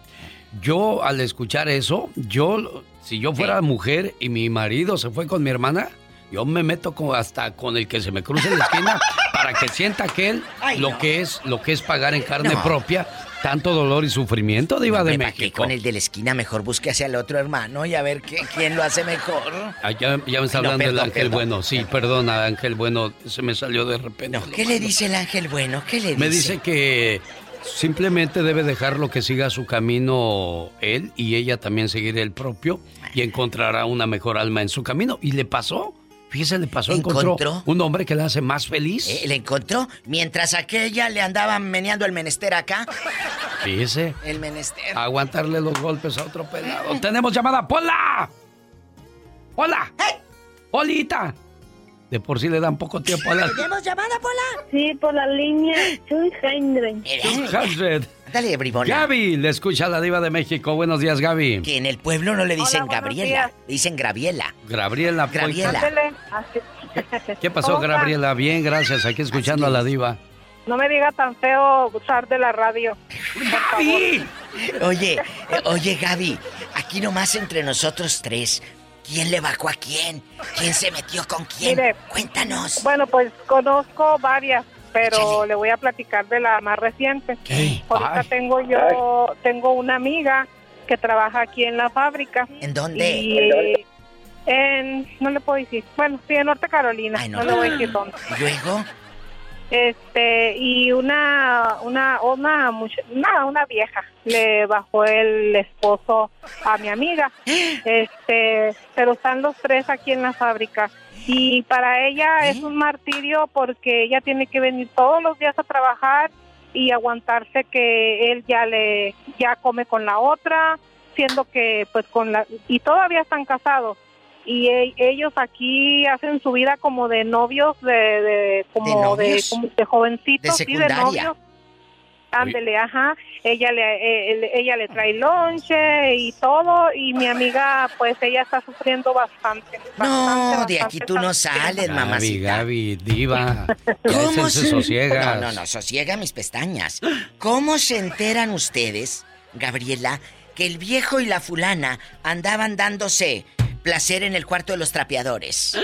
Yo al escuchar eso, yo, si yo fuera mujer y mi marido se fue con mi hermana, yo me meto con- hasta con el que se me cruce en la esquina para que sienta aquel Ay, lo no. que es lo que es pagar en carne No. propia tanto dolor y sufrimiento Diva de Hombre, ¿pa' qué México. con el de la esquina mejor busque hacia el otro hermano y a ver qué- quién lo hace mejor. Ah, ya, ya me está no, hablando el ángel perdón. bueno. Sí, perdona, ángel bueno, se me salió de repente. ¿Qué le dice el ángel bueno? ¿Qué le dice? Me dice que simplemente debe dejarlo que siga su camino él y ella también seguir el propio y encontrará una mejor alma en su camino. Y le pasó. Fíjese, le pasó. Encontró, ¿Encontró? un hombre que le hace más feliz. Eh, ¿Le encontró? Mientras aquella le andaba meneando el menester acá. Fíjese. El menester. Aguantarle los golpes a otro pelado. ¡Tenemos llamada! ¡Pola! ¡Hola! ¡Polita! De por sí le dan poco tiempo a la... ¿Tenemos llamada, Pola? Sí, por la línea 200. Hundred. Dale, bribona. Gaby, le escucha la diva de México. Buenos días, Gaby. Que en el pueblo no le dicen Hola, Gabriela, días. le dicen Graviela. Gabriela. pues, Graviela. Así. ¿Qué pasó. Gabriela? Bien, gracias. Aquí escuchando a la diva. No me diga tan feo usar de la radio. Favor. Oye, eh, oye, Gaby, aquí nomás entre nosotros tres, ¿quién le bajó a quién? ¿Quién se metió con quién? Mire, Cuéntanos. Bueno, pues conozco varias, pero le voy a platicar de la más reciente. Ahorita Ay. tengo yo, tengo una amiga que trabaja aquí en la fábrica. ¿En dónde? Y, ¿En dónde? en- no le puedo decir. Bueno, sí, en Norte Carolina. no, le voy a decir dónde. ¿Y luego? Este, y una, una, una, una, una vieja le bajó el esposo a mi amiga. Este, pero están los tres aquí en la fábrica. Y para ella es un martirio porque ella tiene que venir todos los días a trabajar y aguantarse que él ya le, ya come con la otra, siendo que pues con la, y todavía están casados y e- ellos aquí hacen su vida como de novios de, de como de, novios? como de jovencitos De sí de novios ándele ajá ella le eh, él- ella le trae lonche y todo y mi amiga pues ella está sufriendo bastante No, de aquí tú no sales, Gaby, mamacita. Gaby, diva. ¿Cómo se sosiegas. No, no, no, sosiega mis pestañas. ¿Cómo se enteran ustedes, Gabriela, que el viejo y la fulana andaban dándose placer en el cuarto de los trapeadores?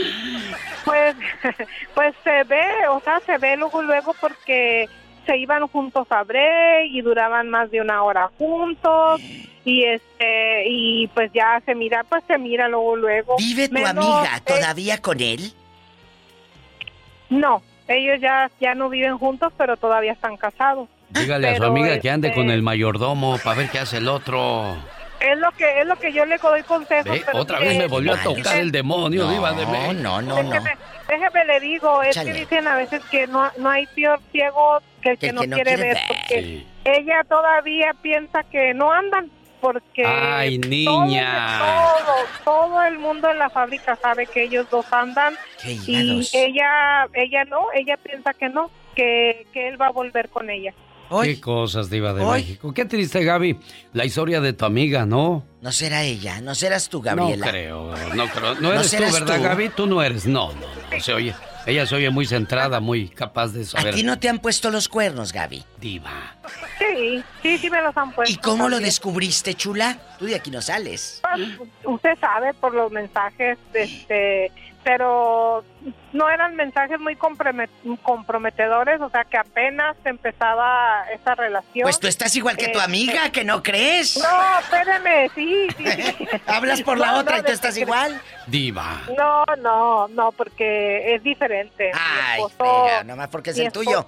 Pues, pues se ve, o sea, se ve luego, luego porque se iban juntos a break y duraban más de una hora juntos y este y pues ya se mira, pues se mira luego, luego. ¿Vive tu Menos, amiga eh, todavía con él? no, ellos ya ya no viven juntos, pero todavía están casados. Dígale a su amiga que ande este, con el mayordomo para ver qué hace el otro. Es lo que es lo que yo le doy consejos. Otra vez me volvió a tocar el demonio, No, diva de México. no, no, no. Déjeme, déjeme le digo, es que dicen a veces que no, no hay peor ciego que el que, no, que no quiere, quiere ver, ver. porque Sí. ella todavía piensa que no andan, porque Ay, todo- niña. Todo, todo, el mundo en la fábrica sabe que ellos dos andan Qué y ella, ella no, ella piensa que no, que, que él va a volver con ella. Qué cosas, diva de Hoy. México. Qué triste, Gaby. La historia de tu amiga, ¿no? No será ella, no serás tú, Gabriela. No creo, no creo. No ¿No eres tú, serás ¿verdad, tú? Gaby? Tú no eres. No, no, no. Se oye. Ella se oye muy centrada, muy capaz de ¿A saber. ti no te han puesto los cuernos, Gaby? Diva. Sí, sí, sí me los han puesto. ¿Y cómo lo descubriste, chula? Tú de aquí no sales. Pues, usted sabe por los mensajes este pero no eran mensajes muy comprome- comprometedores, o sea que apenas empezaba esa relación. Pues tú estás igual que tu Eh, amiga, ¿que no crees? No, espérame, sí, sí. sí. Hablas por la No, otra no, y tú estás igual. Diva. No, no, no, porque es diferente. Ay, esposo- fega, nomás porque es el tuyo.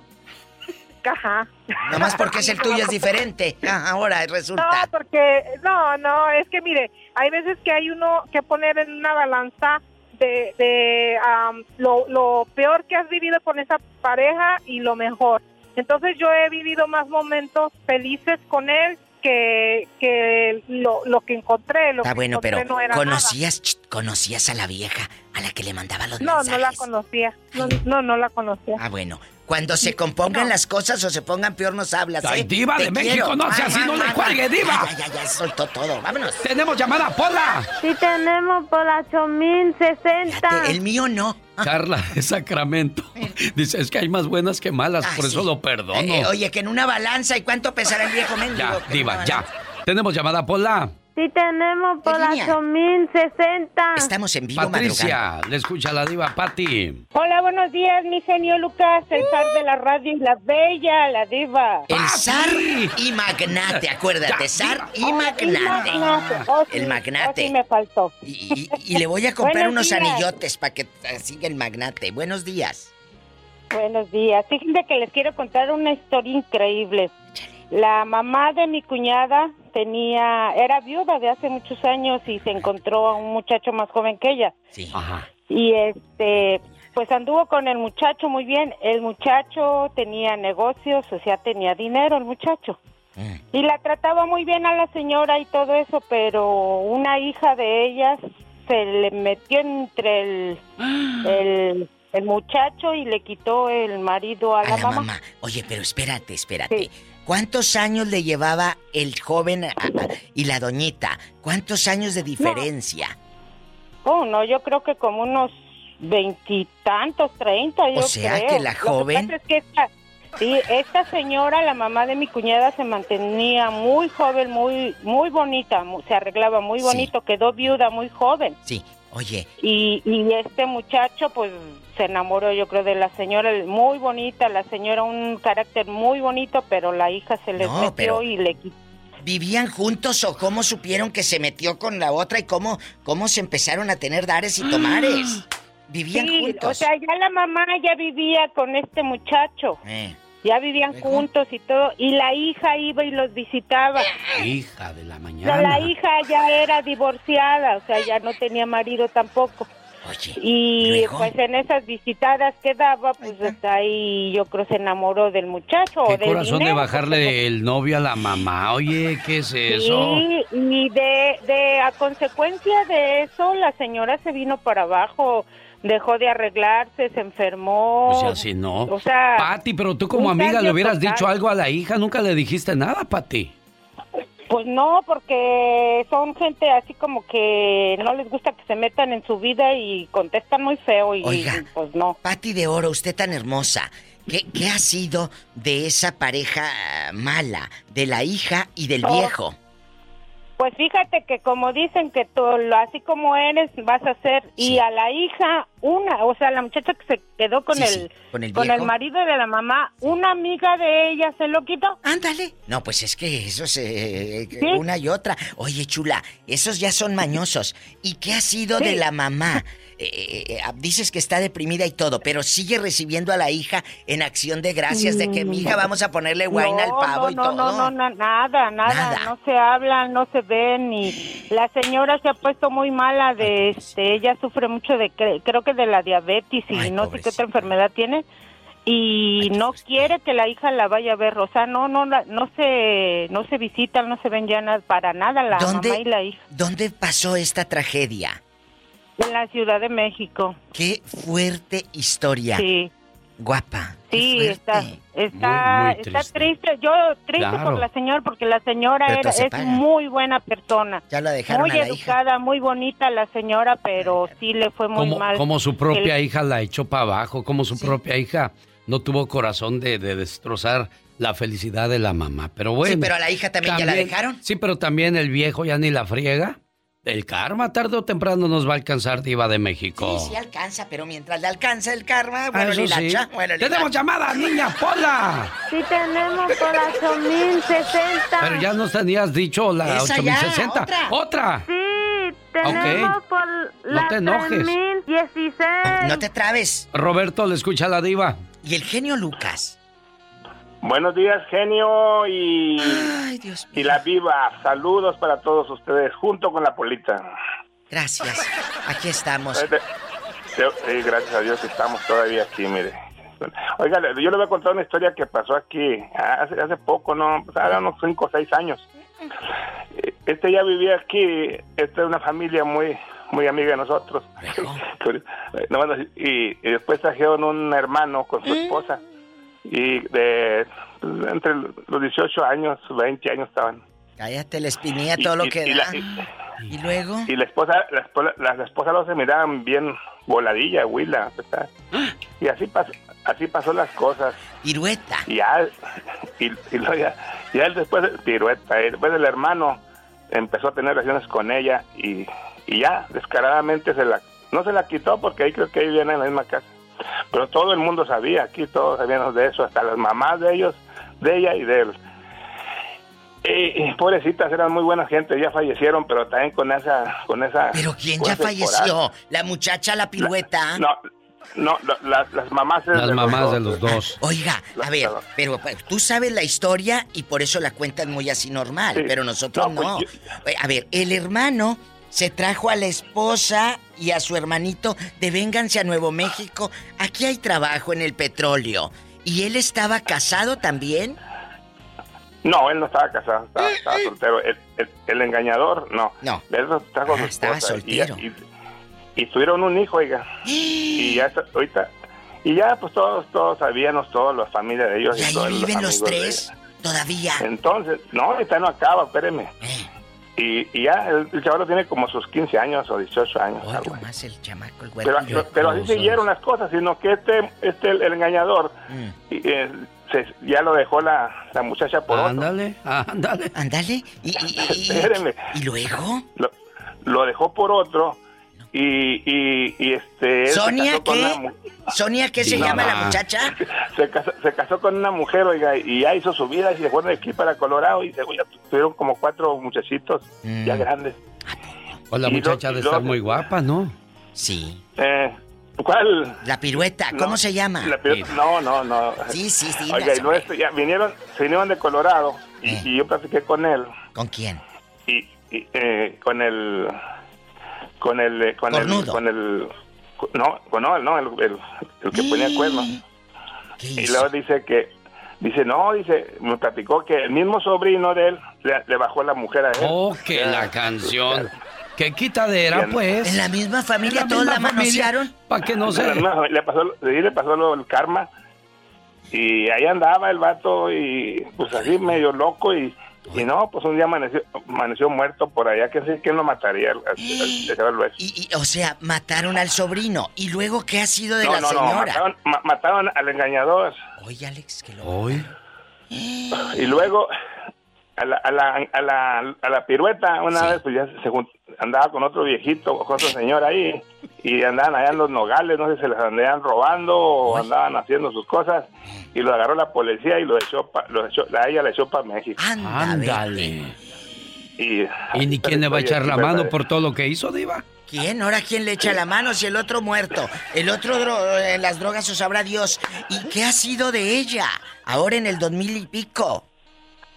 Ajá. Nomás porque es el tuyo es diferente. Ah, Ahora No, resulta. porque, no, no, es que mire, hay veces que hay uno que poner en una balanza de, de am, lo, lo peor que has vivido con esa pareja y lo mejor. Entonces yo he vivido más momentos felices con él que, que lo, lo que encontré. Lo Ah, que bueno, encontré pero no era conocías, ch, conocías a la vieja a la que le mandaba los nada. No, no la mensajes. conocía. No, no, no la conocía. Ah, bueno. Cuando se compongan las cosas o se pongan peor nos hablas, ¿eh? Ay, diva Te de México, no sea Ah, así, ah, no le ah, cuelgue, ah. diva. Ya, ya, ya, soltó todo. Vámonos. Tenemos llamada, Pola. Sí tenemos por la 8060. El mío no. Carla de Sacramento. Dice, es que hay más buenas que malas, por eso lo perdono. Eh, oye, que en una balanza, ¿y cuánto pesará el viejo mendigo? ya, diva, ya. Tenemos llamada, Pola. Sí tenemos por la línea? 8060. Estamos en vivo Patricia, le escucha la diva, Patti. Hola, buenos días, mi genio Lucas, el zar de la radio y la bella, la diva. El zar y magnate, acuérdate, zar y magnate. Oh, sí, El magnate. oh, sí me faltó. Y, y le voy a comprar unos días. anillotes para que siga el magnate. Buenos días. Buenos días. Fíjense que les quiero contar una historia increíble. La mamá de mi cuñada tenía, era viuda de hace muchos años y se encontró a un muchacho más joven que ella. Sí. Y este, pues anduvo con el muchacho muy bien. El muchacho tenía negocios, o sea, tenía dinero el muchacho. Y la trataba muy bien a la señora y todo eso, pero una hija de ellas se le metió entre el, el, el muchacho y le quitó el marido a la, A la mamá. mamá. Oye, pero espérate, espérate. ¿Cuántos años le llevaba el joven a- a- y la doñita? ¿Cuántos años de diferencia? Oh, no, yo creo que como unos veintitantos, treinta, yo O sea, creo. que la Lo joven- pasa es que esta, sí, esta señora, la mamá de mi cuñada, se mantenía muy joven, muy muy bonita, mu- se arreglaba muy bonito, quedó viuda muy joven. Sí, oye, Y, y este muchacho, pues, se enamoró, yo creo, de la señora, muy bonita, la señora, un carácter muy bonito, pero la hija se les No, metió pero- y le quitó. ¿vivían juntos o cómo supieron que se metió con la otra y cómo, cómo se empezaron a tener dares y tomares? ¿Vivían Sí, juntos? o sea, ya la mamá ya vivía con este muchacho. Eh, Ya vivían juntos y todo, y la hija iba y los visitaba. Hija de la Pero mañana. la hija ya era divorciada, o sea, ya no tenía marido tampoco. Y luego. pues en esas visitadas que daba, pues hasta ahí yo creo se enamoró del muchacho o Qué del corazón de bajarle el novio a la mamá. Oye, ¿qué es eso? Y de, de a consecuencia de eso la señora se vino para abajo, dejó de arreglarse, se enfermó. Pues ya si no. O sea, Pati, pero tú como amiga le hubieras total. dicho algo a la hija, nunca le dijiste nada, Pati. Pues no, porque son gente así como que no les gusta que se metan en su vida y contestan muy feo y Oiga, pues no. Pati de Oro, usted tan hermosa. ¿Qué, qué ha sido de esa pareja mala? De la hija y del Oh. viejo. Pues fíjate que como dicen que tú, lo- así como eres vas a ser y a la hija una, o sea, la muchacha que se quedó con Sí, el sí, con el viejo. marido de la mamá, una amiga de ella se lo quitó. Ándale. No, pues es que eso se... Una y otra. Oye, chula, esos ya son mañosos. ¿Y qué ha sido de la mamá? Eh, eh, dices que está deprimida y todo, pero sigue recibiendo a la hija en acción de gracias de que mi hija vamos a ponerle wine al pavo no, y todo. No, no, no, nada, nada, Nada. no se hablan, no se ven y la señora se ha puesto muy mala de este, ella sufre mucho de cre- creo que de la diabetes y no sé qué otra enfermedad tiene y no quiere que la hija la vaya a ver, o sea, no no no se no se visitan, no se ven ya nada, para nada la mamá y la hija ¿Dónde pasó esta tragedia? En la Ciudad de México. Qué fuerte historia. Sí. Guapa. Sí, está, está, Muy, muy está triste. triste. Yo triste Claro. por la señora porque la señora era, es paga. muy buena persona. Ya la dejaron muy a la educada, muy bonita la señora, pero sí le fue muy Como, mal. como su propia El- hija la echó para abajo, como su propia hija no tuvo corazón de, de destrozar la felicidad de la mamá. Pero bueno. Sí, pero a la hija también ya la dejaron. Sí, pero también el viejo ya ni la friega. El karma tarde o temprano nos va a alcanzar, Diva de México. Sí, sí alcanza, pero mientras le alcanza el karma, Ah, bueno, eso sí. cha- bueno, ¡Tenemos la- llamada, niña Pola! Sí tenemos por la 8060. Pero ya nos tenías dicho la Esa ya, 8060. otra. ¡Otra! Sí, tenemos por la te enojes. 3016. No te trabes. Roberto, le escucha a la Diva. Y el genio Lucas. Buenos días, genio y, y la viva. Saludos para todos ustedes, junto con la polita. Gracias. Aquí estamos. Eh, de- de- sí, gracias a Dios estamos todavía aquí, mire. Oiga, yo le voy a contar una historia que pasó aquí hace, hace poco, ¿no? Hace unos 5 o 6 años. Eh, Este ya vivía aquí, esta es una familia muy muy amiga de nosotros. Eh, no, y, y después trajeron un hermano con su esposa. Y de entre los 18 años, 20 años estaban. Cállate, la espinilla todo lo Y- que y da. la- y- luego. y la esposa, la esposa, la, la esposa los se miraban bien voladilla, huila, ¿verdad? Y así pasó, así pasó las cosas. Pirueta. Y ya, y, luego ya, ya él después, pirueta, después el hermano empezó a tener relaciones con ella y, y ya, descaradamente se la, no se la quitó porque ahí creo que ahí viene en la misma casa. Pero todo el mundo sabía, aquí todos sabíamos de eso, hasta las mamás de ellos, de ella y de él. Y, y pobrecitas, eran muy buena gente, ya fallecieron, pero también con esa... Con esa ¿Pero quién con ya falleció? coraje. ¿La muchacha, la pirueta? No, no, la- la- las mamás... Las de los mamás dos. de los dos. Oiga, a ver, pero tú sabes la historia y por eso la cuentan muy así normal, Sí. pero nosotros No, pues, yo- A ver, el hermano se trajo a la esposa y a su hermanito de Vénganse a Nuevo México. Aquí hay trabajo en el petróleo. ¿Y él estaba casado también? No, él no estaba casado, estaba, estaba soltero. El, el- el engañador, no. No. Trajo Ah, estaba y- soltero. Y, y tuvieron un hijo, oiga. Y ya está- ahorita... Y ya, pues todos, todos sabíamos, todos, la familia de ellos. ¿Y ahí todos viven los tres? ¿Todavía? Entonces, no, ahorita no acaba, espéreme. Eh. Y, y ya, el, el chaval tiene como sus 15 años o 18 años. algo así. Más el chamaco, el Pero, güero. pero así siguieron las cosas, sino que este, este el, el engañador, Mm. y, eh, se- ya lo dejó la, la muchacha por otro. Ándale, ándale. Ándale. ¿Y, Espérenme. ¿Y luego? Lo, lo dejó por otro y, y, y este... él se ¿Sonia casó con qué? una ¿Sonia qué se No, llama la muchacha? Se casó, se casó con una mujer, oiga, y ya hizo su vida y se fueron de aquí para Colorado y se, ya tuvieron como cuatro muchachitos Mm. ya grandes. Pues la Y lo- muchacha ha de lo- estar muy guapa, ¿no? Sí. Eh, ¿Cuál? La pirueta, ¿cómo No, se llama? la no, no, no. Sí, sí, sí. Oiga, y esto, ya vinieron, se vinieron de Colorado y, y yo platiqué con él. ¿Con quién? Y, y, eh, con el, con el, eh, con el, con el, no, con no, no, el, el- el que ponía cuernos. Y luego dice que, dice, no, dice, me platicó que el mismo sobrino de él le, le bajó la mujer a él. Oh, que la canción. Qué quitadera, Bien. pues. En la misma familia todos la misma familia, manosearon. Para que no se... Le pasó, sí, le pasó lo, el karma. Y ahí andaba el vato y pues así medio loco y, y no, pues un día amaneció, amaneció muerto por allá, que sé quién lo mataría. al- al- Y, y, o sea, mataron al sobrino. ¿Y luego qué ha sido de no, la no, no, señora? mataron, ma- mataron al engañador. Oye, Alex, que lo... Hoy. Y luego a la, a la, a la, a la pirueta, una vez pues ya se andaba con otro viejito, con otro señor ahí, y andaban allá en los nogales, no sé si se les andaban robando o andaban haciendo sus cosas, y lo agarró la policía y lo echó, pa- lo echó a ella le echó para México. Ándale. Y, ¿Y ni quién le va a echar la mano por todo lo que hizo, Diva? ¿Quién? ¿Ahora quién le echa la mano si el otro muerto? El otro dro- en las drogas o sabrá Dios. ¿Y qué ha sido de ella? Ahora en el dos mil y pico.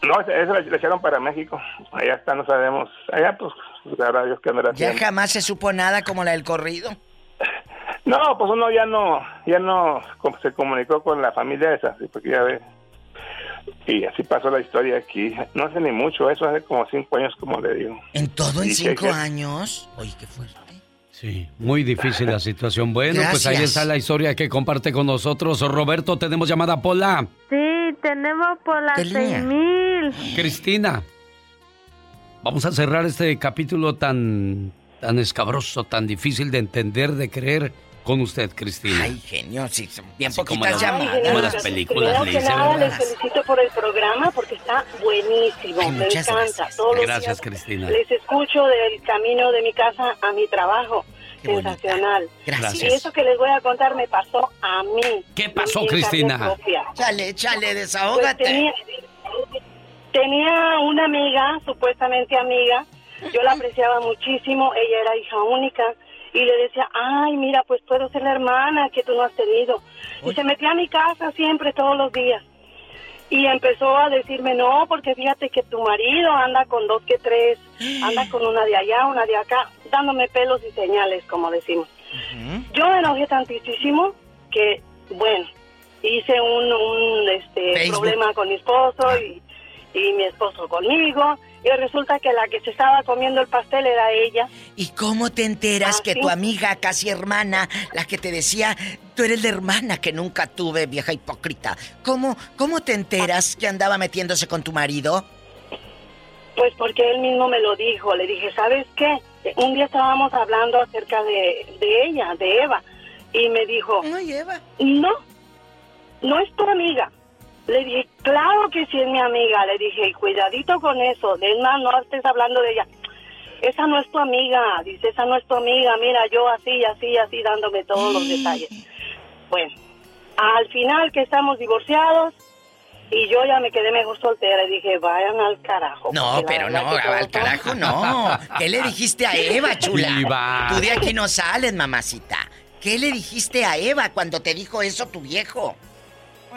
No, ese le, echaron para México. Allá está, no sabemos. Allá, pues, sabrá Dios qué andará Ya haciendo. jamás se supo nada como la del corrido. No, pues uno ya no, ya no se comunicó con la familia esa, porque ya ve. Y así pasó la historia aquí. No hace ni mucho, eso hace como cinco años, como le digo. ¿En todo en Y que- cinco que- años? Oye, qué fuerte. Sí, muy difícil la situación. Bueno, pues ahí está la historia que comparte con nosotros. Roberto, tenemos llamada Pola. Sí, tenemos por la ¿Qué línea? 6000. Cristina. Vamos a cerrar este capítulo tan, tan escabroso, tan difícil de entender, de creer con usted, Cristina? Ay, genio, sí, son bien Así como poquitas las- llamadas. como las películas, Primero que nada, les felicito por el programa porque está buenísimo. Ay, Me encanta. gracias. Todos los Gracias, días Cristina. Les escucho del camino de mi casa a mi trabajo. Sensacional. Gracias. Y eso que les voy a contar me pasó a mí. ¿Qué pasó, Cristina? Chale, chale, Pues desahógate. tenía, tenía una amiga, supuestamente amiga, yo la apreciaba muchísimo, ella era hija única, y le decía, ay, mira, pues puedo ser la hermana que tú no has tenido. Y se metía a mi casa siempre, todos los días. Y empezó a decirme, no, porque fíjate que tu marido anda con dos que tres, anda con una de allá, una de acá, dándome pelos y señales, como decimos. Yo me enojé tantísimo que, bueno, hice un, un, este, Facebook. problema con mi esposo y, y mi esposo conmigo. Y resulta que la que se estaba comiendo el pastel era ella. ¿Y cómo te enteras ¿Ah, que sí? tu amiga, casi hermana, la que te decía, tú eres la hermana que nunca tuve, vieja hipócrita? ¿Cómo, cómo te enteras que andaba metiéndose con tu marido? Pues porque él mismo me lo dijo. Le dije, ¿sabes qué? Un día estábamos hablando acerca de, de ella, de Eva. Y me dijo, Eva. no, no es tu amiga. Le dije, claro que sí es mi amiga. Le dije, cuidadito con eso. Es más, no estés hablando de ella. Esa no es tu amiga. Dice, esa no es tu amiga. Mira, yo así, así, así, dándome todos los detalles. Bueno, al final que estamos divorciados y yo ya me quedé mejor soltera y dije, vayan al carajo. No, pero no, al carajo no. ¿Qué le dijiste a Eva, chula? Tú de aquí no sales, mamacita. ¿Qué le dijiste a Eva cuando te dijo eso tu viejo?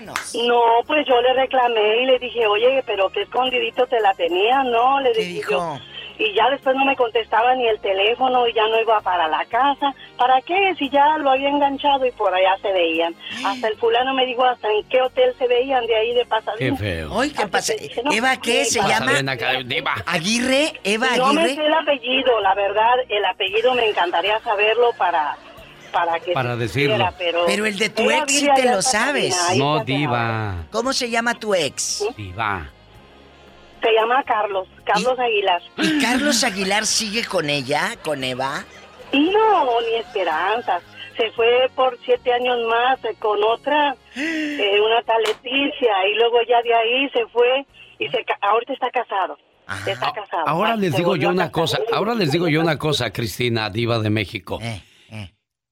No, pues yo le reclamé y le dije, oye, pero qué escondidito te la tenía, ¿no? Le dije yo. Y ya después no me contestaba ni el teléfono y ya no iba para la casa. ¿Para qué? Si ya lo había enganchado y por allá se veían. Hasta el fulano me dijo hasta en qué hotel se veían de ahí de Pasadena. Qué feo. Ay, ¿qué pasa? no, ¿Eva qué se llama? Pasadena, diva. ¿Aguirre? ¿Eva No me sé Aguirre? el apellido, la verdad, el apellido me encantaría saberlo para para que Para decirlo. pero, Pero el de tu ex sí te lo sabes. ahí No, diva. ¿Cómo se llama tu ex? Diva. Se llama Carlos, Carlos Aguilar. ¿Y Carlos Aguilar sigue con ella, con Eva? No, ni esperanzas. Se fue por siete años más eh, con otra, eh, una tal Leticia, y luego ya de ahí se fue y se ahorita está casado. Está casado. Ahora les digo yo una cosa, ahora les digo yo una cosa, Cristina, diva de México. Eh,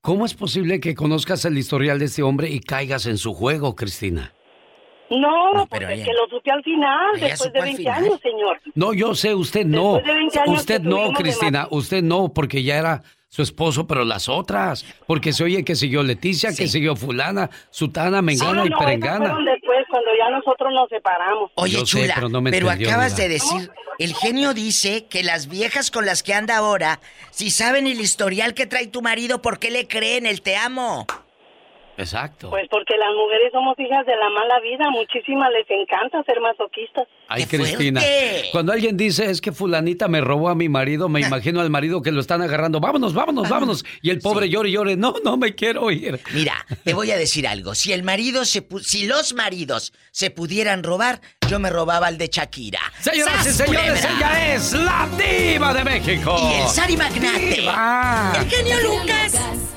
¿Cómo es posible que conozcas el historial de este hombre y caigas en su juego, Cristina? No, pero porque ella- que lo supe al final, después de al 20 final. años, señor. No, yo sé, usted no. Después de 20 años Usted no, Cristina, usted no, porque ya era su esposo, pero las otras. Porque se oye que siguió Leticia, que siguió fulana, sutana, mengana Ah, y no, esas perengana. Cuando ya nosotros nos separamos. Oye, Yo sé, chula, pero no me pero entendió, acabas de decir, el genio dice que las viejas con las que anda ahora, si saben el historial que trae tu marido, ¿por qué le creen el te amo? Exacto. Pues porque las mujeres somos hijas de la mala vida, muchísimas les encanta ser masoquistas. Ay, Cristina. Cuando alguien dice es que fulanita me robó a mi marido, me imagino al marido que lo están agarrando. Vámonos, vámonos, vámonos. Y el pobre llore y llore. No, no me quiero ir. Mira, te voy a decir algo. Si el marido se pu- si los maridos se pudieran robar, yo me robaba al de Shakira. Señoras y ¡Sas, señores, ella es la diva de México. Y el Sari Magnate. Diva. El genio Lucas.